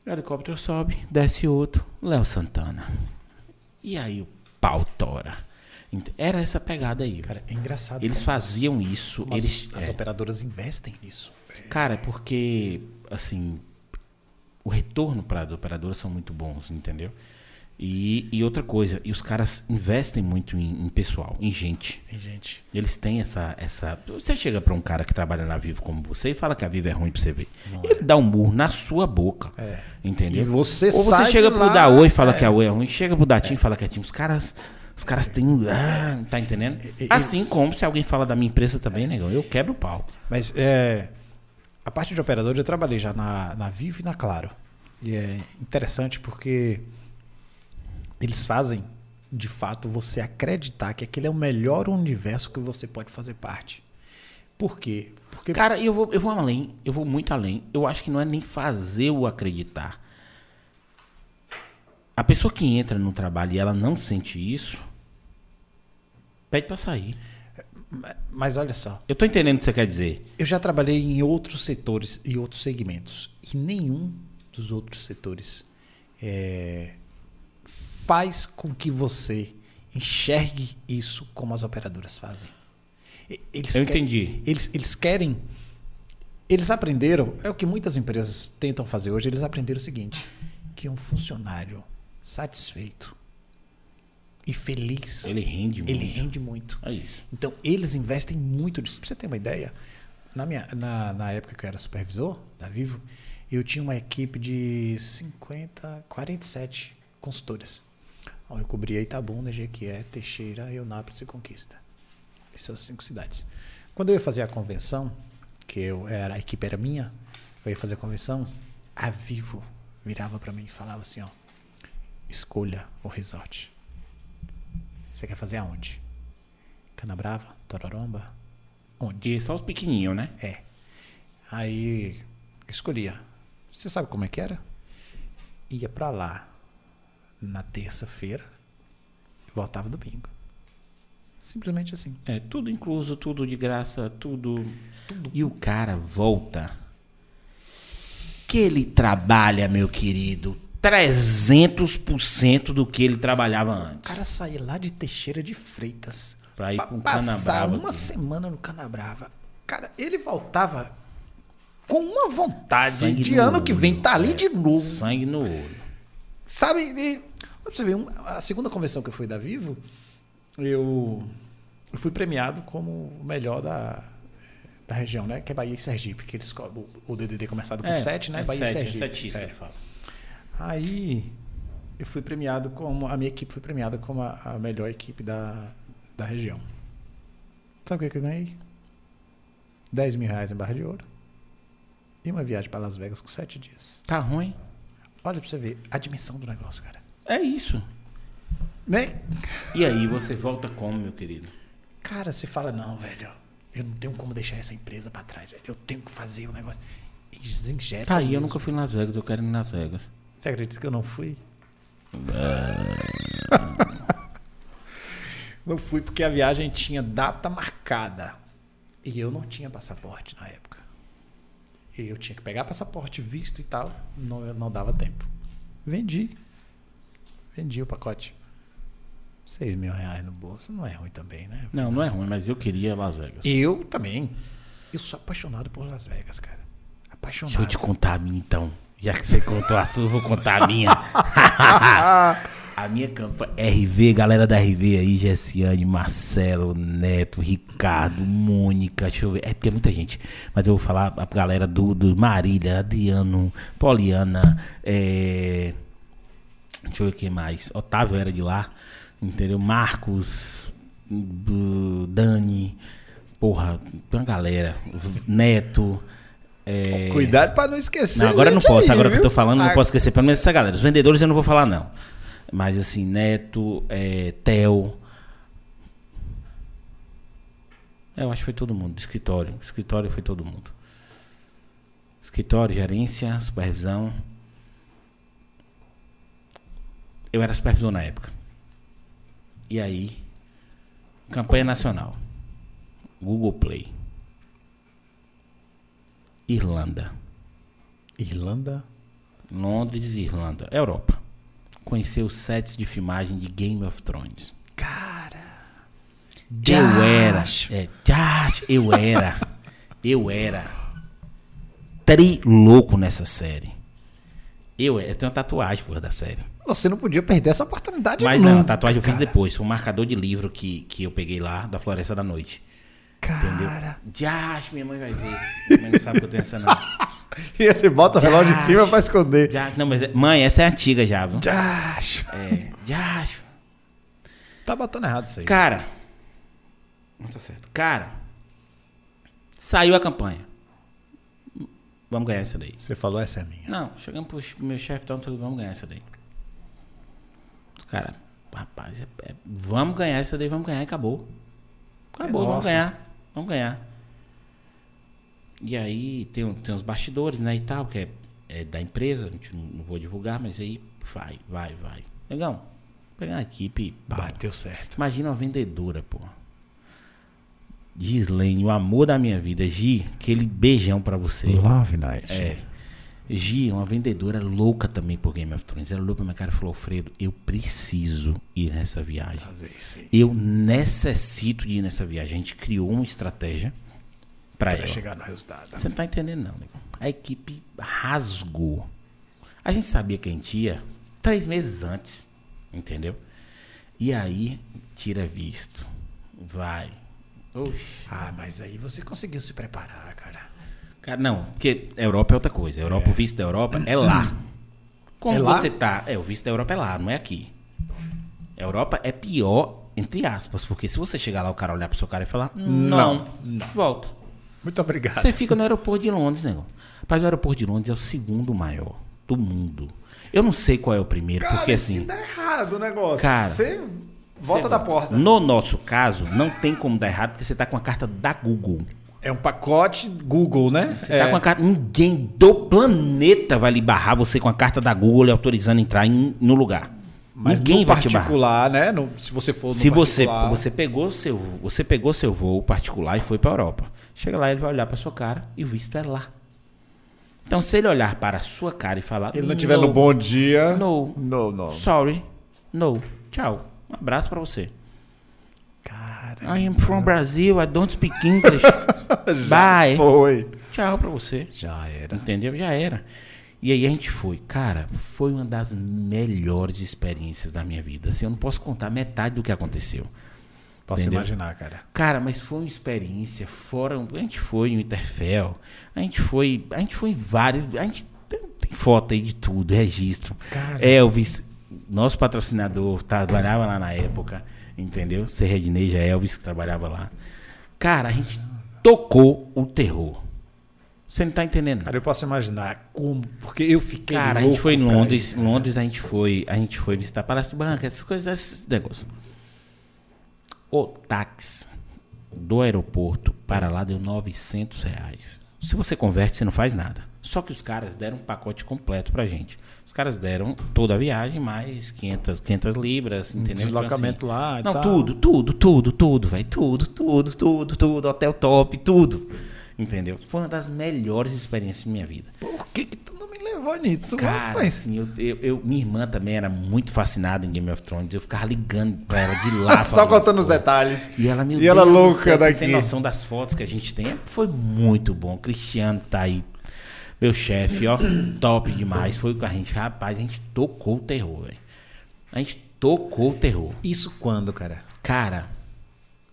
O helicóptero sobe, desce outro, Léo Santana. E aí o pau tora. Ent- Era essa pegada aí. Cara, é engraçado. Eles faziam isso. Eles, as, é. operadoras investem nisso. Cara, é porque, assim, o retorno para as operadoras são muito bons, entendeu? E, e outra coisa, e os caras investem muito em, em pessoal, em gente. Tem gente. Eles têm essa. essa você chega para um cara que trabalha na Vivo como você e fala que a Vivo é ruim para você ver. Ele dá um murro na sua boca. É. Entendeu? E você Ou você chega de pro lá, da Oi e fala é. que a Oi é ruim, chega pro Datim e fala que é time. Os caras. Os caras têm. Ah, tá entendendo? Assim como se alguém fala da minha empresa também, negão, eu quebro o pau. Mas é, a parte de operador eu trabalhei já na, na Vivo e na Claro. E é interessante porque eles fazem, de fato, você acreditar que aquele é o melhor universo que você pode fazer parte. Por quê? Porque Cara, eu vou, eu vou além, eu vou muito além. Eu acho que não é nem fazer o acreditar. A pessoa que entra no trabalho e ela não sente isso, pede pra sair. Mas olha só, Eu tô entendendo o que você quer dizer. eu já trabalhei em outros setores e outros segmentos. E nenhum dos outros setores é, faz com que você enxergue isso como as operadoras fazem. Eles Eu que- entendi. Eles, eles querem. Eles aprenderam, é o que muitas empresas tentam fazer hoje, eles aprenderam o seguinte: que um funcionário satisfeito e feliz. Ele rende Ele muito. rende muito. É isso. Então, eles investem muito nisso. Pra você ter uma ideia, na, minha, na, na época que eu era supervisor da Vivo, eu tinha uma equipe de 50, 47 consultores. Ó, Eu cobria Itabuna, Jequié, Teixeira, Eunápolis e Conquista. Essas cinco cidades. Quando eu ia fazer a convenção, que eu era, a equipe era minha, eu ia fazer a convenção, a Vivo virava para mim e falava assim, ó, escolha o resort. Você quer fazer aonde? Canabrava? Tororomba? Onde? E só os pequenininhos, né? É. Aí escolhia. Você sabe como é que era? Ia pra lá na terça-feira e voltava domingo. Simplesmente assim. É, tudo incluso, tudo de graça, tudo. E o cara volta. Que ele trabalha, meu querido, 300% do que ele trabalhava O antes. cara saía lá de Teixeira de Freitas Pra ir pra passar Canabrava uma aqui. semana no Canabrava. Cara, ele voltava com uma vontade Sangue de no ano que vem olho, tá ali é. de novo. Sangue no olho. Sabe? E, você ver, a segunda convenção que eu fui da Vivo, eu, eu fui premiado como o melhor da, da região, né? Que é Bahia e Sergipe, que eles, o, o DDD começado com 7, né? é Bahia e é Sergipe. setista, É. ele fala. Aí eu fui premiado como. A minha equipe foi premiada como a, a melhor equipe da, da região. Sabe o que, que eu ganhei? 10 mil reais em barra de ouro. E uma viagem para Las Vegas com 7 dias. Tá ruim? Olha pra você ver a dimensão do negócio, cara. É isso. Né? E aí você volta como, meu querido? Cara, você fala, não, velho, eu não tenho como deixar essa empresa pra trás, velho. Eu tenho que fazer o negócio. Eles injetam. Tá aí, eu mesmo. nunca fui em Las Vegas, eu quero ir em Las Vegas. Você acredita que eu não fui? não fui porque a viagem tinha data marcada. E eu não tinha passaporte na época. E eu tinha que pegar passaporte, visto e tal. Não, não dava tempo. Vendi. Vendi o pacote. 6 mil reais no bolso não é ruim também, né? Não, não é ruim, mas eu queria Las Vegas. Eu também. Eu sou apaixonado por Las Vegas, cara. Apaixonado. Deixa eu te contar a minha então. Já que você contou a sua, eu vou contar a minha. a minha campanha. RV, galera da RV aí, Gessiane, Marcelo, Neto, Ricardo, Mônica, deixa eu ver. É porque é muita gente. Mas eu vou falar a galera do, do Marília, Adriano, Poliana, é... Deixa eu ver quem mais. Otávio era de lá. Entendeu? Marcos, do- Dani. Porra, tem uma galera. Neto. É... Cuidado pra não esquecer. Não, agora eu não posso. aí, agora que eu tô viu? falando, não Ah, posso esquecer. Pelo menos essa galera. Os vendedores eu não vou falar, não. Mas assim, Neto, é, Theo. É, Eu acho que foi todo mundo. do Escritório. Escritório foi todo mundo. Escritório, gerência, supervisão. Eu era supervisor na época. E aí, campanha nacional. Google Play. Irlanda. Irlanda. Londres Irlanda. Europa. Conheceu os sets de filmagem de Game of Thrones. Cara. Eu era. É, eu era. eu era. Tri louco nessa série. Eu, eu tenho uma tatuagem por da série. Você não podia perder essa oportunidade Mas não, nunca, a tatuagem eu fiz cara. depois. Foi um marcador de livro que, que eu peguei lá da Floresta da Noite. Entendeu? Cara. Josh, minha mãe vai ver. Minha mãe não sabe que eu tenho essa não. E ele bota o relógio em cima pra esconder. Josh, não, mas é- mãe, essa é antiga já, viu? Josh. É, Josh. Tá botando errado isso aí. Cara. Não tá certo. Cara. Saiu a campanha. Vamos ganhar essa daí. Você falou, essa é minha. Não, chegamos pro meu chefe, então vamos ganhar essa daí. Cara, rapaz, é- é- vamos ganhar essa daí, vamos ganhar e acabou. Acabou, É vamos ganhar. Vamos ganhar. E aí tem, tem uns bastidores, né, e tal, que é, é da empresa, a gente não, não vou divulgar, mas aí vai, vai, vai. Legal. Pegar a equipe pá. Bateu certo. Imagina uma vendedora, pô. Gislene, o amor da minha vida. Gi, aquele beijão pra você. Love night. É. Gi, uma vendedora louca também por Game of Thrones. Ela olhou pra minha cara e falou: Alfredo, eu preciso ir nessa viagem. Fazer isso aí. Eu necessito de ir nessa viagem. A gente criou uma estratégia pra, Pra ela. chegar no resultado. Você não tá entendendo, não, nego. A equipe rasgou. A gente sabia que a gente ia Três meses antes. Entendeu? E aí, tira visto. Vai. Oxi. Ah, mas aí você conseguiu se preparar, cara. Cara, não, porque Europa é outra coisa. Europa, o visto da Europa é lá. Como É lá? você tá. É, o visto da Europa é lá, não é aqui. Europa é pior, entre aspas, porque se você chegar lá, o cara olhar pro seu cara e falar, não, volta. Muito obrigado. Você fica no aeroporto de Londres, nego. Mas o aeroporto de Londres é o segundo maior do mundo. Eu não sei qual é o primeiro, Cara, porque assim. se der errado o negócio, Cara, você volta da porta. No nosso caso, não tem como dar errado, porque você tá com a carta da Google. É um pacote Google, né? Você tá com a carta. Ninguém do planeta vai lhe barrar você com a carta da Google lhe autorizando a entrar em- no lugar. Mas Ninguém vai te barrar. particular, né? No- se você for no Se você, particular- você pegou seu você pegou seu voo particular e foi para Europa. Chega lá, ele vai olhar para sua cara e o visto é lá. Então, se ele olhar para a sua cara e falar, ele não tiver no bom dia. No. No, no. sorry, no, tchau, um abraço para você. Cara, I am from Brazil, I don't speak English. Bye. foi. Tchau para você. Já era. Entendeu? Já era. E aí a gente foi. Cara, foi uma das melhores experiências da minha vida. Assim, eu não posso contar metade do que aconteceu. Posso Entendeu? imaginar, cara. Cara, mas foi uma experiência fora. A gente foi no Interfell. A gente foi. A gente foi em vários. A gente tem, tem foto aí de tudo, registro. Elvis, nosso patrocinador, trabalhava lá na época. Entendeu? Serredneja Elvis, que trabalhava lá. Cara, a gente tocou o terror. Você não tá entendendo. Cara, eu posso imaginar como. Porque eu fiquei. Cara, a louco gente foi em Londres. Em Londres a gente foi, a gente foi visitar Palácio de Banca, essas coisas, esses negócios. O táxi do aeroporto para lá deu 900 reais. Se você converte, você não faz nada. Só que os caras deram um pacote completo pra gente. Os caras deram toda a viagem, mais 500, 500 libras, entendeu? Então, deslocamento lá e Não, tal. tudo, tudo, tudo, tudo, velho. Tudo, tudo, tudo, tudo. Hotel top, tudo. Entendeu? Foi uma das melhores experiências da minha vida. Por que, que tu não me levou nisso, Cara, rapaz? assim, eu, eu, eu- minha irmã também era muito fascinada em Game of Thrones. Eu ficava ligando pra ela de lá. Só contando os detalhes. E ela, meu E ela Deus do louca céu, Você daqui. tem noção das fotos que a gente tem? Foi muito bom. Cristiano tá aí. Meu chefe, ó. top demais. Foi com a gente. Rapaz, a gente tocou o terror, velho. A gente tocou o terror. Isso quando, cara? Cara,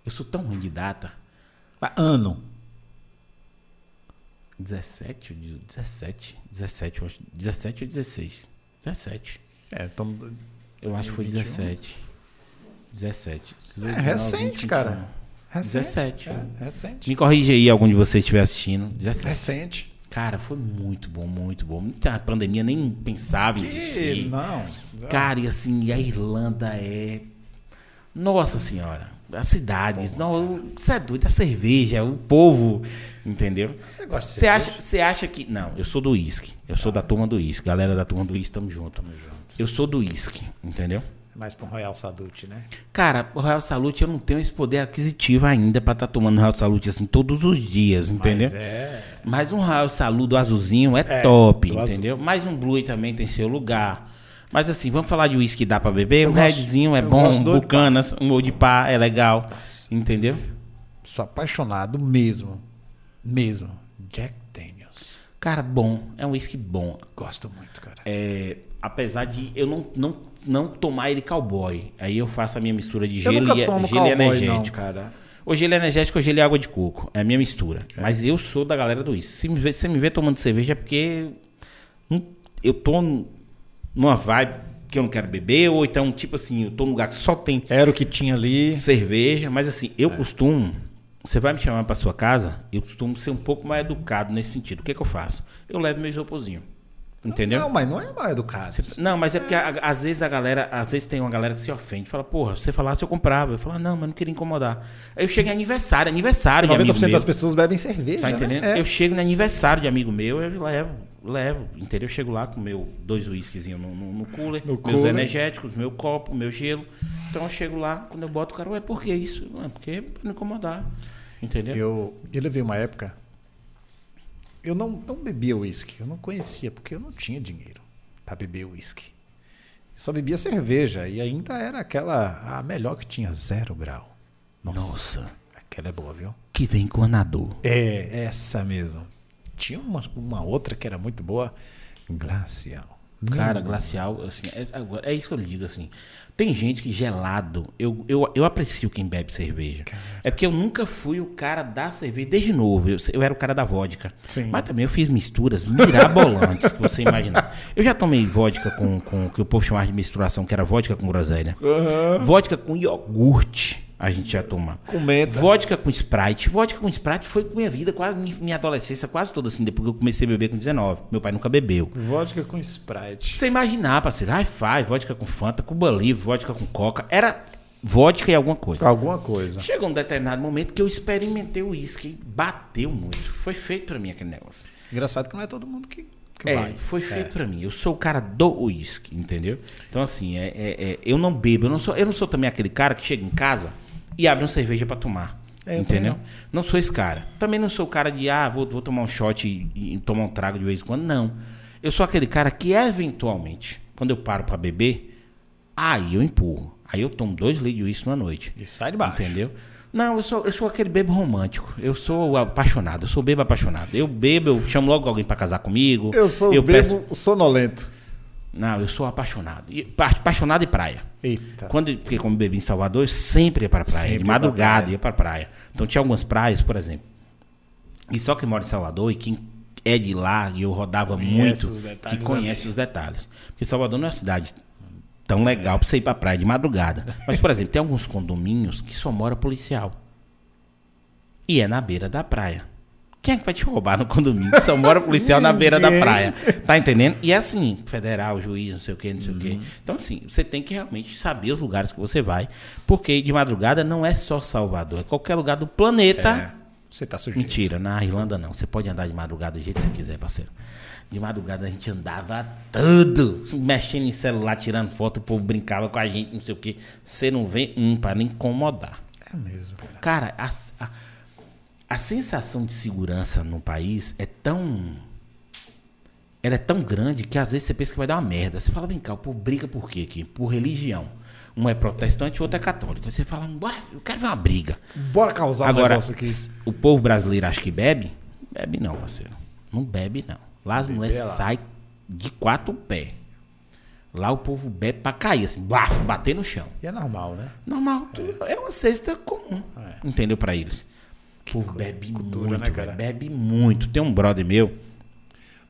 eu sou tão ruim de data. Ano. 17, ou de- 17, 17, eu acho. 17 ou 16? 17. É, então. Eu acho que foi 21. 17. 17. É recente, cara. Recente. 17. É, recente. Me corrige aí, algum de vocês estiver assistindo. 17. Recente. Cara, foi muito bom, muito bom. Muita pandemia nem pensava em Que existir. não. Cara, e assim, a Irlanda é. Nossa Senhora. As cidades, não, você é doido, a cerveja, o povo, entendeu? Você gosta de Você acha, você acha que. Não, eu sou do uísque. Eu sou da turma do uísque. Galera da turma do uísque, tamo junto. Eu sou do uísque, entendeu? Mais pra um Royal Salute, né? Cara, o Real Salute eu não tenho esse poder aquisitivo ainda pra estar tomando Real Salute assim todos os dias, entendeu? Mas é. Mas um Real Salute do azulzinho é, É, top, do azul. entendeu? Mas um Blue também tem seu lugar. Mas assim, vamos falar de uísque que dá pra beber? Eu um gosto- Redzinho é bom, um Bucanas, um Old Pá é legal, entendeu? Sou apaixonado mesmo. Mesmo. Jack Daniels. Cara, bom, é um uísque bom. Gosto muito, cara. É, apesar de eu não, não, não tomar ele cowboy, aí eu faço a minha mistura de Eu gelo, e, gelo cowboy, energético. não, cara. Ou gelo energético ou gelo e água de coco. É a minha mistura. Mas eu sou da galera do uísque. Se me vê- me vê tomando cerveja é porque eu tô numa vibe que eu não quero beber, ou então, tipo assim, eu tô num lugar que só tem Era o que tinha ali. cerveja. Mas assim, eu costumo. Você vai me chamar pra sua casa, eu costumo ser um pouco mais educado nesse sentido. O que, que eu faço? Eu levo meu isoporzinho. Entendeu? Não, mas não é mal educado. Não, mas é porque a- às vezes a galera, às vezes tem uma galera que se ofende, fala, porra, se você falasse eu comprava. Eu falo, "Ah, não, mas não queria incomodar. Aí eu chego em aniversário, aniversário de amigo 90% meu. das pessoas bebem cerveja. Tá né? entendendo? É. Eu chego no aniversário de amigo meu, eu levo, levo, entendeu? Eu chego lá com meu dois uísquezinhos no, no, no cooler, No meus cooler. energéticos, meu copo, meu gelo. Então eu chego lá, quando eu boto o cara, ué, por que isso? Ué, porque é pra não incomodar. Entendeu? Eu, eu levei uma época. Eu não, não bebia uísque. Eu não conhecia, porque eu não tinha dinheiro para beber uísque. Eu só bebia cerveja. E ainda era aquela. A melhor que tinha, zero grau. Nossa, Aquela é boa, viu? que vem encanador. É, essa mesmo. Tinha uma, uma outra que era muito boa. Glacial. Cara, glacial, assim, é, agora, é isso que eu lhe digo, assim. Tem gente que gelado, eu, eu, eu aprecio quem bebe cerveja. É porque eu nunca fui o cara da cerveja desde novo. Eu, eu era o cara da vodka. Sim. Mas também eu fiz misturas mirabolantes, que você imaginar. Eu já tomei vodka com, com o que o povo chamava de misturação, que era vodka com groselha. Vodka com iogurte. A gente já toma. Com menta. Vodka com Sprite. Vodka com Sprite foi com minha vida, quase minha- adolescência, quase toda assim, depois que eu comecei a beber com 19. Meu pai nunca bebeu. Vodka com Sprite. Você imaginar, parceiro, hi-fi, vodka com Fanta, Cuba Livre, vodka com Coca, era vodka e alguma coisa. Alguma coisa. Chegou um determinado momento que eu experimentei o uísque e bateu muito. Foi feito pra mim aquele negócio. Engraçado que não é todo mundo que, É, vai. foi feito pra mim. Eu sou o cara do uísque, entendeu? Então, assim, é, é- é- eu não bebo. Eu não, sou, eu não sou também aquele cara que chega em casa e abre uma cerveja pra tomar. É, eu entendeu? também Não. sou esse cara. Também não sou o cara de, ah, vou, vou tomar um shot e, e tomar um trago de vez em quando. Não. Eu sou aquele cara que, eventualmente, quando eu paro pra beber, aí eu empurro. Aí eu tomo dois litros de uísque na noite. E sai de baixo. Entendeu? Não, eu sou, eu sou aquele bebo romântico. Eu sou apaixonado. Eu sou bebo apaixonado. Eu bebo, eu chamo logo alguém pra casar comigo. Eu sou bebo peço- sonolento. Não, eu sou apaixonado. E, pa- apaixonado de praia. Eita. Quando, porque como bebi em Salvador, eu sempre ia pra praia. Sempre de pra madrugada praia. ia pra praia. Então tinha algumas praias, por exemplo. E só quem mora em Salvador e quem é de lá, e eu rodava Conhece muito, que conhece ali. os detalhes. Porque Salvador não é uma cidade tão legal pra você ir pra praia de madrugada. Mas, por exemplo, tem alguns condomínios que só mora policial. E é na beira da praia. Quem é que vai te roubar no condomínio? Só mora policial na beira da praia. Tá entendendo? E é assim, federal, juiz, não sei o quê, não sei o Uhum. quê. Então, assim, você tem que realmente saber os lugares que você vai. Porque de madrugada não é só Salvador, é qualquer lugar do planeta. É, você tá sujeito. Mentira, na Irlanda não. Você pode andar de madrugada do jeito que você quiser, parceiro. De madrugada a gente andava tudo, mexendo em celular, tirando foto, o povo brincava com a gente, não sei o quê. Você não vê um para incomodar. É mesmo, cara. Cara, a, a, a sensação de segurança no país é tão. Ela é tão grande que às vezes você pensa que vai dar uma merda. Você fala, vem cá, o povo briga por quê aqui? Por religião. Um é protestante e o outro é católico. Aí você fala, bora, eu quero ver uma briga. Bora causar um Agora, negócio aqui. o povo brasileiro acha que bebe? Bebe não, parceiro. Não bebe não. Lá as mulheres é saem de quatro pés. Lá o povo bebe pra cair, assim, bafo, bater no chão. E é normal, né? Normal, tudo- é uma cesta comum. É. Entendeu? Pra eles. O povo bebe cultura, muito, né, cara? bebe muito. Tem um brother meu,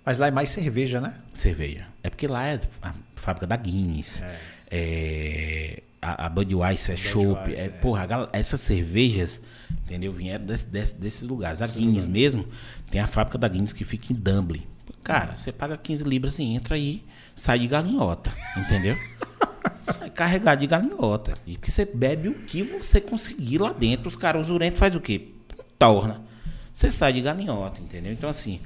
Mas lá é mais cerveja, né? cerveja. É porque lá é a fábrica da Guinness. É, a, a Budweiser é chopp. É, é. porra, essas cervejas, entendeu? Vieram desse- desse- desses lugares. A Guinness mesmo, tem a fábrica da Guinness que fica em Dublin. Cara, você paga 15 libras e entra aí, sai de galinhota, entendeu? sai carregado de galinhota. E porque você bebe o que você conseguir lá dentro. Os caras, os urentos faz o quê? Torna. Você sai de galinhota, entendeu? Então, assim.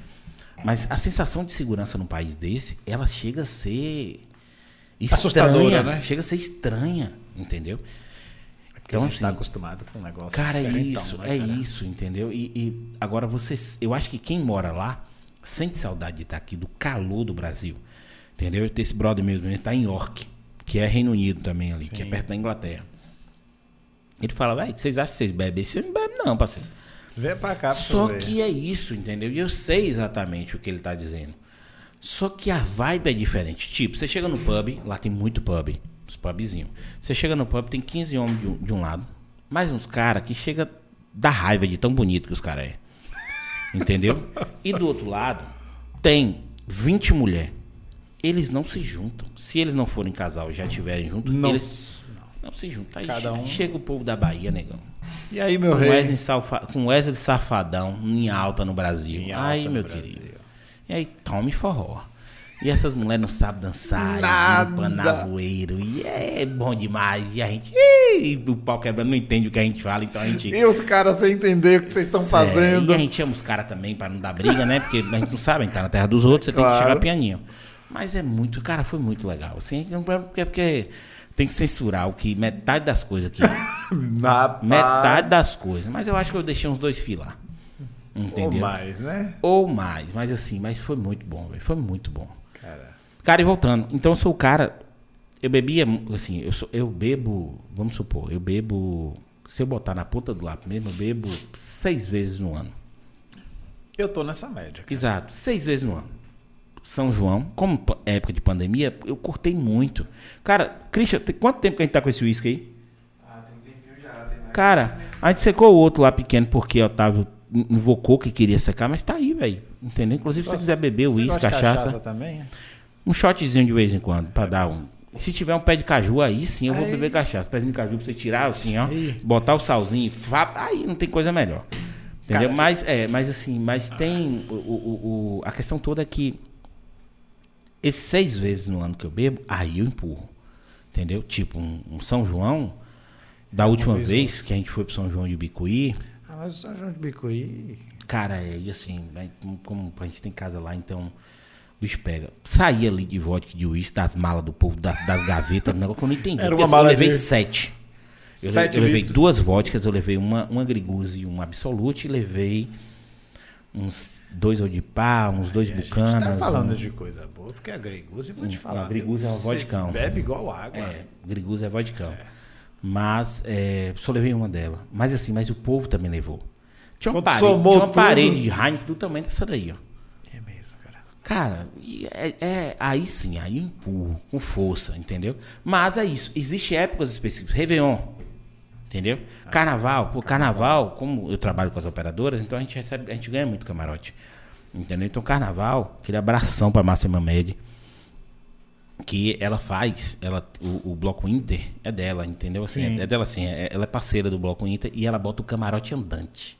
Mas a sensação de segurança num país desse, ela chega a ser Assustadora, estranha, né? Chega a ser estranha, entendeu? Porque Então, a gente tá assim, acostumado com um negócio Cara, é isso, né, é cara? isso, entendeu? E, e agora você, eu acho que quem mora lá sente saudade de estar aqui, do calor do Brasil, entendeu? Tem esse brother mesmo, ele tá em York, que é Reino Unido também ali, que é perto da Inglaterra. Ele fala, velho, vocês acham que vocês bebem? Vocês não bebem não, parceiro. Vem pra cá pra Só ver. que é isso, entendeu? E eu sei exatamente o que ele tá dizendo. Só que a vibe é diferente. Tipo, você chega no pub, lá tem muito pub, os pubzinhos. Você chega no pub, tem 15 homens de um, de um lado, mais uns caras que chega da raiva de tão bonito que os caras é. Entendeu? E do outro lado, tem 20 mulheres. Eles não se juntam. Se eles não forem casal e já estiverem juntos, Não, eles não se juntam. Aí Cada che- um- chega o povo da Bahia, negão. E aí, meu Com rei? Wesley, Salfa- com Wesley Safadão em alta no Brasil. Em Aí, meu Brasil. querido. E aí, tome forró. E essas mulheres não sabem dançar, Nada. panavoeiro. E é bom demais. E a gente. E o pau quebrando não entende o que a gente fala, então a gente. E os caras sem entender o que vocês estão É, fazendo. E a gente chama os caras também pra não dar briga, né? Porque a gente não sabe, a gente tá na terra dos outros, você tem Claro. que chegar pianinho. Mas é muito, cara, foi muito legal. Assim, não porque, porque tem que censurar o que metade das coisas aqui. Metade das coisas. Mas eu acho que eu deixei uns dois filar. Ou Entendeu? mais, né? Ou mais, mas assim, mas foi muito bom, velho. Foi muito bom. Cara, Cara, e voltando, então eu sou o cara. Eu bebia, assim, eu, sou, eu bebo, vamos supor, eu bebo. Se eu botar na ponta do lápis mesmo, eu bebo seis vezes no ano. eu tô nessa média. cara. Exato, seis vezes no ano. São João, como época de pandemia, eu curtei muito. Cara, Christian, tem quanto tempo que a gente tá com esse uísque aí? Cara, a gente secou o outro lá pequeno porque o Otávio in- invocou que queria secar, mas tá aí, velho. Entendeu? Inclusive, se você quiser beber uísque, de cachaça, também? um shotzinho de vez em quando, pra dar um. Se tiver um pé de caju, aí sim eu vou Aí. beber cachaça. Pezinho de caju pra você tirar assim, ó. Aí. Botar o salzinho, aí não tem coisa melhor. Entendeu? Cara, mas, é, mas assim, mas tem. O, o- o- a questão toda é que esses seis vezes no ano que eu bebo, aí eu empurro. Entendeu? Tipo, um, um São João, da última vez vez que a gente foi pro São João de Bicuí, Ah, mas o São João de Bicuí... Cara, é, e assim, né, como- a gente tem casa lá, então bicho pega. Saía ali de vodka de uísque, das malas do povo, da- das gavetas, um negócio que eu não entendi. Era uma assim, mala eu levei de- sete. Eu, le- Sete eu levei duas vodkas, eu levei uma, uma Griguse e uma Absolute, e levei uns dois Odipá, uns dois A gente Bucanas. tá falando um- de coisa boa, porque a Greguzi, vou Hum, te a falar. Greguzi é uma você vodcão. bebe igual água. É, Griguse é vodkão. Mas é, só levei uma dela. Mas assim, mas o povo também levou. Tinha uma parede, tinha uma parede de Heineken do tamanho dessa daí, ó. É mesmo, cara. Cara, é, é- aí sim, aí eu empurro com força, entendeu? Mas é isso. Existem épocas específicas. Réveillon, entendeu? Carnaval, pô, carnaval, como eu trabalho com as operadoras, então a gente recebe, a gente ganha muito camarote. Entendeu? Então, carnaval, aquele abração pra Márcia Mamed, que ela faz, ela, o, o Bloco Inter é dela, entendeu? Assim, Sim. é, é dela assim, é- ela é parceira do Bloco Inter e ela bota o camarote andante.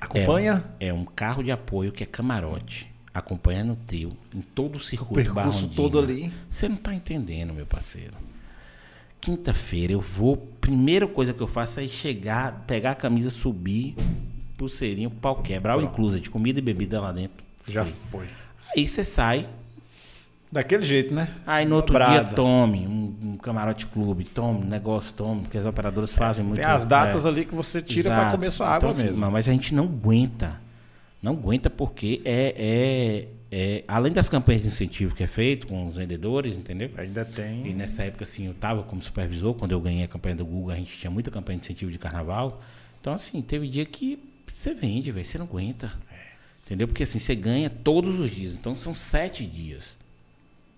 Acompanha É um carro de apoio que é camarote. Acompanha no teu, em todo o o circuito percurso Barrondina. todo ali. Você não tá entendendo, meu parceiro. Quinta-feira eu vou. Primeira coisa que eu faço é chegar, pegar a camisa, subir, pulseirinho, pau quebrar, o inclusa de comida e bebida lá dentro. Já Foi. foi. Aí você sai, Daquele jeito, né? aí no outro Dobrada. dia tome um, um camarote clube, tome um negócio, tome, porque as operadoras fazem muito. Tem as datas é. ali que você tira pra Exato. comer sua água Então, assim, mesmo. não, mas a gente não aguenta. Não aguenta porque é, é, é- Além das campanhas de incentivo que é feito com os vendedores, entendeu? Ainda E tem. nessa época, assim, eu tava como supervisor, quando eu ganhei a campanha do Google, a gente tinha muita campanha de incentivo de carnaval. Então, assim, teve dia que você vende, velho, você não aguenta. Entendeu? Porque assim, você ganha todos os dias. Então são sete dias.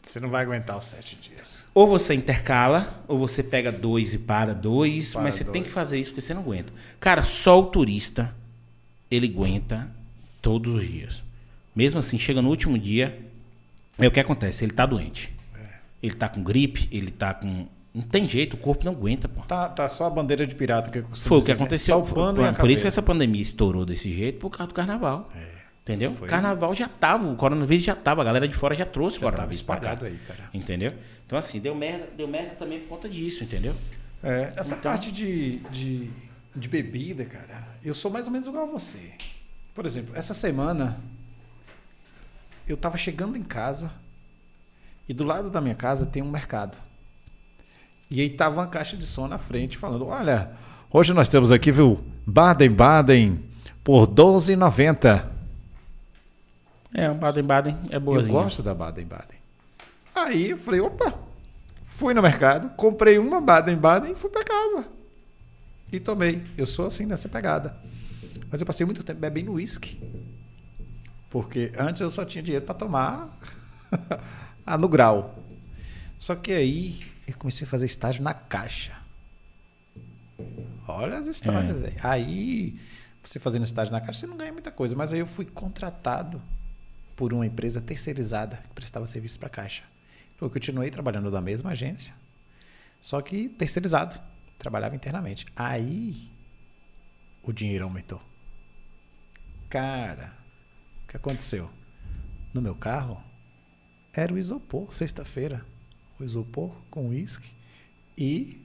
Você não vai aguentar os sete dias. Ou você intercala, ou você pega dois e para dois, Para mas você tem dois. que fazer isso porque você não aguenta. Cara, só o turista, ele aguenta todos os dias. Mesmo assim, chega no último dia, é o que acontece, ele tá doente. Ele tá com gripe, ele tá com... Não tem jeito, o corpo não aguenta, pô. Tá, tá só a bandeira de pirata que eu costumo Foi o que né? aconteceu. Só o pano por, por isso que essa pandemia estourou desse jeito, por causa do carnaval. Entendeu? Foi. Carnaval já tava, o coronavírus já tava, a galera de fora já trouxe o Já tava coronavírus pra cá. espalhado aí, cara. Entendeu? Então, assim, deu merda, deu merda também por conta disso, entendeu? É, essa Então- parte de, de, de bebida, cara, eu sou mais ou menos igual a você. Por exemplo, essa semana eu tava chegando em casa e do lado da minha casa tem um mercado. E aí tava uma caixa de som na frente falando: Olha, hoje nós temos aqui, viu, Baden-Baden por R$ 12,90. É, o Baden-Baden é Eu boazinha. gosto da Baden-Baden. Aí eu falei, opa, fui no mercado, comprei uma Baden-Baden e fui pra casa. E tomei. Eu sou assim nessa pegada. Mas eu passei muito tempo bebendo uísque. Porque antes eu só tinha dinheiro para tomar a no grau. Só que aí eu comecei a fazer estágio na caixa. Olha as histórias. É. Aí, você fazendo estágio na caixa, você não ganha muita coisa. Mas aí eu fui contratado por uma empresa terceirizada que prestava serviço para a Caixa. Eu continuei trabalhando da mesma agência, só que terceirizado. Trabalhava internamente. Aí o dinheiro aumentou. Cara, que aconteceu? No meu carro era o isopor, sexta-feira. O isopor com uísque e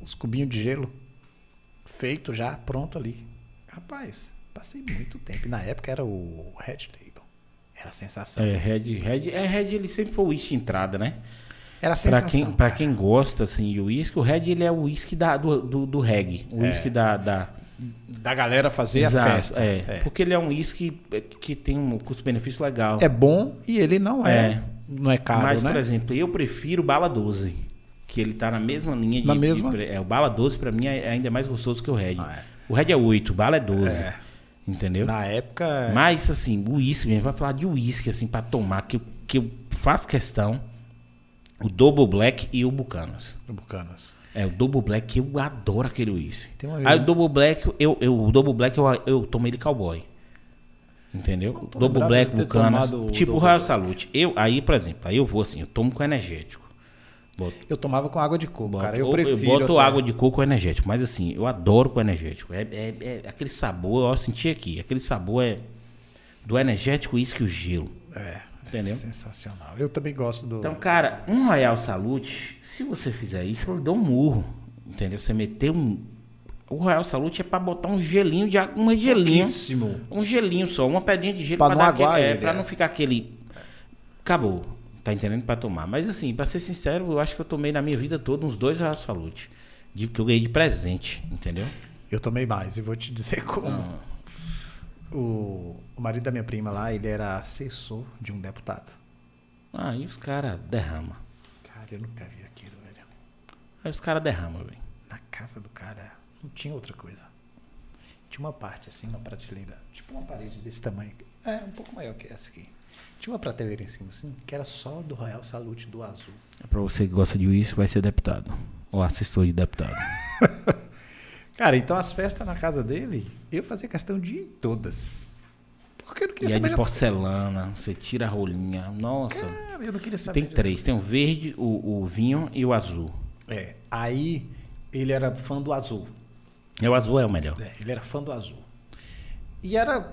os cubinhos de gelo feito já, pronto ali. Rapaz, passei muito tempo. E na época era o Red Label. Era a sensação. É, Red, Red, é, Red ele sempre foi o uísque entrada, né? Era a Pra sensação. quem, pra cara. quem gosta, assim, de uísque, o Red ele é o uísque da- do, do, do reggae. O uísque da... da Da galera fazer Exato, a festa. É, É. porque ele é um uísque que tem um custo-benefício legal. É bom e ele não é, É. não é caro, Mas, né? por exemplo, eu prefiro o Bala 12. Que ele tá na mesma linha de. Na de mesma? pre- é, o Bala 12 pra mim é ainda mais gostoso que o Red. Ah, é. O Red é 8, o Bala é 12. É. Entendeu? Na época, Mas, assim, o uísque, a gente vai falar de uísque, assim, pra tomar, que eu que eu faço questão, o Double Black e o Bucanas. No Bucanas. É, o Double Black, eu adoro aquele uísque. Aí o Double Black, eu, eu, o Double Black eu, eu tomei de cowboy. Entendeu? Double Black, Bucanas. Tipo Royal Salute. Eu, aí, por exemplo, aí eu vou assim, eu tomo com energético. Boto, Eu tomava com água de coco, boto- cara. Eu prefiro. eu boto até. água de coco energético. Mas assim, eu adoro com energético. É, é, é aquele sabor, eu senti aqui. Aquele sabor é do energético, isso que o gelo. É, Entendeu? Sensacional. Eu também gosto do. Então, cara, um Royal Salute, se você fizer isso, eu dou um murro. Entendeu? Você meter um. O Royal Salute é pra botar um gelinho de água. Um gelinho. Pouquíssimo. Um gelinho só, uma pedrinha de gelo Pra pra, não dar aquele, é, ele, pra é. não ficar aquele. Acabou. Tá entendendo? Pra tomar. Mas assim, pra ser sincero, eu acho que eu tomei na minha vida toda uns dois Royal Salute. De, que eu ganhei de presente, entendeu? Eu tomei mais e vou te dizer como. Ah. O, o marido da minha prima lá, ele era assessor de um deputado. Aí os caras derramam. Cara, eu nunca vi aquilo, velho. Aí os caras derramam, velho. Na casa do cara não tinha outra coisa. Tinha uma parte assim, uma prateleira, tipo uma parede desse tamanho. É, um pouco maior que essa aqui. Tinha uma prateleira em cima assim, que era só do Royal Salute do azul. É pra você que gosta de uísque, vai ser deputado. Ou assessor de deputado. Cara, então as festas na casa dele, eu fazia questão de ir em todas. Porque eu não E queria é saber de outra porcelana, você tira a rolinha. Nossa. Cara, eu não queria saber. Tem de três, tem o verde, o, o vinho e o azul. É, aí ele era fã do azul. E o azul é o melhor. É, ele era fã do azul. E era,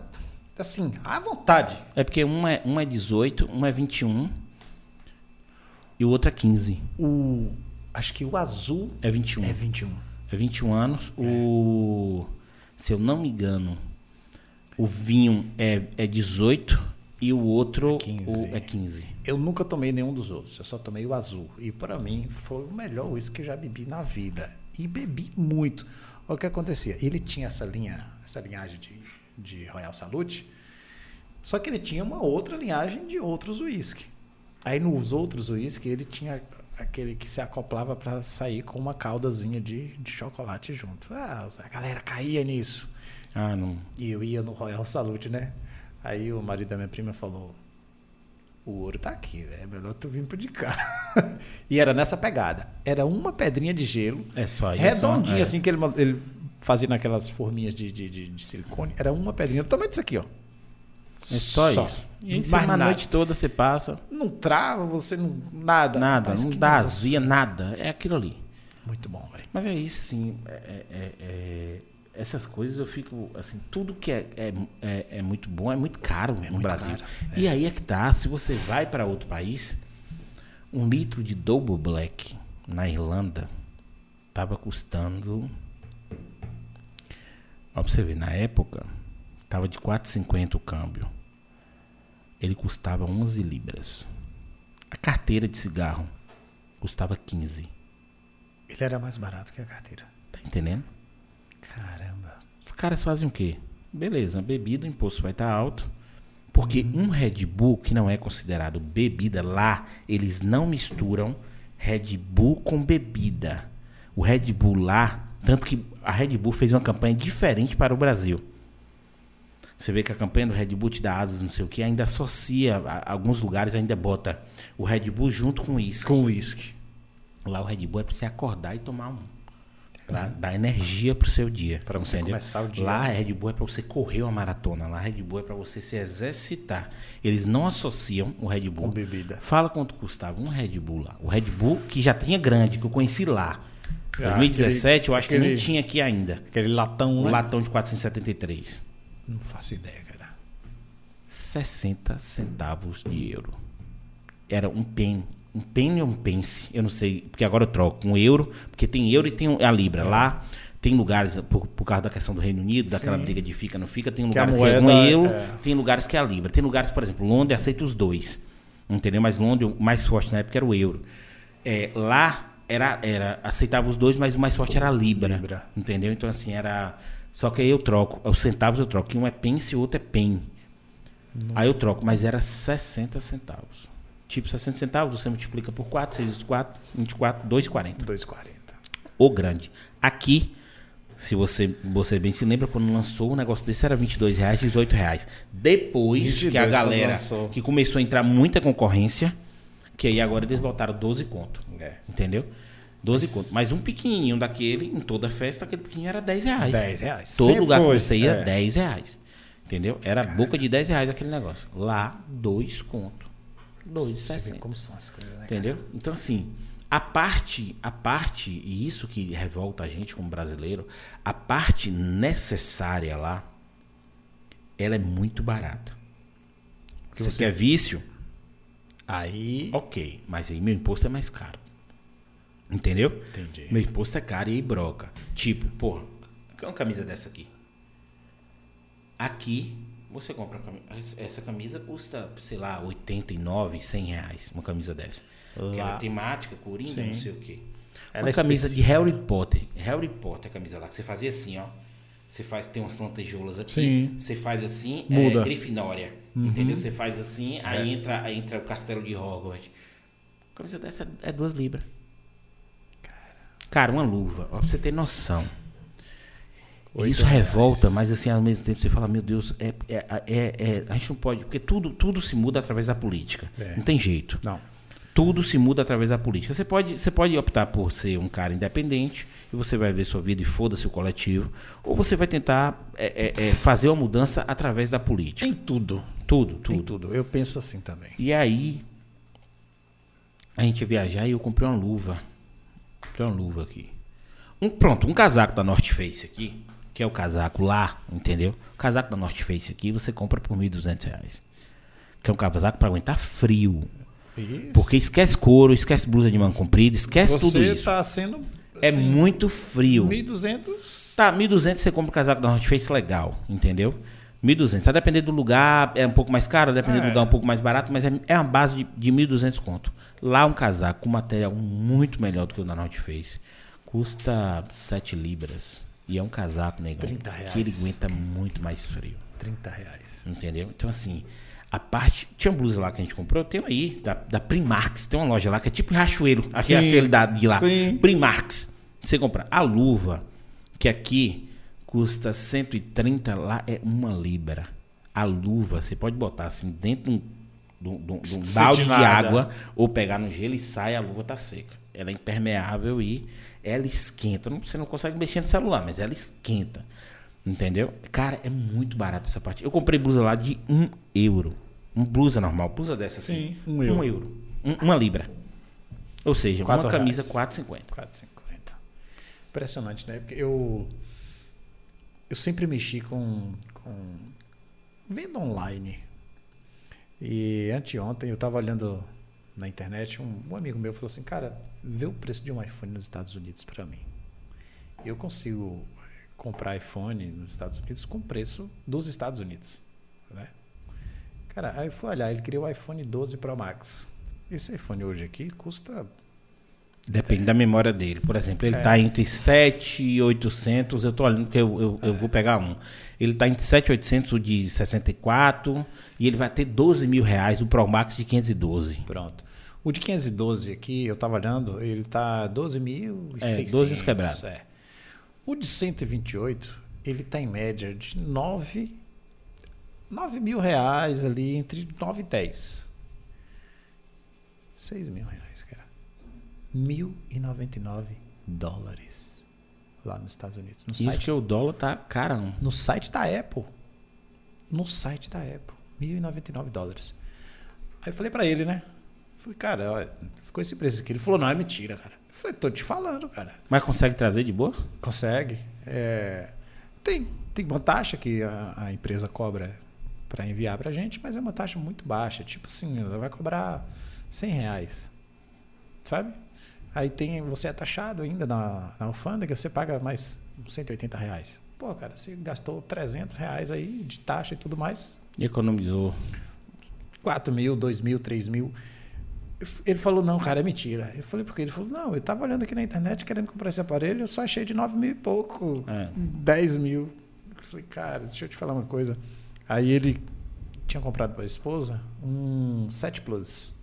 assim, à vontade. É porque um é, um é 18, um é 21 e o outro é 15. O, acho que o azul É 21. é 21. É 21 anos. O. Se eu não me engano, o vinho é, é 18 e o outro É 15. o- é 15. Eu nunca tomei nenhum dos outros, eu só tomei o azul. E para mim foi o melhor uísque que eu já bebi na vida. E bebi muito. O que acontecia? Ele tinha essa linha, essa linhagem de, de Royal Salute, só que ele tinha uma outra linhagem de outros uísque. Aí nos outros uísque ele tinha aquele que se acoplava para sair com uma caldazinha de, de chocolate junto. Ah, a galera caía nisso. Ah, não. E eu ia no Royal Salute, né? Aí o marido da minha prima falou: O ouro tá aqui, velho. É melhor tu vir pro de cá. e era nessa pegada. Era uma pedrinha de gelo, É só isso. redondinha, é. assim, que ele, ele fazia naquelas forminhas de, de, de- de silicone. Era uma pedrinha do tamanho disso aqui, ó. É só, isso. E aí, Mais uma nada. noite toda você passa. Não trava, você não. Nada. Nada, não dá azia, nada. É aquilo ali. Muito bom, velho. Mas é isso, assim. é- é- é- essas coisas eu fico. Assim, tudo que é, é, é, é muito bom é muito caro no muito Brasil. caro, E aí é que tá. Se você vai para outro país, um litro de Double Black na Irlanda tava custando. Ó, pra você ver, na época, tava de 4,50 o câmbio. Ele custava 11 libras. A carteira de cigarro custava 15. Ele era mais barato que a carteira. Tá entendendo? Caramba. Os caras fazem o quê? Beleza, bebida, o imposto vai estar alto. Porque um Red Bull, que não é considerado bebida lá, eles não misturam Red Bull com bebida. O Red Bull lá, tanto que a Red Bull fez uma campanha diferente para o Brasil. Você vê que a campanha do Red Bull te dá asas, não sei o que, ainda associa, a- alguns lugares ainda bota o Red Bull junto com o uísque. Com uísque. Lá o Red Bull é pra você acordar e tomar um. Pra dar energia pro seu dia. Pra você entendeu? começar o dia. Lá Red Bull é pra você correr uma maratona. Lá Red Bull é pra você se exercitar. Eles não associam o Red Bull. Com bebida. Fala quanto custava um Red Bull lá. O Red Bull que já tinha grande, que eu conheci lá. Ah, 2017 eu acho que nem aquele- tinha aqui ainda. Aquele latão, O né? latão de 473. Não faço ideia, cara. 60 centavos de euro. Era um pen. Um penny ou um pence? Eu não sei, porque agora eu troco. Um euro, porque tem euro e tem a libra. Lá tem lugares, por, por causa da questão do Reino Unido, daquela Sim. briga de fica, não fica, tem Que a lugares que, é um moeda euro, é- tem lugares que é a libra. Tem lugares, por exemplo, Londres aceita os dois. Entendeu? Mas Londres, o mais forte na época era o euro. É, lá era, era, aceitava os dois, mas o mais forte era a libra. Libra. Entendeu? Então, assim, era. Só que aí eu troco. Os centavos eu troco. Que um é pence e o outro é pen. Aí eu troco, mas era 60 centavos. Tipo, 60 centavos, você multiplica por 4, 6 vezes 4, 24, 2,40. 2,40. O grande. Aqui, Se você, você bem se lembra, quando lançou o negócio desse era 22 reais, 18 reais. Depois 22 que a galera, que começou a entrar muita concorrência, que aí agora eles botaram 12 conto. É. Entendeu? 12 conto. Mas um pequenininho daquele, em toda festa, aquele pequenininho era 10 reais. 10 reais. Todo Sempre lugar foi. que você ia, É. 10 reais. Entendeu? Era boca de 10 reais aquele negócio. Lá, 2 conto. Você vê 2,60. como são as coisas, né? Entendeu? Então, assim, a parte, a parte, e isso que revolta a gente como brasileiro, a parte necessária lá, ela é muito barata. Que você, você- quer vício? Aí. Ok, mas aí meu imposto é mais caro. Entendeu? Entendi. Meu imposto é caro e broca. Tipo, porra, quer uma camisa dessa aqui? Aqui, você compra uma camisa. Essa camisa custa, sei lá, 89, 100 reais. Uma camisa dessa. Que é temática, coringa, Sim. não sei o quê. Ela uma é camisa de específica. Harry Potter. Harry Potter, a camisa lá, que você fazia assim, ó. Você faz, tem umas lantejoulas aqui. Sim. Você faz assim, Muda. Uhum. é Grifinória. Entendeu? Você faz assim, É. aí entra, aí entra o castelo de Hogwarts. Camisa dessa é duas libras. Cara, uma luva, ó, pra você ter noção. Isso reais. revolta, mas assim, ao mesmo tempo você fala, meu Deus, é, é, é- é- a gente não pode, porque tudo, tudo se muda através da política. É. Não tem jeito. Não. Tudo se muda através da política. Você pode, você pode optar por ser um cara independente e você vai ver sua vida e foda-se o coletivo. Ou você vai tentar é, é, é, fazer uma mudança através da política. Em tudo. Tudo, Em tudo. tudo. Eu penso assim também. E aí, a gente ia viajar e eu comprei uma luva. Comprei uma luva aqui. Um, pronto, um casaco da North Face aqui, que é o casaco lá, entendeu? O casaco da North Face aqui você compra por 1.200 reais. Que é um casaco para aguentar frio. Isso. Porque esquece couro, esquece blusa de manga comprida, esquece tudo Você isso. tá sendo. É assim, muito frio. 1.200. Tá, 1.200 você compra o casaco da North Face legal, entendeu? 1.200. A depender do lugar, é um pouco mais caro, depender do É. lugar, um pouco mais barato, mas é, é uma base de, de 1.200 conto. Lá um casaco com material muito melhor do que o da North Face. Custa 7 libras. E é um casaco, negão, 30 reais. que ele aguenta muito mais frio. 30 reais. Entendeu? Então, assim, a parte. Tinha uma blusa lá que a gente comprou, tenho aí, da, da Primarks. Tem uma loja lá que é tipo Rachoeiro. Aqui é a fidelidade de lá. sim. Primarks. Você compra a luva, que aqui custa 130, lá é uma libra. A luva, você pode botar assim dentro de um, de um- balde de água ou pegar no gelo e sai, a luva tá seca. Ela é impermeável e ela esquenta. Não- Você não consegue mexer no celular, mas ela esquenta. Entendeu? Cara, é muito barato essa parte. Eu comprei blusa lá de um euro. Um blusa normal, blusa dessa assim. Sim, um euro. Um euro. Um- uma libra. Ou seja, Quatro uma camisa reais. 4,50. 4,50. Impressionante, né? Porque eu. Eu sempre mexi com. com venda online. E anteontem eu tava olhando na internet, um, um amigo meu falou assim, cara, vê o preço de um iPhone nos Estados Unidos para mim. Eu consigo comprar iPhone nos Estados Unidos com preço dos Estados Unidos, né? Cara, aí eu fui olhar, ele queria o iPhone 12 Pro Max. Esse iPhone hoje aqui custa Depende da memória dele. Por exemplo, ele É. está entre 7 e 800. Eu tô olhando que eu, eu, eu vou pegar um. Ele está entre 7 e 800 o de 64 e ele vai ter 12 mil reais o Pro Max de 512. Pronto. O de 512 aqui, eu tava olhando, ele tá 12.600. É, 12 uns quebrados. É. O de 128, ele tá em média de 9, 9 mil reais ali, entre 9 e 10. 6 mil reais. 1.099 dólares lá nos Estados Unidos. No Isso site, que o dólar tá carão. no site da Apple. No site da Apple. 1.099 dólares. Aí eu falei pra ele, né? Falei, cara, ficou esse preço aqui. Ele falou, não, é mentira, cara. Eu falei, tô te falando, cara. Mas consegue trazer de boa? Consegue. É, tem, tem uma taxa que a, a empresa cobra para enviar pra gente, mas é uma taxa muito baixa. Tipo assim, ela vai cobrar 100 reais. Sabe? Aí tem, você é taxado ainda na, na alfândega, você paga mais uns 180 reais. Pô, cara, você gastou 300 reais aí de taxa e tudo mais. E economizou. 4 mil, 2 mil, 3 mil. Ele falou, não, cara, é mentira. Eu falei, por quê? Ele falou, não, eu tava olhando aqui na internet querendo comprar esse aparelho, eu só achei de 9 mil e pouco, É. 10 mil. Eu falei, cara, deixa eu te falar uma coisa. Aí ele tinha comprado para a esposa um 7 Plus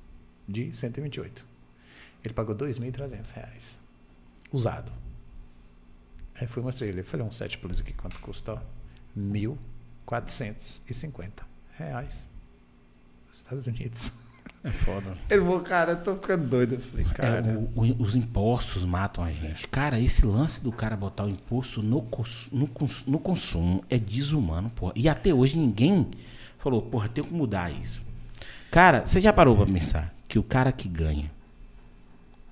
de 128. Ele pagou 2.300 reais. Usado. Aí fui mostrei ele. Falei, um 7 Plus aqui, quanto custa? ó? 1.450 reais. Nos Estados Unidos. É foda. Ele falou, cara, eu tô ficando doido. Eu falei, cara. É, o- o- os impostos matam a gente. Cara, esse lance do cara botar o imposto no, cons- no, cons- no consumo é desumano, porra. E até hoje ninguém falou, porra, tem que mudar isso. Cara, você já parou pra pensar que o cara que ganha.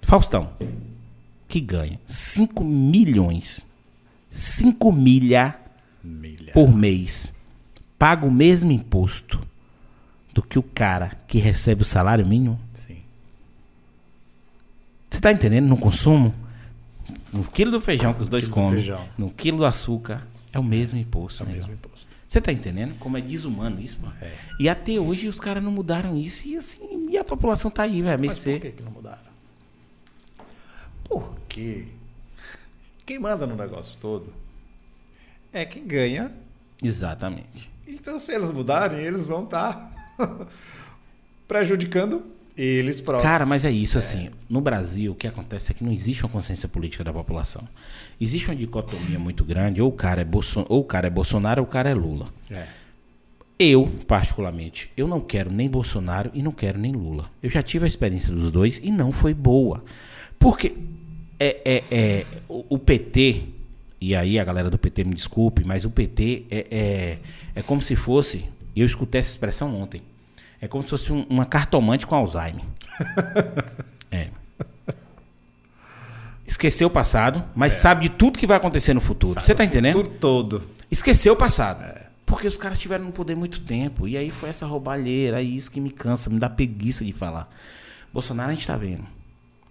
Faustão, que ganha 5 milhões, 5 milha Milha. por mês, paga o mesmo imposto do que o cara que recebe o salário mínimo? Sim. Você tá entendendo? No consumo, no quilo do feijão que os dois comem, no quilo do açúcar, é o mesmo imposto. É o né? mesmo imposto. Você tá entendendo como é desumano isso, pô? É. E até hoje os caras não mudaram isso e assim, e a população tá aí, vai Mas por que, que não mudaram? Porque quem manda no negócio todo é quem ganha. Exatamente. Então, se eles mudarem, eles vão estar prejudicando eles próprios. Cara, mas é isso assim. No Brasil, o que acontece é que não existe uma consciência política da população. Existe uma dicotomia muito grande, ou o cara é, Bolso ou o cara é Bolsonaro ou o cara é Lula. É. Eu, particularmente, eu não quero nem Bolsonaro e não quero nem Lula. Eu já tive a experiência dos dois e não foi boa. Porque é, é, é, o, o PT, e aí a galera do PT me desculpe, mas o PT é, é, é como se fosse, eu escutei essa expressão ontem, é como se fosse um- uma cartomante com Alzheimer. é. Esqueceu o passado, mas sabe de tudo que vai acontecer no futuro. Você tá entendendo? Tudo todo. Esqueceu o passado. Porque os caras tiveram no poder muito tempo. E aí foi essa roubalheira, aí isso que me cansa, me dá preguiça de falar. Bolsonaro a gente tá vendo.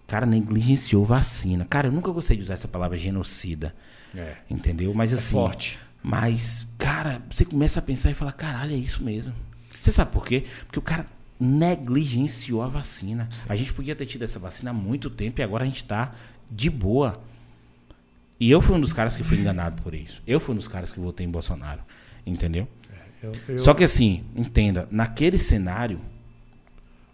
Cara negligenciou vacina. Cara, eu nunca gostei de usar essa palavra genocida. É. Entendeu? Mas assim. forte. Mas, cara, você começa a pensar e falar, caralho, é isso mesmo. Você sabe por quê? Porque o cara negligenciou a vacina. A gente podia ter tido essa vacina há muito tempo e agora a gente tá de boa. E eu fui um dos caras que fui enganado por isso. Eu fui um dos caras que votei em Bolsonaro. Entendeu? Eu- eu- Só que assim, entenda, naquele cenário,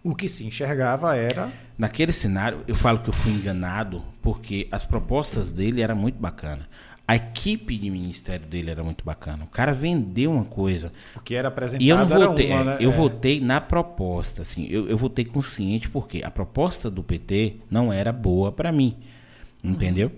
O que se enxergava era. Naquele cenário, eu falo que eu fui enganado porque as propostas dele eram muito bacanas. A equipe de ministério dele era muito bacana. O cara vendeu uma coisa. O que era apresentado E eu não votei. uma, é, né? Eu É. votei na proposta, assim. Eu, eu votei consciente porque a proposta do PT não era boa para mim. Entendeu?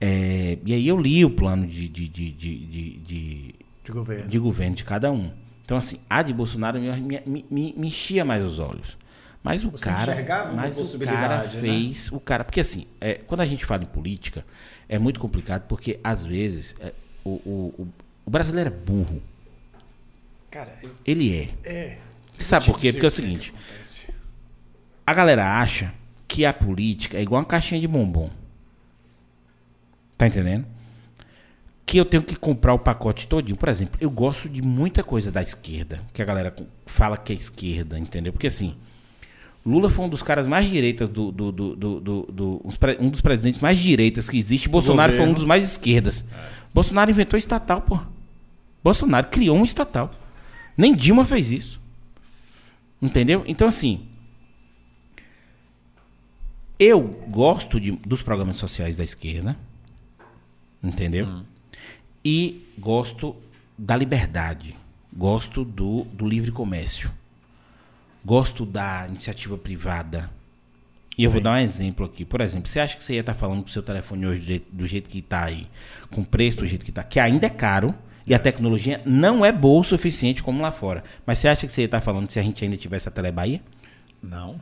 É, e aí eu li o plano de, de, de, de, de, de- de governo. de governo de cada um. Então, assim, a de Bolsonaro me, me, me- me enchia mais os olhos. Mas o Você cara. Mas o cara né? fez. O cara. Porque assim, é, quando a gente fala em política, é muito complicado, porque às vezes é, o, o, o, brasileiro é burro. Cara, eu- Ele é. é. Você sabe por quê? dizer Porque é o é seguinte: a galera acha que a política é igual uma caixinha de bombom. Tá entendendo? Que eu tenho que comprar o pacote todinho. Por exemplo, eu gosto de muita coisa da esquerda, que a galera fala que é esquerda, entendeu? Porque assim, Lula foi um dos caras mais direitas do. do, do, do, do- do- um dos presidentes mais direitas que existe. Bolsonaro foi um dos mais esquerdas. Bolsonaro inventou estatal, pô. Bolsonaro criou um estatal. Nem Dilma fez isso. Entendeu? Então, assim. Eu gosto de- dos programas sociais da esquerda. Entendeu? E gosto da liberdade. Gosto do, do livre comércio. Gosto da iniciativa privada. E eu vou dar um exemplo aqui. Por exemplo, você acha que você ia estar falando com o seu telefone hoje do jeito, do jeito que está aí, com o preço do jeito que está, que ainda é caro e a tecnologia não é boa o suficiente como lá fora. Mas você acha que você ia estar falando se a gente ainda tivesse a Telebahia? Não,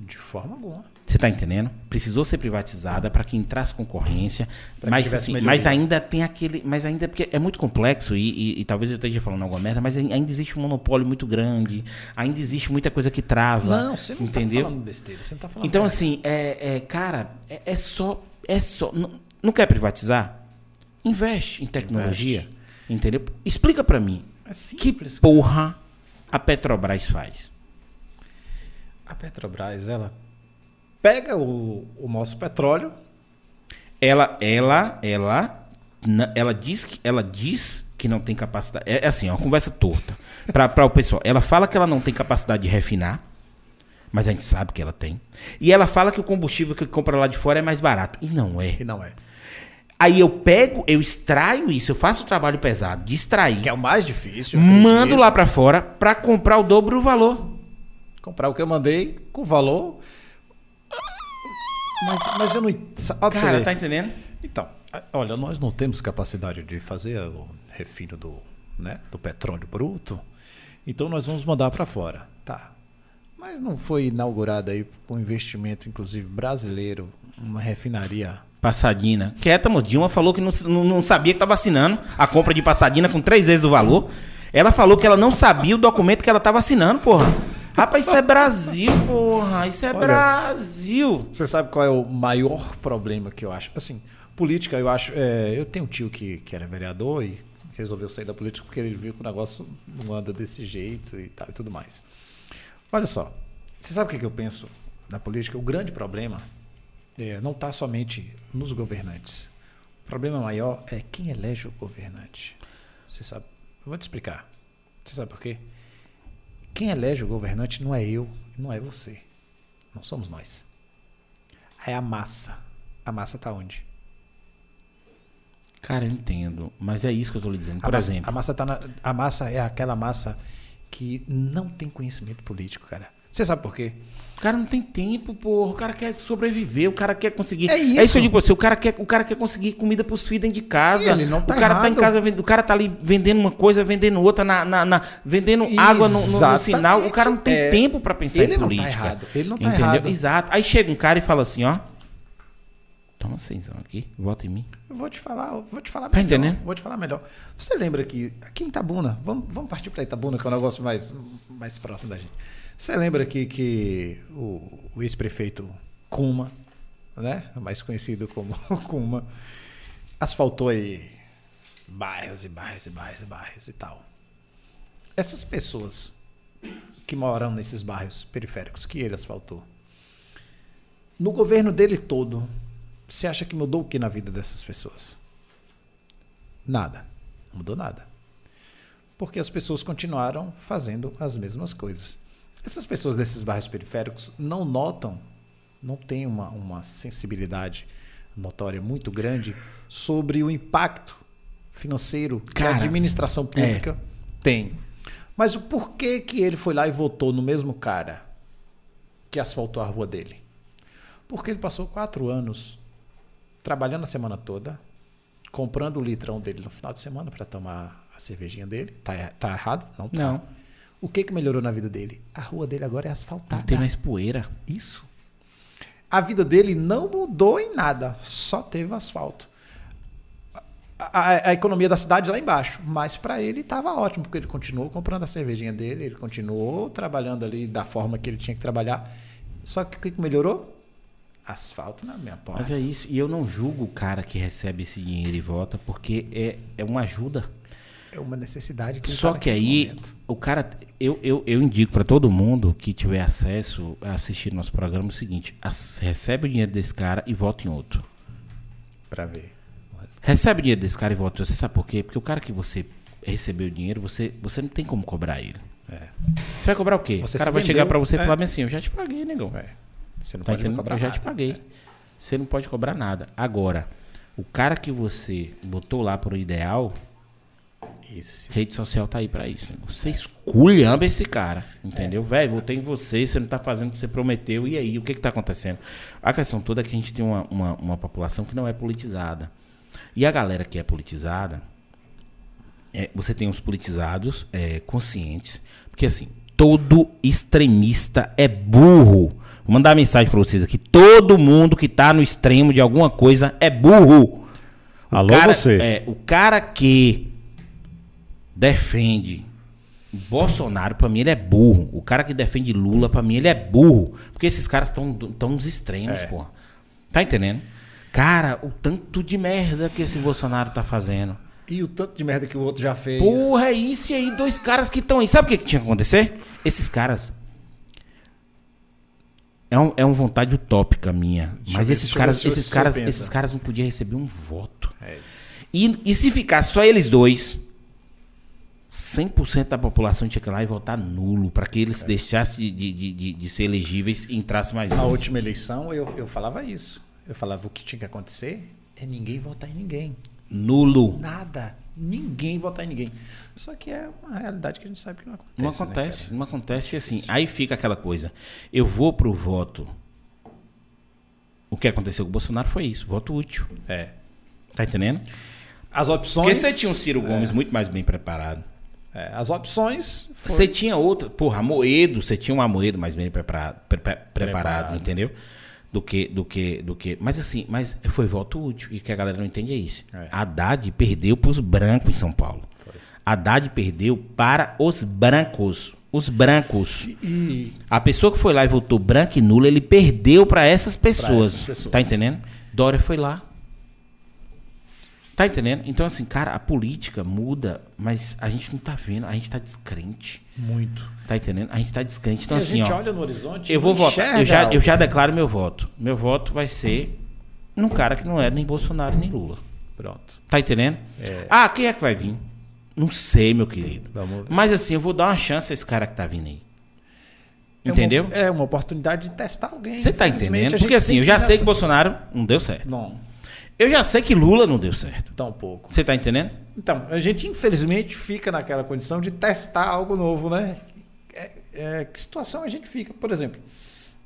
de forma alguma. Você está entendendo? Precisou ser privatizada para que entrasse concorrência, Pra que mas, assim, melhoria. mas ainda tem aquele. Mas ainda porque é muito complexo e, e- e talvez eu esteja falando alguma merda, mas ai- ainda existe um monopólio muito grande, ainda existe muita coisa que trava. Não, você não entendeu? tá falando besteira, você não tá falando Então, merda. assim, é, é, cara, é, é só. É só. Não, não quer privatizar? Investe em tecnologia. Entendeu? Explica pra mim. É Que simples. porra a Petrobras faz? A Petrobras, ela pega o, o nosso petróleo, Ela, ela, ela, ela diz que ela diz que não tem capacidade. É, é assim, é uma conversa torta para o pessoal. Ela fala que ela não tem capacidade de refinar, mas a gente sabe que ela tem. E ela fala que o combustível que compra lá de fora é mais barato e não é. e não é. Aí eu pego, eu extraio isso, eu faço o trabalho pesado de extrair, Que é o mais difícil. mando acredito. lá pra fora pra comprar o dobro do valor. Comprar o que eu mandei com valor. Mas, mas eu não. Você Cara, tá entendendo? Então, olha, nós não temos capacidade de fazer o refino do, né, do petróleo bruto, então nós vamos mandar para fora. Tá. Mas não foi inaugurada aí com investimento, inclusive brasileiro, uma refinaria. Passadina. Quieta, moço. Dilma falou que não, não, não sabia que estava assinando a compra de Passadina com três vezes o valor. Ela falou que ela não sabia o documento que ela estava assinando, porra. Rapaz, isso é Brasil, porra. Isso é Olha. Brasil. Você sabe qual é o maior problema que eu acho? Assim, política, eu acho. é, eu tenho um tio que, que era vereador e resolveu sair da política porque ele viu que o negócio não anda desse jeito e tal e tudo mais. Olha só, você sabe o que, eu penso da política? O grande problema é, não está somente nos governantes. O problema maior é quem elege o governante. Você sabe? Eu vou te explicar. Você sabe por quê? Quem elege o governante não é eu, não é você. Não somos nós. É a massa. A massa está onde? Cara, eu entendo. Mas é isso que eu tô lhe dizendo. A Por massa, exemplo. A massa, tá na- a massa é aquela massa que não tem conhecimento político, cara. Você sabe por quê? O cara não tem tempo, porra. O cara quer sobreviver, o cara quer conseguir. É isso, que isso. eu digo pra você. O cara quer, o cara quer conseguir comida pros filhos dentro de casa. Ele não tá o cara tá em errado. casa, o cara tá ali vendendo uma coisa, vendendo outra, na, na- na- vendendo água no, no- no Exatamente. sinal. O cara não tem É. tempo pra pensar Ele em não tá política. errado, ele não tá entendeu? errado. Exato. Aí chega um cara e fala assim, ó. Toma cenzão aqui, vota em mim. Eu vou te falar, vou te falar Tá melhor. entendendo? Vou te falar melhor. Você lembra que aqui em Itabuna, vamos, vamos partir para Itabuna, que é um negócio mais, mais próximo da gente. Você lembra que, que o, o ex-prefeito Kuma, né? Mais conhecido como Kuma, asfaltou aí bairros e bairros e bairros e bairros e tal. Essas pessoas que moram nesses bairros periféricos que ele asfaltou, no governo dele todo, você acha que mudou o que na vida dessas pessoas? Nada. Não mudou nada. Porque as pessoas continuaram fazendo as mesmas coisas. Essas pessoas desses bairros periféricos não notam, não têm uma, uma sensibilidade notória muito grande sobre o impacto financeiro que Cara, a administração pública tem. Mas o porquê que ele foi lá e votou no mesmo cara que asfaltou a rua dele? Porque ele passou quatro anos trabalhando a semana toda, comprando o litrão dele no final de semana para tomar a cervejinha dele. Tá, er- tá errado? Não tá. Não. O que, que melhorou na vida dele? A rua dele agora é asfaltada. Não tem mais poeira. Isso. A vida dele não mudou em nada, só teve asfalto. A, a- a economia da cidade lá embaixo, mas para ele estava ótimo, porque ele continuou comprando a cervejinha dele, ele continuou trabalhando ali da forma que ele tinha que trabalhar. Só que o que, que melhorou? Asfalto na minha porta. Mas é isso. E eu não julgo o cara que recebe esse dinheiro e vota, porque é, é uma ajuda. É uma necessidade que Só tá que aí, momento. o cara. Eu, eu, eu indico pra todo mundo que tiver acesso a assistir nosso programa o seguinte: as- recebe o dinheiro desse cara e vota em outro. Pra ver. Recebe o dinheiro desse cara e vota em outro. Você sabe por quê? Porque o cara que você recebeu o dinheiro, você, você não tem como cobrar ele. É. Você vai cobrar o quê? Você o cara vai chegar vendeu, pra você e é. falar assim: eu já te paguei, negão. É. Você não Tá pode cobrar Eu já nada. te paguei. Você não pode cobrar nada. Agora, o cara que você botou lá pro ideal, Isso. rede social tá aí pra isso. Você esculhamba esse cara, entendeu? Velho, votei em você, você não tá fazendo o que você prometeu, e aí? O que que tá acontecendo? A questão toda é que a gente tem uma, uma, uma população que não é politizada. E a galera que é politizada, é, você tem os politizados é, conscientes, porque assim, todo extremista é burro. Vou mandar uma mensagem pra vocês aqui. Todo mundo que tá no extremo de alguma coisa é burro. O Alô, cara, você. É, o cara que defende Bolsonaro, pra mim, ele é burro. O cara que defende Lula, pra mim, ele é burro. Porque esses caras estão tão nos extremos, É. porra. Tá entendendo? Cara, o tanto de merda que esse Bolsonaro tá fazendo. E o tanto de merda que o outro já fez. Porra, é isso e aí, dois caras que estão aí. Sabe o que, que tinha que acontecer? Esses caras. É, um, é uma vontade utópica minha. Deixa mas ver, esses caras, ver esses caras, esses caras não podiam receber um voto. É isso. E, e se ficar só eles dois, 100% da população tinha que ir lá e votar nulo para que É. eles deixassem de, de, de, de ser elegíveis e entrasse mais Na última eleição, eu, eu falava isso. Eu falava o que tinha que acontecer é ninguém votar em ninguém. Nulo. Nada. Ninguém votar em ninguém. Só que é uma realidade que a gente sabe que não acontece. Não né, acontece, cara? não acontece assim. Aí fica aquela coisa. Eu vou pro voto. O que aconteceu com o Bolsonaro foi isso, voto útil. é. Tá entendendo? As opções. Porque você tinha um Ciro Gomes muito mais bem preparado. É, as opções. foram- Você tinha outra, porra, Amoedo, você tinha um Amoedo mais bem preparado, pre- pre- preparado, entendeu? Do que, do que, do que. Mas assim, mas foi voto útil. E o que a galera não entende é isso. É. Haddad perdeu para os brancos em São Paulo. Haddad perdeu para os brancos. Os brancos. E A pessoa que foi lá e votou branco e nulo, ele perdeu para essas pessoas. essas pessoas. Tá entendendo? Dória foi lá. Tá entendendo? Então, assim, cara, a política muda, mas a gente não tá vendo, a gente tá descrente. muito. Tá entendendo? A gente tá descrente. Então, e a assim, gente ó. olha no horizonte. Eu vou votar. Eu já, eu já declaro meu voto. Meu voto vai ser num cara que não é nem Bolsonaro nem Lula. Pronto. Tá entendendo? Ah, quem é que vai vir? Não sei, meu querido. Mas assim, eu vou dar uma chance a esse cara que tá vindo aí. É uma- Entendeu? É uma oportunidade de testar alguém. Você tá entendendo? a Porque assim, eu já sei que Bolsonaro não deu certo. Não, Eu já sei que Lula não deu certo. tão pouco. Você tá entendendo? Então, a gente infelizmente fica naquela condição de testar algo novo, né? É, é, que situação a gente fica? Por exemplo,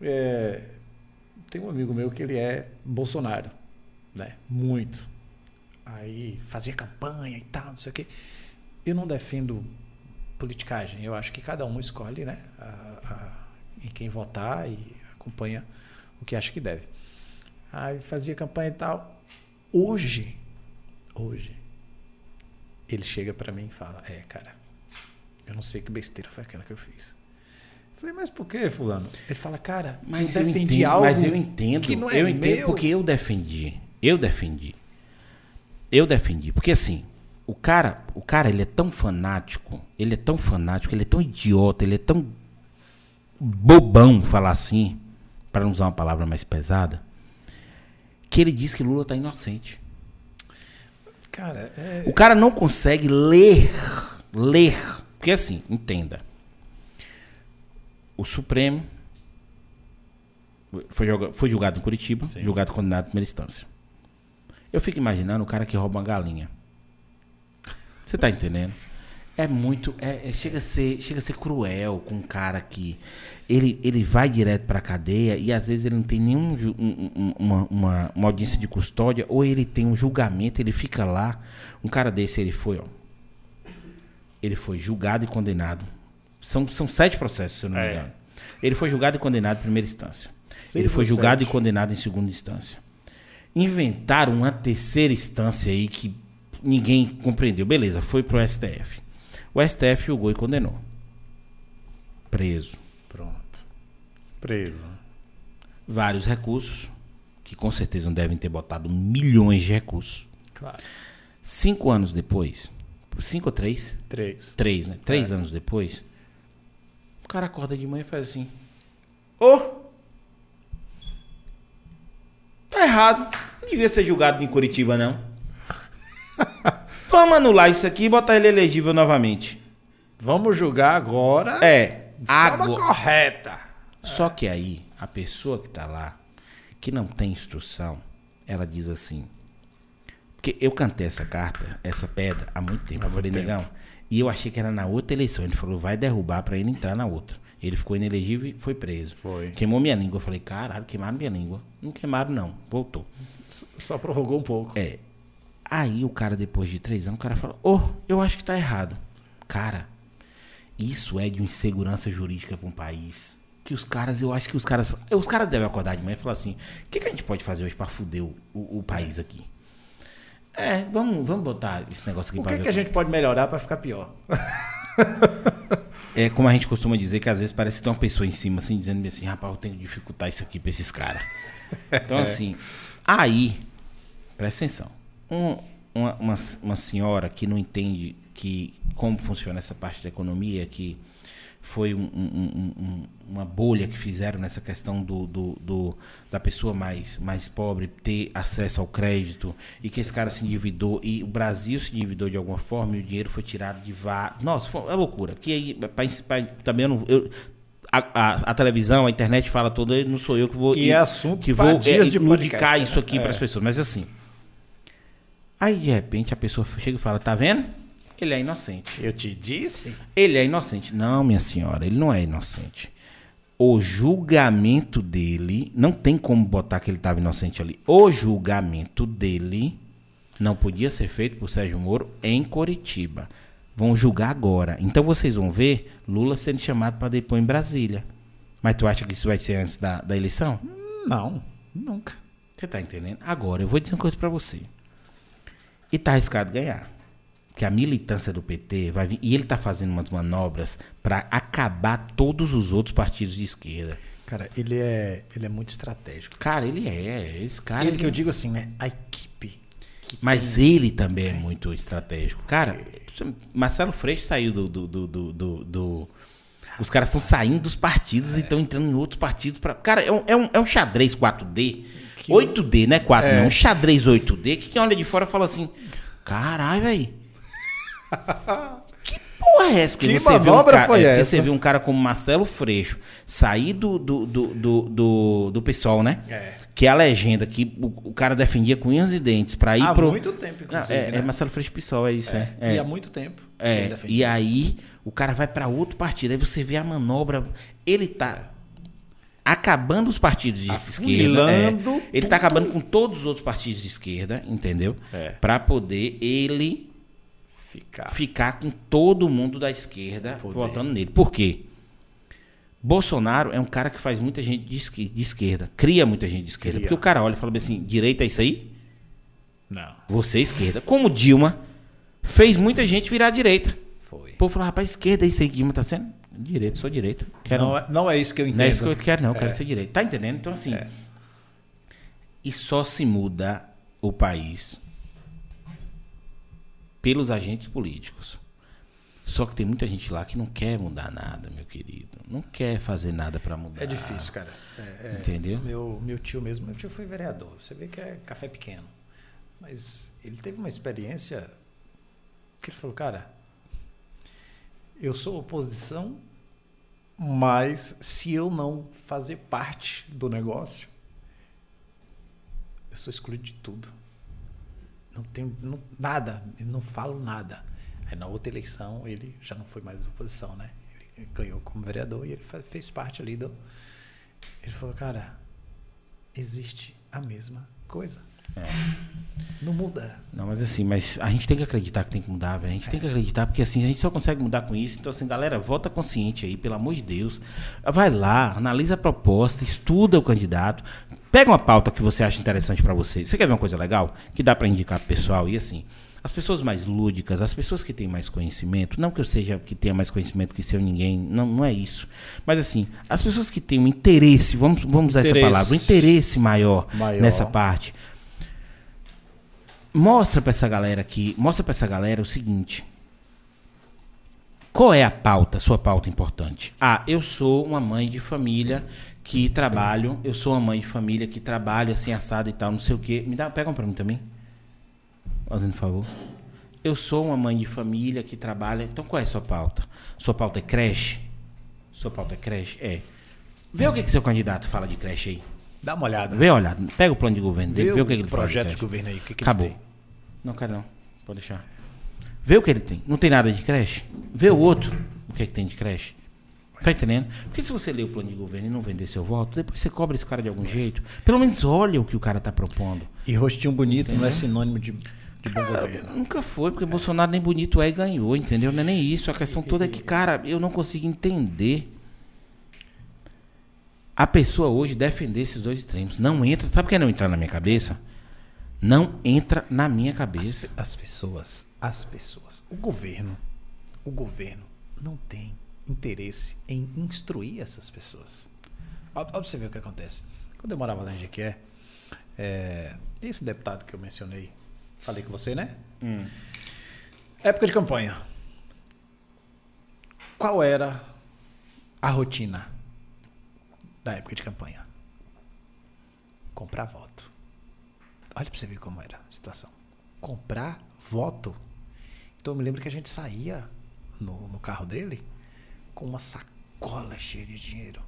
é, tem um amigo meu que ele é Bolsonaro, né? Muito. Aí fazia campanha e tal, não sei o quê. Eu não defendo politicagem. Eu acho que cada um escolhe, né? a- a- em quem votar e acompanha o que acha que deve. Aí fazia campanha e tal. Hoje, hoje, ele chega pra mim e fala: É, cara, eu não sei que besteira foi aquela que eu fiz. Eu falei, mas por que, Fulano? Ele fala, cara, Mas eu defendi entendo, algo mas eu entendo. que não é eu entendo meu. porque eu defendi. Eu defendi. Eu defendi. Porque assim, o cara, o cara, ele é tão fanático, ele é tão fanático, ele é tão idiota, ele é tão bobão, falar assim, para não usar uma palavra mais pesada, que ele diz que Lula tá inocente. Cara, é, O cara não consegue ler, ler. Porque assim, entenda. O Supremo foi, joga- foi julgado em Curitiba, julgado e condenado em primeira instância. Eu fico imaginando o cara que rouba uma galinha. Você tá entendendo? É muito. é- é- chega, a ser, chega a ser cruel com um cara que. Ele, ele vai direto pra cadeia e às vezes ele não tem nenhum ju- um- um- uma, uma, uma audiência de custódia, ou ele tem um julgamento, ele fica lá. Um cara desse, ele foi, ó. Ele foi julgado e condenado. São, são sete processos, se eu não me É. engano. Ele foi julgado e condenado em primeira instância. Seis ele foi julgado sete. e condenado em segunda instância. Inventaram uma terceira instância aí que ninguém compreendeu. Beleza, foi pro STF. O STF julgou e condenou. Preso. Preso. Vários recursos, que com certeza não devem ter botado milhões de recursos. Claro. Cinco anos depois, cinco ou três? Três. Três, né? Três anos depois, o cara acorda de manhã e faz assim: Ô! tá errado. Não devia ser julgado em Curitiba, não. Vamos anular isso aqui e botar ele elegível novamente. Vamos julgar agora É. de forma Agora. correta. Só que aí, a pessoa que tá lá, que não tem instrução, ela diz assim. Porque eu cantei essa carta, essa pedra, há muito tempo. Há eu falei, tempo. negão. E eu achei que era na outra eleição. Ele falou, vai derrubar pra ele entrar na outra. Ele ficou inelegível e foi preso. Foi. Queimou minha língua. Eu falei, caralho, queimaram minha língua. Não queimaram, não. Voltou. Só prorrogou um pouco. É. Aí o cara, depois de três anos, o cara fala, ô, eu acho que tá errado. Cara, isso é de uma insegurança jurídica para um país. Que os caras, eu acho que os caras. Os caras devem acordar de manhã e falar assim: o que, que a gente pode fazer hoje para fuder o, o- o país aqui? É, vamos, vamos botar esse negócio aqui O pra que, que a gente pode melhorar pra ficar pior? É como a gente costuma dizer que às vezes parece que tem uma pessoa em cima assim, dizendo assim, rapaz, eu tenho que dificultar isso aqui pra esses caras. Então, assim, aí, presta atenção. Um- uma, uma, uma senhora que não entende que como funciona essa parte da economia, que foi um- um- um- um- uma bolha que fizeram nessa questão do, do- do- da pessoa mais, mais pobre ter acesso ao crédito e que esse cara se endividou e o Brasil se endividou de alguma forma e o dinheiro foi tirado de vá. Nossa, foi uma loucura. Que aí, pra- pra- também eu não. eu- a, a- a televisão, a internet fala toda, não sou eu que vou. E é assunto que vou dias é, de ludicar podcast, isso né? aqui É. para as pessoas. Mas assim, Aí de repente a pessoa chega e fala: Tá vendo? Ele é inocente. Eu te disse? Ele é inocente. Não, minha senhora, ele não é inocente. O julgamento dele, não tem como botar que ele estava inocente ali. O julgamento dele não podia ser feito por Sérgio Moro em Coritiba. Vão julgar agora. Então vocês vão ver Lula sendo chamado para depor em Brasília. Mas tu acha que isso vai ser antes da, da eleição? Não, nunca. Você tá entendendo? Agora, eu vou dizer uma coisa pra você. E tá arriscado ganhar. Que a militância do PT vai vir. E ele tá fazendo umas manobras pra acabar todos os outros partidos de esquerda. Cara, ele é, ele é muito estratégico. Cara, ele é. Esse cara. ele que eu digo assim, né? A equipe. Mas ele também é muito estratégico. Cara, Marcelo Freixo saiu do. do, do, do- do- os caras estão saindo dos partidos e estão entrando em outros partidos. Pra... Cara, é um, é, um, é um xadrez 4D. 8D, não é 4, não. Um xadrez 8D que quem olha de fora fala assim: caralho, velho. Que porra é essa? Que você um manobra cara, foi é, essa? Você vê um cara como Marcelo Freixo sair do, do, do, do, do, do PSOL, né? É. Que é a legenda que o, o cara defendia com unhas e dentes pra ir Há pro. muito tempo, inclusive, é, né? é Marcelo Freixo PSOL, é isso, é. E É, há muito tempo. É, e aí o cara vai pra outro partido, aí você vê a manobra. Ele tá acabando os partidos de esquerda. é. Ele tá acabando com todos os outros partidos de esquerda, entendeu? É. Pra poder ele Ficar. ficar com todo mundo da esquerda Poder. votando nele. Por quê? Bolsonaro é um cara que faz muita gente de esque- de esquerda, cria muita gente de esquerda. Cria. Porque o cara olha e fala assim: direita é isso aí? Não. Você é esquerda. Como Dilma fez muita gente virar direita. Foi. O povo falou, rapaz, esquerda é isso aí que Dilma tá sendo? Direita, sou direita. Quero, Não, não, é, não é isso que eu entendo. é isso que eu quero, não. Eu quero É. ser direita. Tá entendendo? Então, assim. É. E só se muda o país pelos agentes políticos. Só que tem muita gente lá que não quer mudar nada, meu querido. Não quer fazer nada pra mudar. É difícil, cara. É, é, Entendeu? Meu, meu tio mesmo, meu tio foi vereador. Você vê que é café pequeno. Mas ele teve uma experiência que ele falou, cara, eu sou oposição, mas se eu não fazer parte do negócio, eu sou excluído de tudo. Não tenho não- nada, não falo nada. Aí na outra eleição ele já não foi mais oposição, né? Ele ganhou como vereador e ele fez parte ali do. Ele falou, cara, existe a mesma coisa. Não muda. Não, mas assim, mas a gente tem que acreditar que tem que mudar, velho. A gente tem que acreditar, porque assim, a gente só consegue mudar com isso. Então, assim, galera, vota consciente aí, pelo amor de Deus. Vai lá, analisa a proposta, estuda o candidato, pega uma pauta que você acha interessante pra você. Você quer ver uma coisa legal? Que dá pra indicar pro pessoal e assim. As pessoas mais lúdicas, as pessoas que têm mais conhecimento, não que eu seja que tenha mais conhecimento que seu ninguém, não, não é isso. Mas assim, as pessoas que têm um interesse, vamos, vamos usar essa Interesse. palavra, um interesse maior, Maior. nessa parte mostra pra essa galera aqui, mostra pra essa galera o seguinte. Qual é a pauta, sua pauta importante? Ah, eu sou uma mãe de família que trabalho, eu sou uma mãe de família que trabalho assim assado e tal, não sei o quê. Me dá, pega um pra mim também. Fazendo favor. Eu sou uma mãe de família que trabalha. Então qual é a sua pauta? Sua pauta é creche? Sua pauta é creche? É. Vê o que, que seu candidato fala de creche aí. Dá uma olhada. Vê, olha, pega o plano de governo dele, Vê vê, o que, ele de projeto de governo aí, o que que Acabou. têm. Não quero não. Pode deixar. Vê o que ele tem. Não tem nada de creche? Vê o outro. O que é que tem de creche? Tá entendendo? Porque se você ler o plano de governo e não vender seu voto, depois você cobra esse cara de algum jeito. Pelo menos olha o que o cara tá propondo. E rostinho bonito não é sinônimo de, de bom governo. Nunca foi, porque Bolsonaro nem bonito é e ganhou, entendeu? Não é nem isso. A questão toda é que, cara, eu não consigo entender a pessoa hoje defender esses dois extremos. Não entra. Sabe por que não entrar na minha cabeça? Não entra na minha As, cabeça. pe- as pessoas, as pessoas, o governo, o governo não tem interesse em instruir essas pessoas. Ver o que acontece. Quando eu morava lá em Jequié, é, esse deputado que eu mencionei, falei com você, né? Época de campanha. Qual era a rotina da época de campanha? Comprar voto. Olha pra você ver como era a situação. Comprar voto. Então eu me lembro que a gente saía no, no carro dele com uma sacola cheia de dinheiro.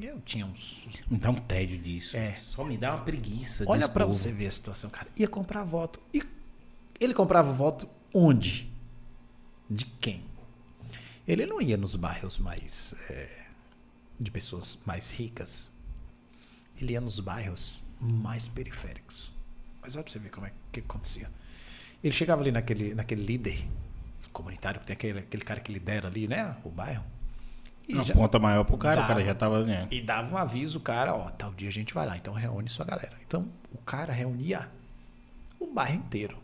E eu tinha uns. Me dá um tédio disso. É. Só me dá uma preguiça. Olha povo. você ver a situação, cara. Ia comprar voto. E Ele comprava voto onde? De quem? Ele não ia nos bairros mais. é, de pessoas mais ricas. Ele ia nos bairros mais periféricos. Mas olha pra você ver como é que acontecia. Ele chegava ali naquele, naquele líder comunitário, que tem aquele, aquele cara que lidera ali, né? O bairro. E Uma já- ponta maior pro cara, o cara Dava. já tava. Né? e dava um aviso, o cara, ó, tal dia a gente vai lá, então reúne sua galera. Então o cara reunia o bairro inteiro.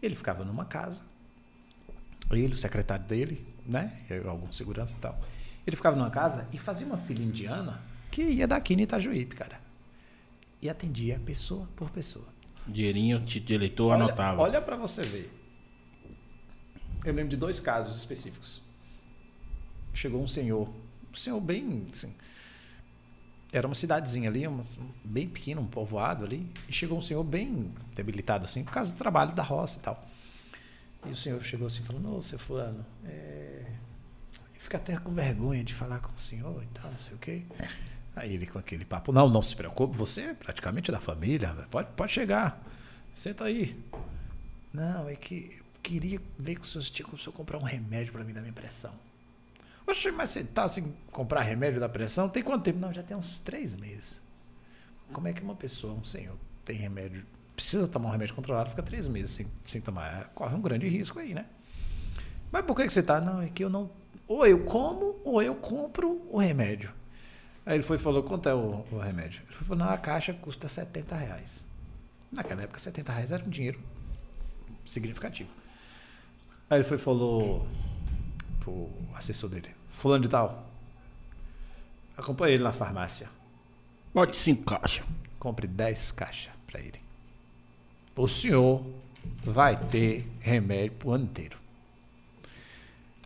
Ele ficava numa casa, ele, o secretário dele, né, algum segurança e tal. Ele ficava numa casa e fazia uma fila indiana que ia daqui no Itajuípe, cara. E atendia pessoa por pessoa. Dinheirinho, título de eleitor, Olha, anotava. olha para você ver. Eu lembro de dois casos específicos. Chegou um senhor, um senhor bem, assim, era uma cidadezinha ali, uma, bem pequena, um povoado ali, e chegou um senhor bem debilitado assim, por causa do trabalho da roça e tal. E o senhor chegou assim falando, ô, seu fulano, é... eu fico até com vergonha de falar com o senhor e tal, não sei o quê. Aí ele com aquele papo, não, não se preocupe, você é praticamente da família, pode, pode chegar, senta aí. Não, é que eu queria ver com o senhor se tinha o senhor comprar um remédio para mim da minha pressão. Oxe, mas você tá assim, comprar remédio da pressão? Tem quanto tempo? Não, já tem uns três meses. Como é que uma pessoa, um senhor, tem remédio, precisa tomar um remédio controlado, fica três meses sem, sem tomar? Corre um grande risco aí, né? Mas por que, que você tá? Não, é que eu não. Ou eu como, ou eu compro o remédio. Aí ele foi e falou: quanto é o, o remédio? Ele falou: não, a caixa custa 70 reais. Naquela época, 70 reais era um dinheiro significativo. Aí ele foi e falou pro assessor dele: Fulano de Tal, acompanhe ele na farmácia. Bote cinco caixas. Compre 10 caixas para ele. O senhor vai ter remédio pro ano inteiro.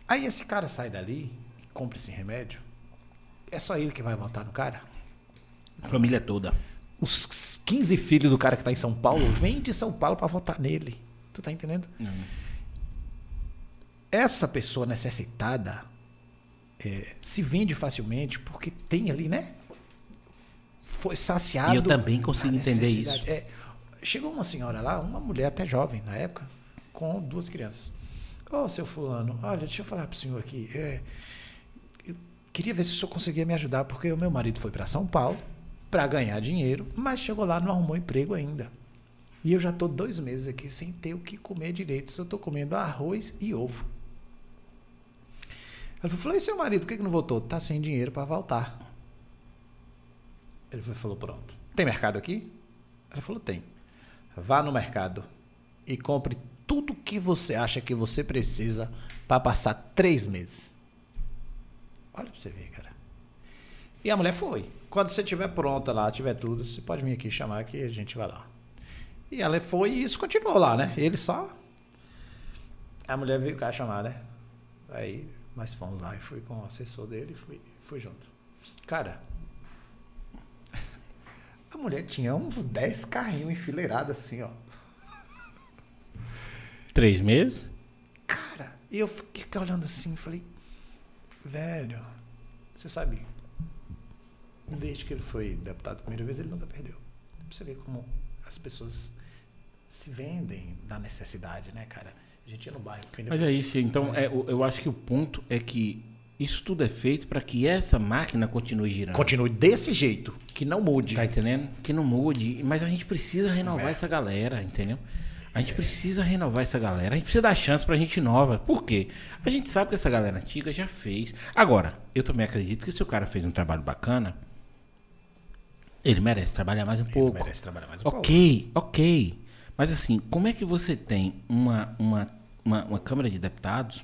Aí esse cara sai dali e compra esse remédio. É só ele que vai votar no cara? Família toda. Os 15 filhos do cara que tá em São Paulo vêm de São Paulo para votar nele. Tu tá entendendo? Essa pessoa necessitada é, se vende facilmente porque tem ali, né? Foi saciado. E eu também consigo a entender isso. É, chegou uma senhora lá, uma mulher até jovem na época, com duas crianças. Ô, seu fulano, olha, deixa eu falar pro senhor aqui. é, eu queria ver se o senhor conseguia me ajudar, porque o meu marido foi para São Paulo para ganhar dinheiro, mas chegou lá não arrumou emprego ainda. E eu já tô dois meses aqui sem ter o que comer direito. Só tô comendo arroz e ovo. Ela falou: e seu marido, por que, que não voltou? Tá sem dinheiro para voltar. Ele falou: pronto. Tem mercado aqui? Ela falou: tem. Vá no mercado e compre tudo que você acha que você precisa para passar três meses. Olha pra você ver, cara. E a mulher foi. Quando você estiver pronta lá, tiver tudo, você pode vir aqui chamar que a gente vai lá. E ela foi e isso continuou lá, né? Ele só. A mulher veio cá chamar, né? Aí nós fomos lá e fui com o assessor dele e fui, fui junto. Cara, a mulher tinha uns 10 carrinhos enfileirados assim, ó. Três meses? Cara, eu fiquei olhando assim e falei, velho, você sabe, desde que ele foi deputado a primeira vez, ele nunca perdeu. Pra você ver como as pessoas se vendem da necessidade, né, cara? A gente ia no bairro. Mas é isso. Então, é, eu acho que o ponto é que isso tudo é feito para que essa máquina continue girando. Continue desse jeito, que não mude. Tá entendendo? Que não mude. Mas a gente precisa renovar essa galera, entendeu? A gente precisa renovar essa galera. A gente precisa dar chance pra gente nova. Por quê? A gente sabe que essa galera antiga já fez. Agora, eu também acredito que se o cara fez um trabalho bacana, ele merece trabalhar mais um Ele pouco. merece trabalhar mais um pouco. Ok, ok. Mas assim, como é que você tem uma, uma, uma, uma Câmara de Deputados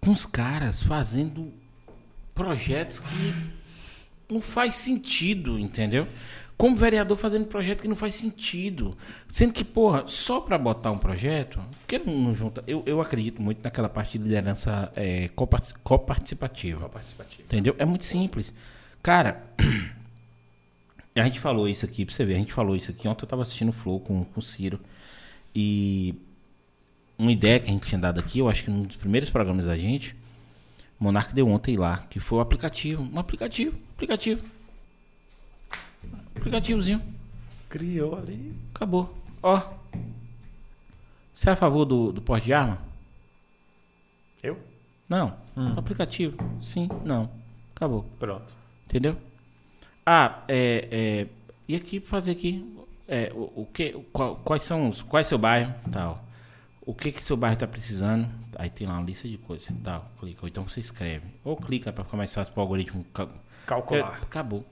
com os caras fazendo projetos que não faz sentido, entendeu? Como vereador fazendo projeto que não faz sentido. Sendo que, porra, só pra botar um projeto, porque não, junta. Eu, eu acredito muito naquela parte de liderança é, coparti- coparticipativa. Participativo. Entendeu? É muito simples. Cara, a gente falou isso aqui, pra você ver, a gente falou isso aqui. Ontem eu tava assistindo o Flow com, com o Ciro. E uma ideia que a gente tinha dado aqui, eu acho que num dos primeiros programas da gente, o Monark deu ontem lá, que foi o aplicativo. Um aplicativo, aplicativo. Aplicativozinho. Criou ali. Acabou. Ó, Você é a favor do, do porte de arma? Eu? Não. Aplicativo? Sim, não. Acabou. Pronto. Entendeu? Ah, é, é, e aqui fazer aqui é, o, o que, qual- quais são os, qual é seu bairro, tal. O que que seu bairro está precisando? Aí tem lá uma lista de coisas, tal. Clica, ou então você escreve, ou clica para ficar mais fácil para o algoritmo ca- Calcular. É, acabou.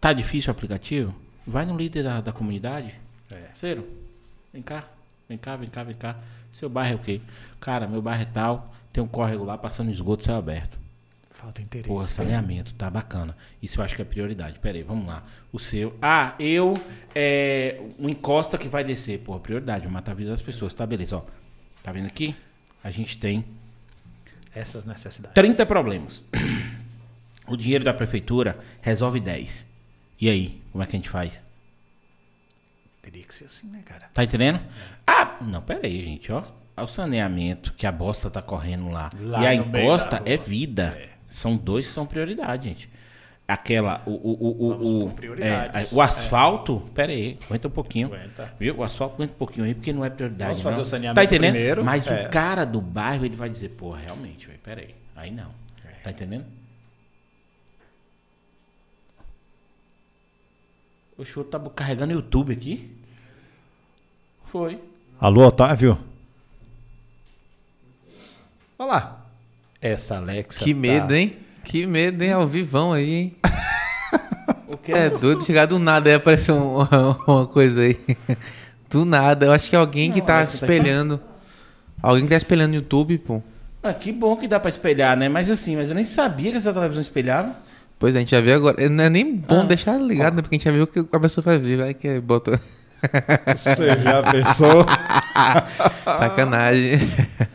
Tá difícil o aplicativo? Vai no líder da, da comunidade. É. Ciro, vem cá, vem cá, vem cá, vem cá. Seu bairro é o quê? Cara, meu bairro é tal, tem um córrego lá passando esgoto céu aberto. Falta interesse. Porra, saneamento, tá bacana. Isso eu acho que é prioridade. Pera aí, vamos lá. O seu. Ah, eu. É, um encosta que vai descer. Porra, prioridade. Vai matar a vida das pessoas. Tá, beleza, ó. Tá vendo aqui? A gente tem Essas necessidades. 30 problemas. O dinheiro da prefeitura resolve 10. E aí, como é que a gente faz? Teria que ser assim, né, cara? Tá entendendo? Ah, não, pera aí, gente, ó. O saneamento, que a bosta tá correndo lá. Lá e a encosta é vida. São dois que são prioridade, gente. Aquela, o, o, o, o, é, o asfalto, pera aí, aguenta um pouquinho. Aguenta. Viu? O asfalto aguenta um pouquinho aí, porque não é prioridade. Vamos fazer não. o saneamento Tá entendendo? primeiro, Mas é. o cara do bairro, ele vai dizer, pô, realmente, velho, pera aí. Aí não. É. Tá entendendo? O show tá carregando YouTube aqui. Foi. Alô, Otávio? Olha lá. Essa Alexa. Que tá- medo, hein? Que medo, hein? Ao vivão aí, hein? O que? É doido chegar do nada aí aparecer um- uma coisa aí. Do nada. Eu acho que é alguém que Não, tá Alexa tá espelhando. Alguém que tá espelhando no YouTube, pô. Ah, que bom que dá pra espelhar, né? Mas assim, mas eu nem sabia que essa televisão espelhava. Pois é, a gente já viu agora. Não é nem bom Ah. deixar ligado, né? Porque a gente já viu o que a pessoa vai ver. Vai que bota. Você já pensou? Sacanagem.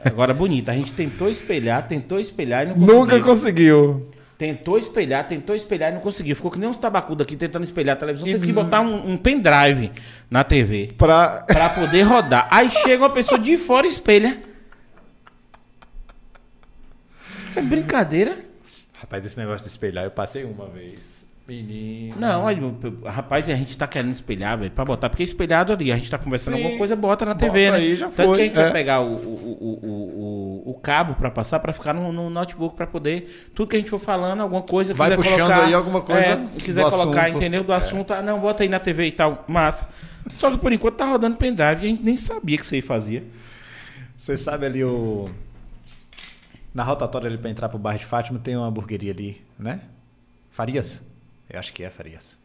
Agora, bonita. A gente tentou espelhar, tentou espelhar e não conseguiu. Nunca conseguiu. Tentou espelhar, tentou espelhar e não conseguiu. Ficou que nem uns tabacudos aqui tentando espelhar a televisão. Teve que botar um, um pendrive na TV Pra... pra poder rodar. Aí chega uma pessoa de fora e espelha. É brincadeira? Rapaz, esse negócio de espelhar, eu passei uma vez. Menino. Não, olha, rapaz, a gente tá querendo espelhar, velho, pra botar. Porque espelhado ali, a gente tá conversando Sim. alguma coisa, bota na Bota TV, né? aí, já Tanto foi, que a gente é. vai pegar o, o, o, o, o, cabo pra passar, pra ficar no, no notebook, pra poder. Tudo que a gente for falando, alguma coisa. Vai puxando colocar, aí alguma coisa É, quiser colocar, assunto. entendeu? Do assunto. Ah, não, bota aí na TV e tal. Massa. Só que por enquanto tá rodando pendrive e a gente nem sabia que isso aí fazia. Você sabe ali o. Na rotatória ali pra entrar pro bairro de Fátima tem uma hamburgueria ali, né? Farias? Eu acho que é Farias.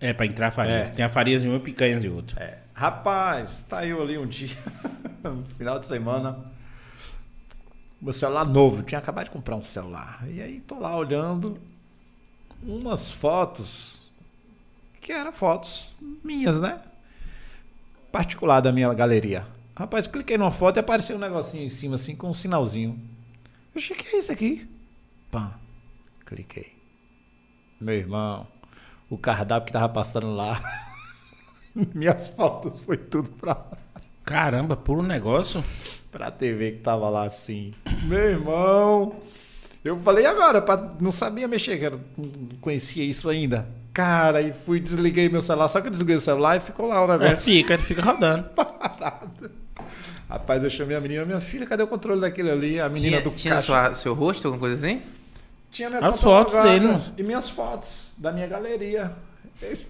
É, pra entrar Farias. É. Tem a Farias em um e picanhas em outro. É. Rapaz, tá eu ali um dia, no final de semana. Meu celular novo, eu tinha acabado de comprar um celular. E aí tô lá olhando umas fotos que eram fotos minhas, né? Particular da minha galeria. Rapaz, cliquei numa foto e apareceu um negocinho em cima assim com um sinalzinho. Eu achei que é isso aqui. Pã. Cliquei. Meu irmão, o cardápio que tava passando lá. Minhas fotos foi tudo pra, Caramba, puro negócio. pra TV que tava lá assim. Meu irmão. Eu falei agora, pra- não sabia mexer, cara, não conhecia isso ainda. Cara, e fui, desliguei meu celular, só que eu desliguei o celular e ficou lá o É, negócio fica, ele fica rodando. parado. Rapaz, eu chamei a menina, minha filha, cadê o controle daquele ali? A menina Tinha, do tinha caixa. sua- seu rosto, alguma coisa assim? Tinha minha As fotos dele, moço. E minhas fotos da minha galeria.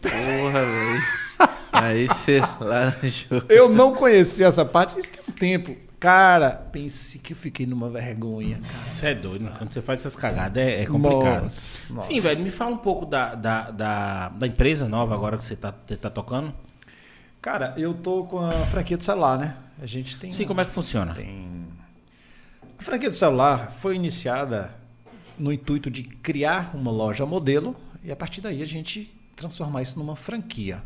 Porra, velho. Aí você laranjou. Eu não conhecia essa parte, isso tem um tempo. Cara, pense que eu fiquei numa vergonha, cara. Você é doido, né? Quando você faz essas cagadas é, é complicado. Nossa, nossa. Sim, velho, me fala um pouco da, da, da, da empresa nova agora que você tá, você tá tocando. Cara, eu tô com a franquia do celular, né? A gente tem. Sim, como é que funciona? tem... A franquia do celular foi iniciada no intuito de criar uma loja modelo e a partir daí a gente transformar isso numa franquia.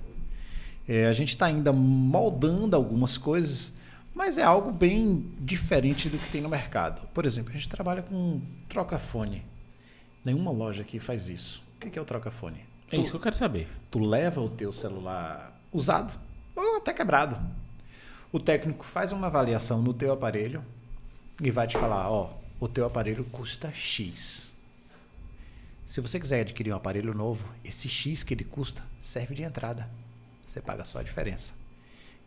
É, a gente está ainda moldando algumas coisas, mas é algo bem diferente do que tem no mercado. Por exemplo, a gente trabalha com trocafone. Nenhuma loja aqui faz isso. O que que é o trocafone? É isso que eu quero saber. Tu leva o teu celular usado ou até quebrado. O técnico faz uma avaliação no teu aparelho e vai te falar, ó, o teu aparelho custa X. Se você quiser adquirir um aparelho novo, esse X que ele custa serve de entrada. Você paga só a diferença.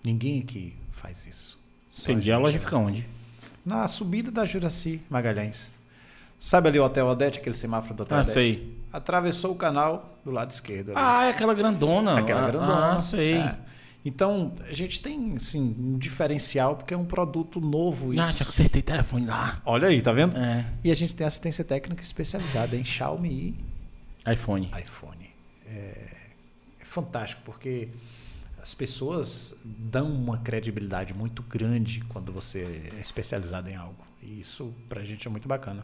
Ninguém aqui faz isso. Só Entendi. A gente. loja fica onde? Na subida da Juraci Magalhães. Sabe ali o Hotel Odete, aquele semáforo do Hotel Ah, Odete? sei. Atravessou o canal do lado esquerdo. ali. Ah, é aquela grandona. Aquela Ah, grandona. Ah, sei. É. Então, a gente tem, assim, um diferencial, porque é um produto novo. Ah, isso- já consertei telefone lá. Olha aí, tá vendo? É. E a gente tem assistência técnica especializada em Xiaomi iPhone. e iPhone. É, é fantástico, porque as pessoas dão uma credibilidade muito grande quando você é especializado em algo. E isso, pra gente, é muito bacana.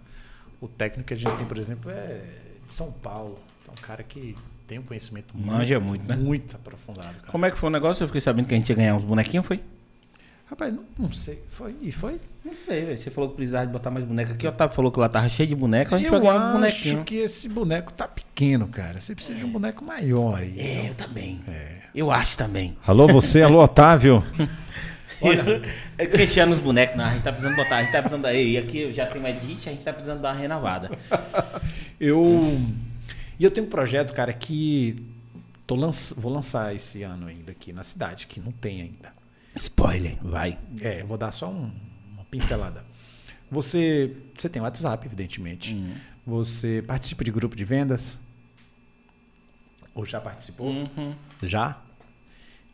O técnico que a gente tem, por exemplo, é de São Paulo. É um cara que tem um conhecimento Manja muito, né? muito aprofundado. Cara. Como é que foi o negócio? Eu fiquei sabendo que a gente ia ganhar uns bonequinhos, foi? Rapaz, não, não sei. Foi? E foi? Não sei, velho. Você falou que precisava de botar mais boneca aqui. O Otávio falou que lá tava cheio de boneca. A gente vai Eu ganhar um acho que esse boneco tá pequeno, cara. Você precisa de um boneco maior aí. É, eu também. Eu acho também. Alô, você? Alô, Otávio? Olha, é queixando os bonecos, não. A gente tá precisando botar. A gente tá precisando. Aí, aqui já tem uma edit, a gente tá precisando dar uma renovada. Eu. E eu tenho um projeto, cara, que tô lanç... vou lançar esse ano ainda aqui na cidade, que não tem ainda. Spoiler, vai. É, vou dar só um- uma pincelada. Você, você tem WhatsApp, evidentemente. Você participa de grupo de vendas? Ou já participou? Uhum. Já?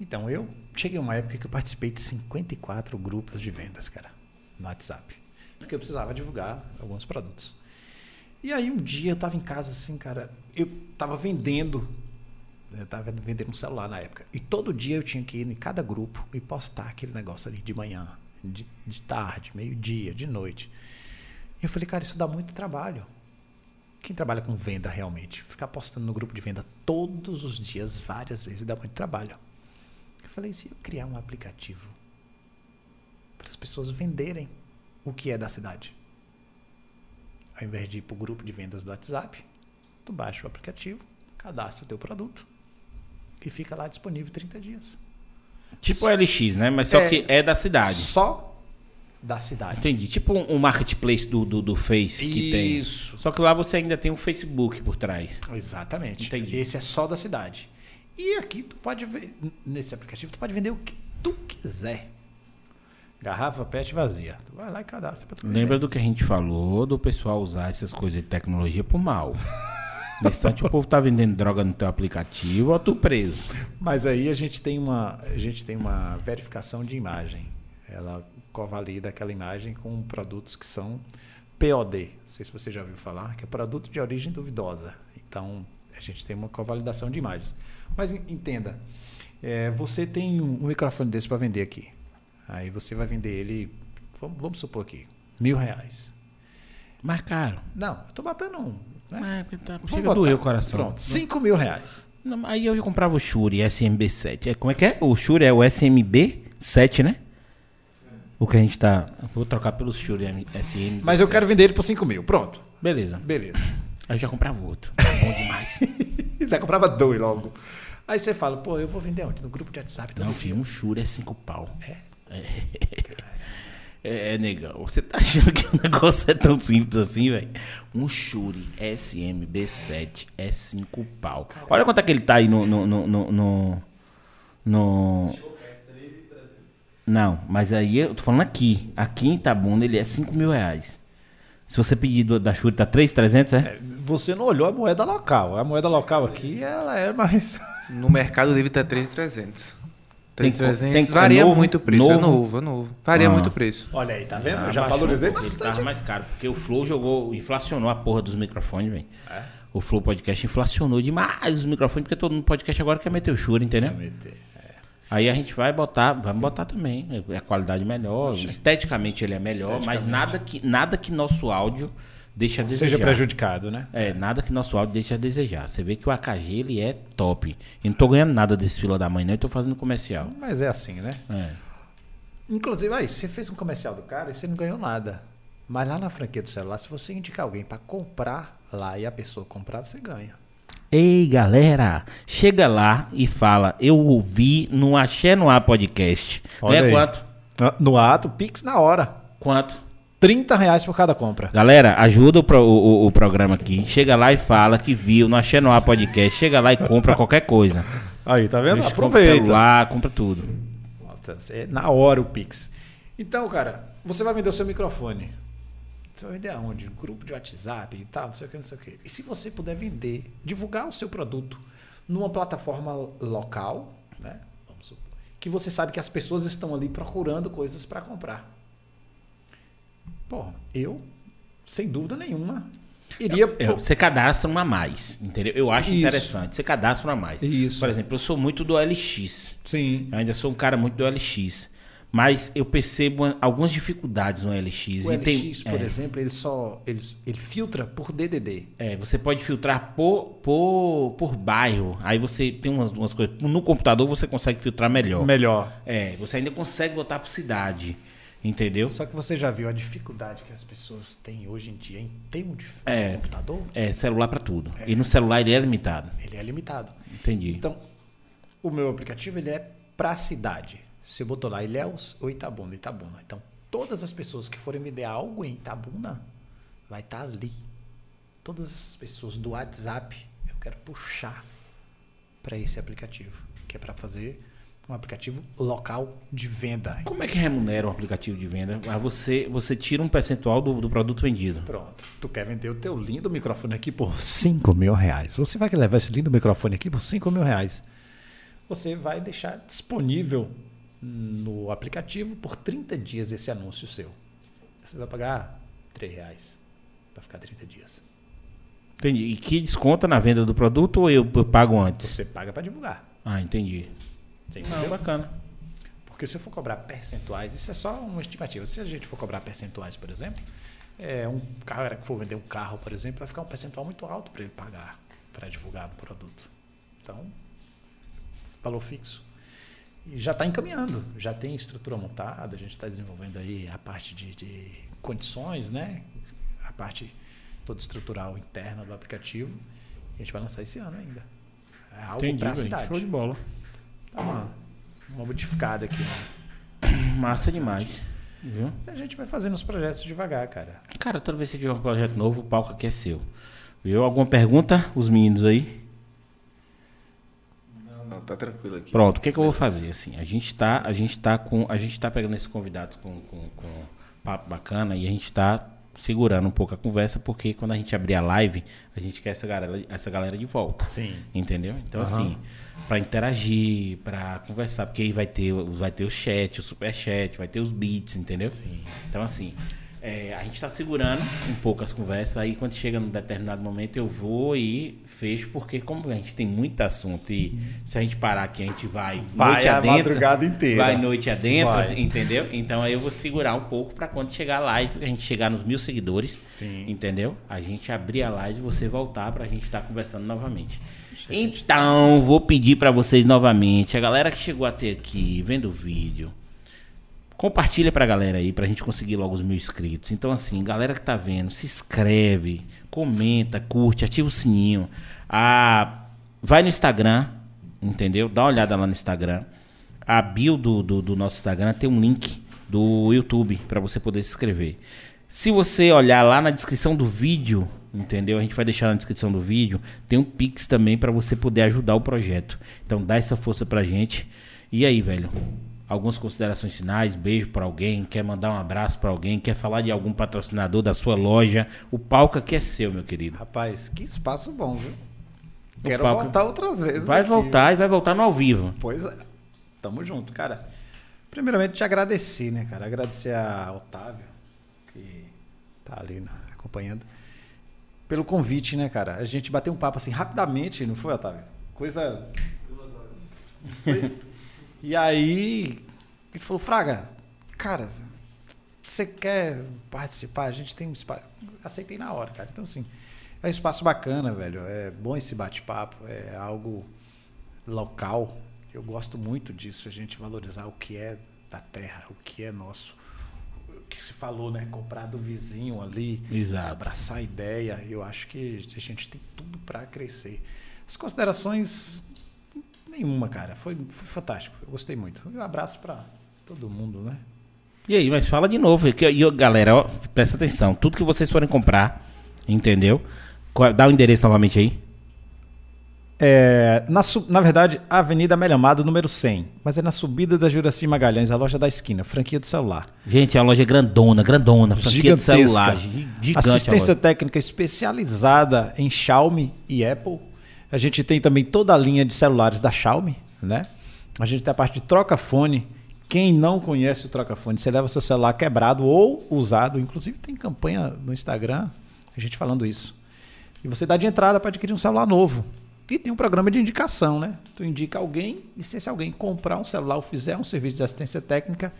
Então, eu cheguei a uma época que eu participei de 54 grupos de vendas, cara, no WhatsApp. Porque eu precisava divulgar alguns produtos. E aí, um dia eu tava em casa assim, cara, eu tava vendendo, eu tava vendendo um celular na época. E todo dia eu tinha que ir em cada grupo e postar aquele negócio ali de manhã, de, de tarde, meio-dia, de noite. E eu falei, cara, isso dá muito trabalho. Quem trabalha com venda realmente, ficar postando no grupo de venda todos os dias, várias vezes, dá muito trabalho. Eu falei, se eu criar um aplicativo para as pessoas venderem o que é da cidade, ao invés de ir para o grupo de vendas do WhatsApp, tu baixa o aplicativo, cadastra o teu produto e fica lá disponível 30 dias. Tipo o LX, né? Mas só É. que é da cidade. Só da cidade. Entendi. Tipo um um marketplace do, do, do Face que tem. Isso. Só que lá você ainda tem o Facebook por trás. Exatamente. Entendi. Esse é só da cidade. E aqui tu pode ver, nesse aplicativo, tu pode vender o que tu quiser. Garrafa pet vazia. Tu vai lá e cadastra pra tu Lembra do que a gente falou do pessoal usar essas coisas de tecnologia por mal. No instante o povo tá vendendo droga no teu aplicativo, ó, tu preso. Mas aí a gente tem uma, a gente tem uma verificação de imagem. Ela covalida aquela imagem com produtos que são POD. Não sei se você já ouviu falar, que é produto de origem duvidosa. Então, a gente tem uma covalidação de imagens. Mas en- entenda, é, você tem um, um microfone desse para vender aqui. Aí você vai vender ele, vamos, vamos supor aqui, mil reais. Mais caro. Não, eu tô botando um. Né? Ah, tá, chega botar. doer o coração. Pronto, cinco mil reais. Não, aí eu comprava o Shure SMB7. É, como é que é? O Shure é o SMB7, né? O que a gente tá. Vou trocar pelo Shure SMB7. Mas eu quero vender ele por cinco mil. Pronto, Beleza. beleza. Aí eu já comprava outro. Bom demais. Você comprava dois logo. Aí você fala, pô, eu vou vender onde? No grupo de WhatsApp. todo Não, filho, um Shure é cinco pau. É? É, é, negão. Você tá achando que o negócio é tão simples assim, velho? Um Shure SMB7 é cinco pau. Olha quanto é que ele tá aí no... no, no, no, no- no- Não, mas aí eu tô falando aqui. Aqui em Itabuna ele é 5 mil reais. Se você pedir do- da Shure tá 3,300, é? É, Você não olhou a moeda local. A moeda local aqui, ela é mais... No mercado livre tá 3,300. Tem co- 3,300 tem varia novo? muito o preço. É Novo? novo, é novo. Varia Ah. muito o preço. Olha aí, tá vendo? Ah, Eu já baixou valorizei pouco, Ele bastante. tava mais caro, porque o Flow jogou, inflacionou a porra dos microfones, velho. É? O Flow Podcast inflacionou demais os microfones, porque todo mundo podcast agora quer meter o Shure, entendeu? Aí a gente vai botar, vamos botar também. É a qualidade melhor, esteticamente ele é melhor, mas nada que, nada que nosso áudio deixa a desejar. Seja prejudicado, né? É, nada que nosso áudio deixa a desejar. Você vê que o AKG ele é top. E não tô ganhando nada desse fila da mãe, não, eu tô fazendo comercial. Mas é assim, né? É. Inclusive, aí, você fez um comercial do cara e você não ganhou nada. Mas lá na franquia do celular, se você indicar alguém pra comprar lá e a pessoa comprar, você ganha. Ei, galera, chega lá e fala, eu ouvi no Axé no Ar podcast. Olha Ganha aí. quanto? No ato, Pix na hora. Quanto? 30 reais por cada compra. Galera, ajuda o, pro- o- o- programa aqui. Chega lá e fala que viu no Axé no Ar podcast. Chega lá e compra qualquer coisa. Aí, tá vendo? Eles Aproveita. celular, compra tudo. Tá, É na hora o Pix. Então, cara, você vai vender o seu microfone. Você vai vender aonde? Grupo de WhatsApp e tal, não sei o que, não sei o que. E se você puder vender, divulgar o seu produto numa plataforma local, né? Vamos supor, que você sabe que as pessoas estão ali procurando coisas para comprar. Porra, eu, sem dúvida nenhuma, iria. É, você cadastra uma a mais, entendeu? Eu acho Isso. interessante. Você cadastra uma a mais. Isso. Por exemplo, eu sou muito do OLX. Sim. Eu ainda sou um cara muito do OLX. Mas eu percebo algumas dificuldades no OLX. O e tem, LX, por é, exemplo, ele só ele, ele filtra por DDD. é, você pode filtrar por, por, por bairro. Aí você tem umas, umas coisas. No computador você consegue filtrar melhor. Melhor. É, você ainda consegue botar por cidade. Entendeu? Só que você já viu a dificuldade que as pessoas têm hoje em dia em ter um É. computador? É, celular pra tudo. E no celular ele é limitado. Ele é limitado. Entendi. Então, o meu aplicativo ele é para cidade. Você botou lá Ilhéus ou Itabuna, Itabuna. Então, todas as pessoas que forem vender algo em Itabuna vai estar ali. Todas as pessoas do WhatsApp eu quero puxar para esse aplicativo, que é para fazer um aplicativo local de venda. Como é que remunera um aplicativo de venda? Ah, você, você tira um percentual do, do produto vendido. Pronto. Tu quer vender o teu lindo microfone aqui por 5 mil reais. Você vai levar esse lindo microfone aqui por 5 mil reais. Você vai deixar disponível no aplicativo por 30 dias esse anúncio seu. Você vai pagar 3 reais para ficar 30 dias. Entendi. E que desconta na venda do produto ou eu, eu pago antes? Você paga para divulgar. Ah, entendi. Você Não, bacana. Porque se eu for cobrar percentuais, isso é só uma estimativa. Se a gente for cobrar percentuais, por exemplo, é, um cara que for vender um carro, por exemplo, vai ficar um percentual muito alto para ele pagar para divulgar o produto. Então, valor fixo. E já está encaminhando, já tem estrutura montada, a gente está desenvolvendo aí a parte de, de condições, né? A parte toda estrutural interna do aplicativo. E a gente vai lançar esse ano ainda. É algo para a cidade. Show de bola. Dá uma, uma modificada aqui. Né? Massa demais. Viu? A gente vai fazendo os projetos devagar, cara. Cara, toda vez que você tiver um projeto novo, o palco aqui é seu. Viu? Alguma pergunta? Os meninos aí? Não, não, tá tranquilo aqui. Pronto, o que, que eu vou fazer? Assim, a gente tá, a gente tá com. A gente tá pegando esses convidados com, com, com papo bacana e a gente tá segurando um pouco a conversa, porque quando a gente abrir a live, a gente quer essa galera, essa galera de volta. Sim. Entendeu? Então, assim, para interagir, para conversar, porque aí vai ter, vai ter o chat, o super chat, vai ter os beats, entendeu? Então, assim, é, a gente tá segurando um pouco as conversas, aí quando chega num determinado momento eu vou e fecho, porque como a gente tem muito assunto e se a gente parar aqui, a gente vai, Vai noite a adentro. madrugada inteira. Vai noite adentro, Vai. entendeu? Então aí eu vou segurar um pouco para quando chegar a live, a gente chegar nos mil seguidores, Sim. entendeu? A gente abrir a live e você voltar pra gente estar conversando novamente. Então, vou pedir pra vocês novamente, a galera que chegou até aqui, vendo o vídeo, compartilha pra galera aí, pra gente conseguir logo os mil inscritos. Então, assim, galera que tá vendo, se inscreve, comenta, curte, ativa o sininho. Ah, vai no Instagram, entendeu? Dá uma olhada lá no Instagram. A bio do, do, do nosso Instagram tem um link do YouTube pra você poder se inscrever. Se você olhar lá na descrição do vídeo, entendeu? A gente vai deixar na descrição do vídeo, tem um Pix também pra você poder ajudar o projeto. Então dá essa força pra gente. E aí, velho? Algumas considerações finais, beijo pra alguém, quer mandar um abraço pra alguém, quer falar de algum patrocinador da sua loja. O palco aqui é seu, meu querido. Rapaz, que espaço bom, viu? Quero palco- voltar outras vezes. Vai aqui, voltar e vai voltar no ao vivo. Pois é. Tamo junto, cara. Primeiramente, te agradecer, né, cara? Agradecer a Otávio, que tá ali na- acompanhando, pelo convite, né, cara? A gente bateu um papo assim rapidamente, não foi, Otávio? Coisa. Foi. E aí, ele falou: Fraga, cara, você quer participar? A gente tem um espaço. Aceitei na hora, cara. Então, assim, é um espaço bacana, velho. É bom esse bate-papo. É algo local. Eu gosto muito disso, a gente valorizar o que é da terra, o que é nosso. O que se falou, né? Comprar do vizinho ali, Exato. abraçar a ideia. Eu acho que a gente tem tudo para crescer. As considerações, nenhuma, cara. Foi, foi fantástico. Eu gostei muito. Um abraço para todo mundo, né? E aí, mas fala de novo. Que, e, galera, ó, presta atenção. Tudo que vocês forem comprar, entendeu? Qual- Dá o endereço novamente aí. É, na, na verdade, Avenida Amélia Amado, número 100. Mas é na subida da Juraci Magalhães, a loja da esquina, franquia do celular. Gente, a loja é grandona, grandona. Franquia Gigantesca. celular. gi- Gigante Assistência técnica especializada em Xiaomi e Apple. A gente tem também toda a linha de celulares da Xiaomi, né? A gente tem a parte de troca-fone. Quem não conhece o troca-fone, você leva seu celular quebrado ou usado. Inclusive tem campanha no Instagram, a gente falando isso. E você dá de entrada para adquirir um celular novo. E tem um programa de indicação, né? Tu indica alguém e se esse alguém comprar um celular ou fizer um serviço de assistência técnica,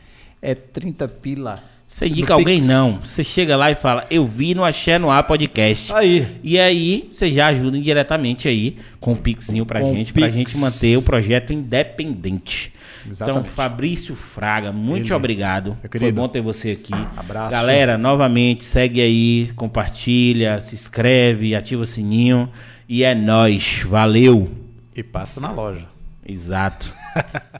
é 30 pila. Você indica alguém, Pix. não. Você chega lá e fala, eu vi no Axé no Ar podcast. Aí. E aí, você já ajuda indiretamente aí com o Pixinho pra Com gente, pra Pix. gente manter o projeto independente. Exatamente. Então, Fabrício Fraga, muito Ele. obrigado. Foi bom ter você aqui. Abraço. Galera, novamente, segue aí, compartilha, se inscreve, ativa o sininho. E é nóis. Valeu. E passa na loja. Exato.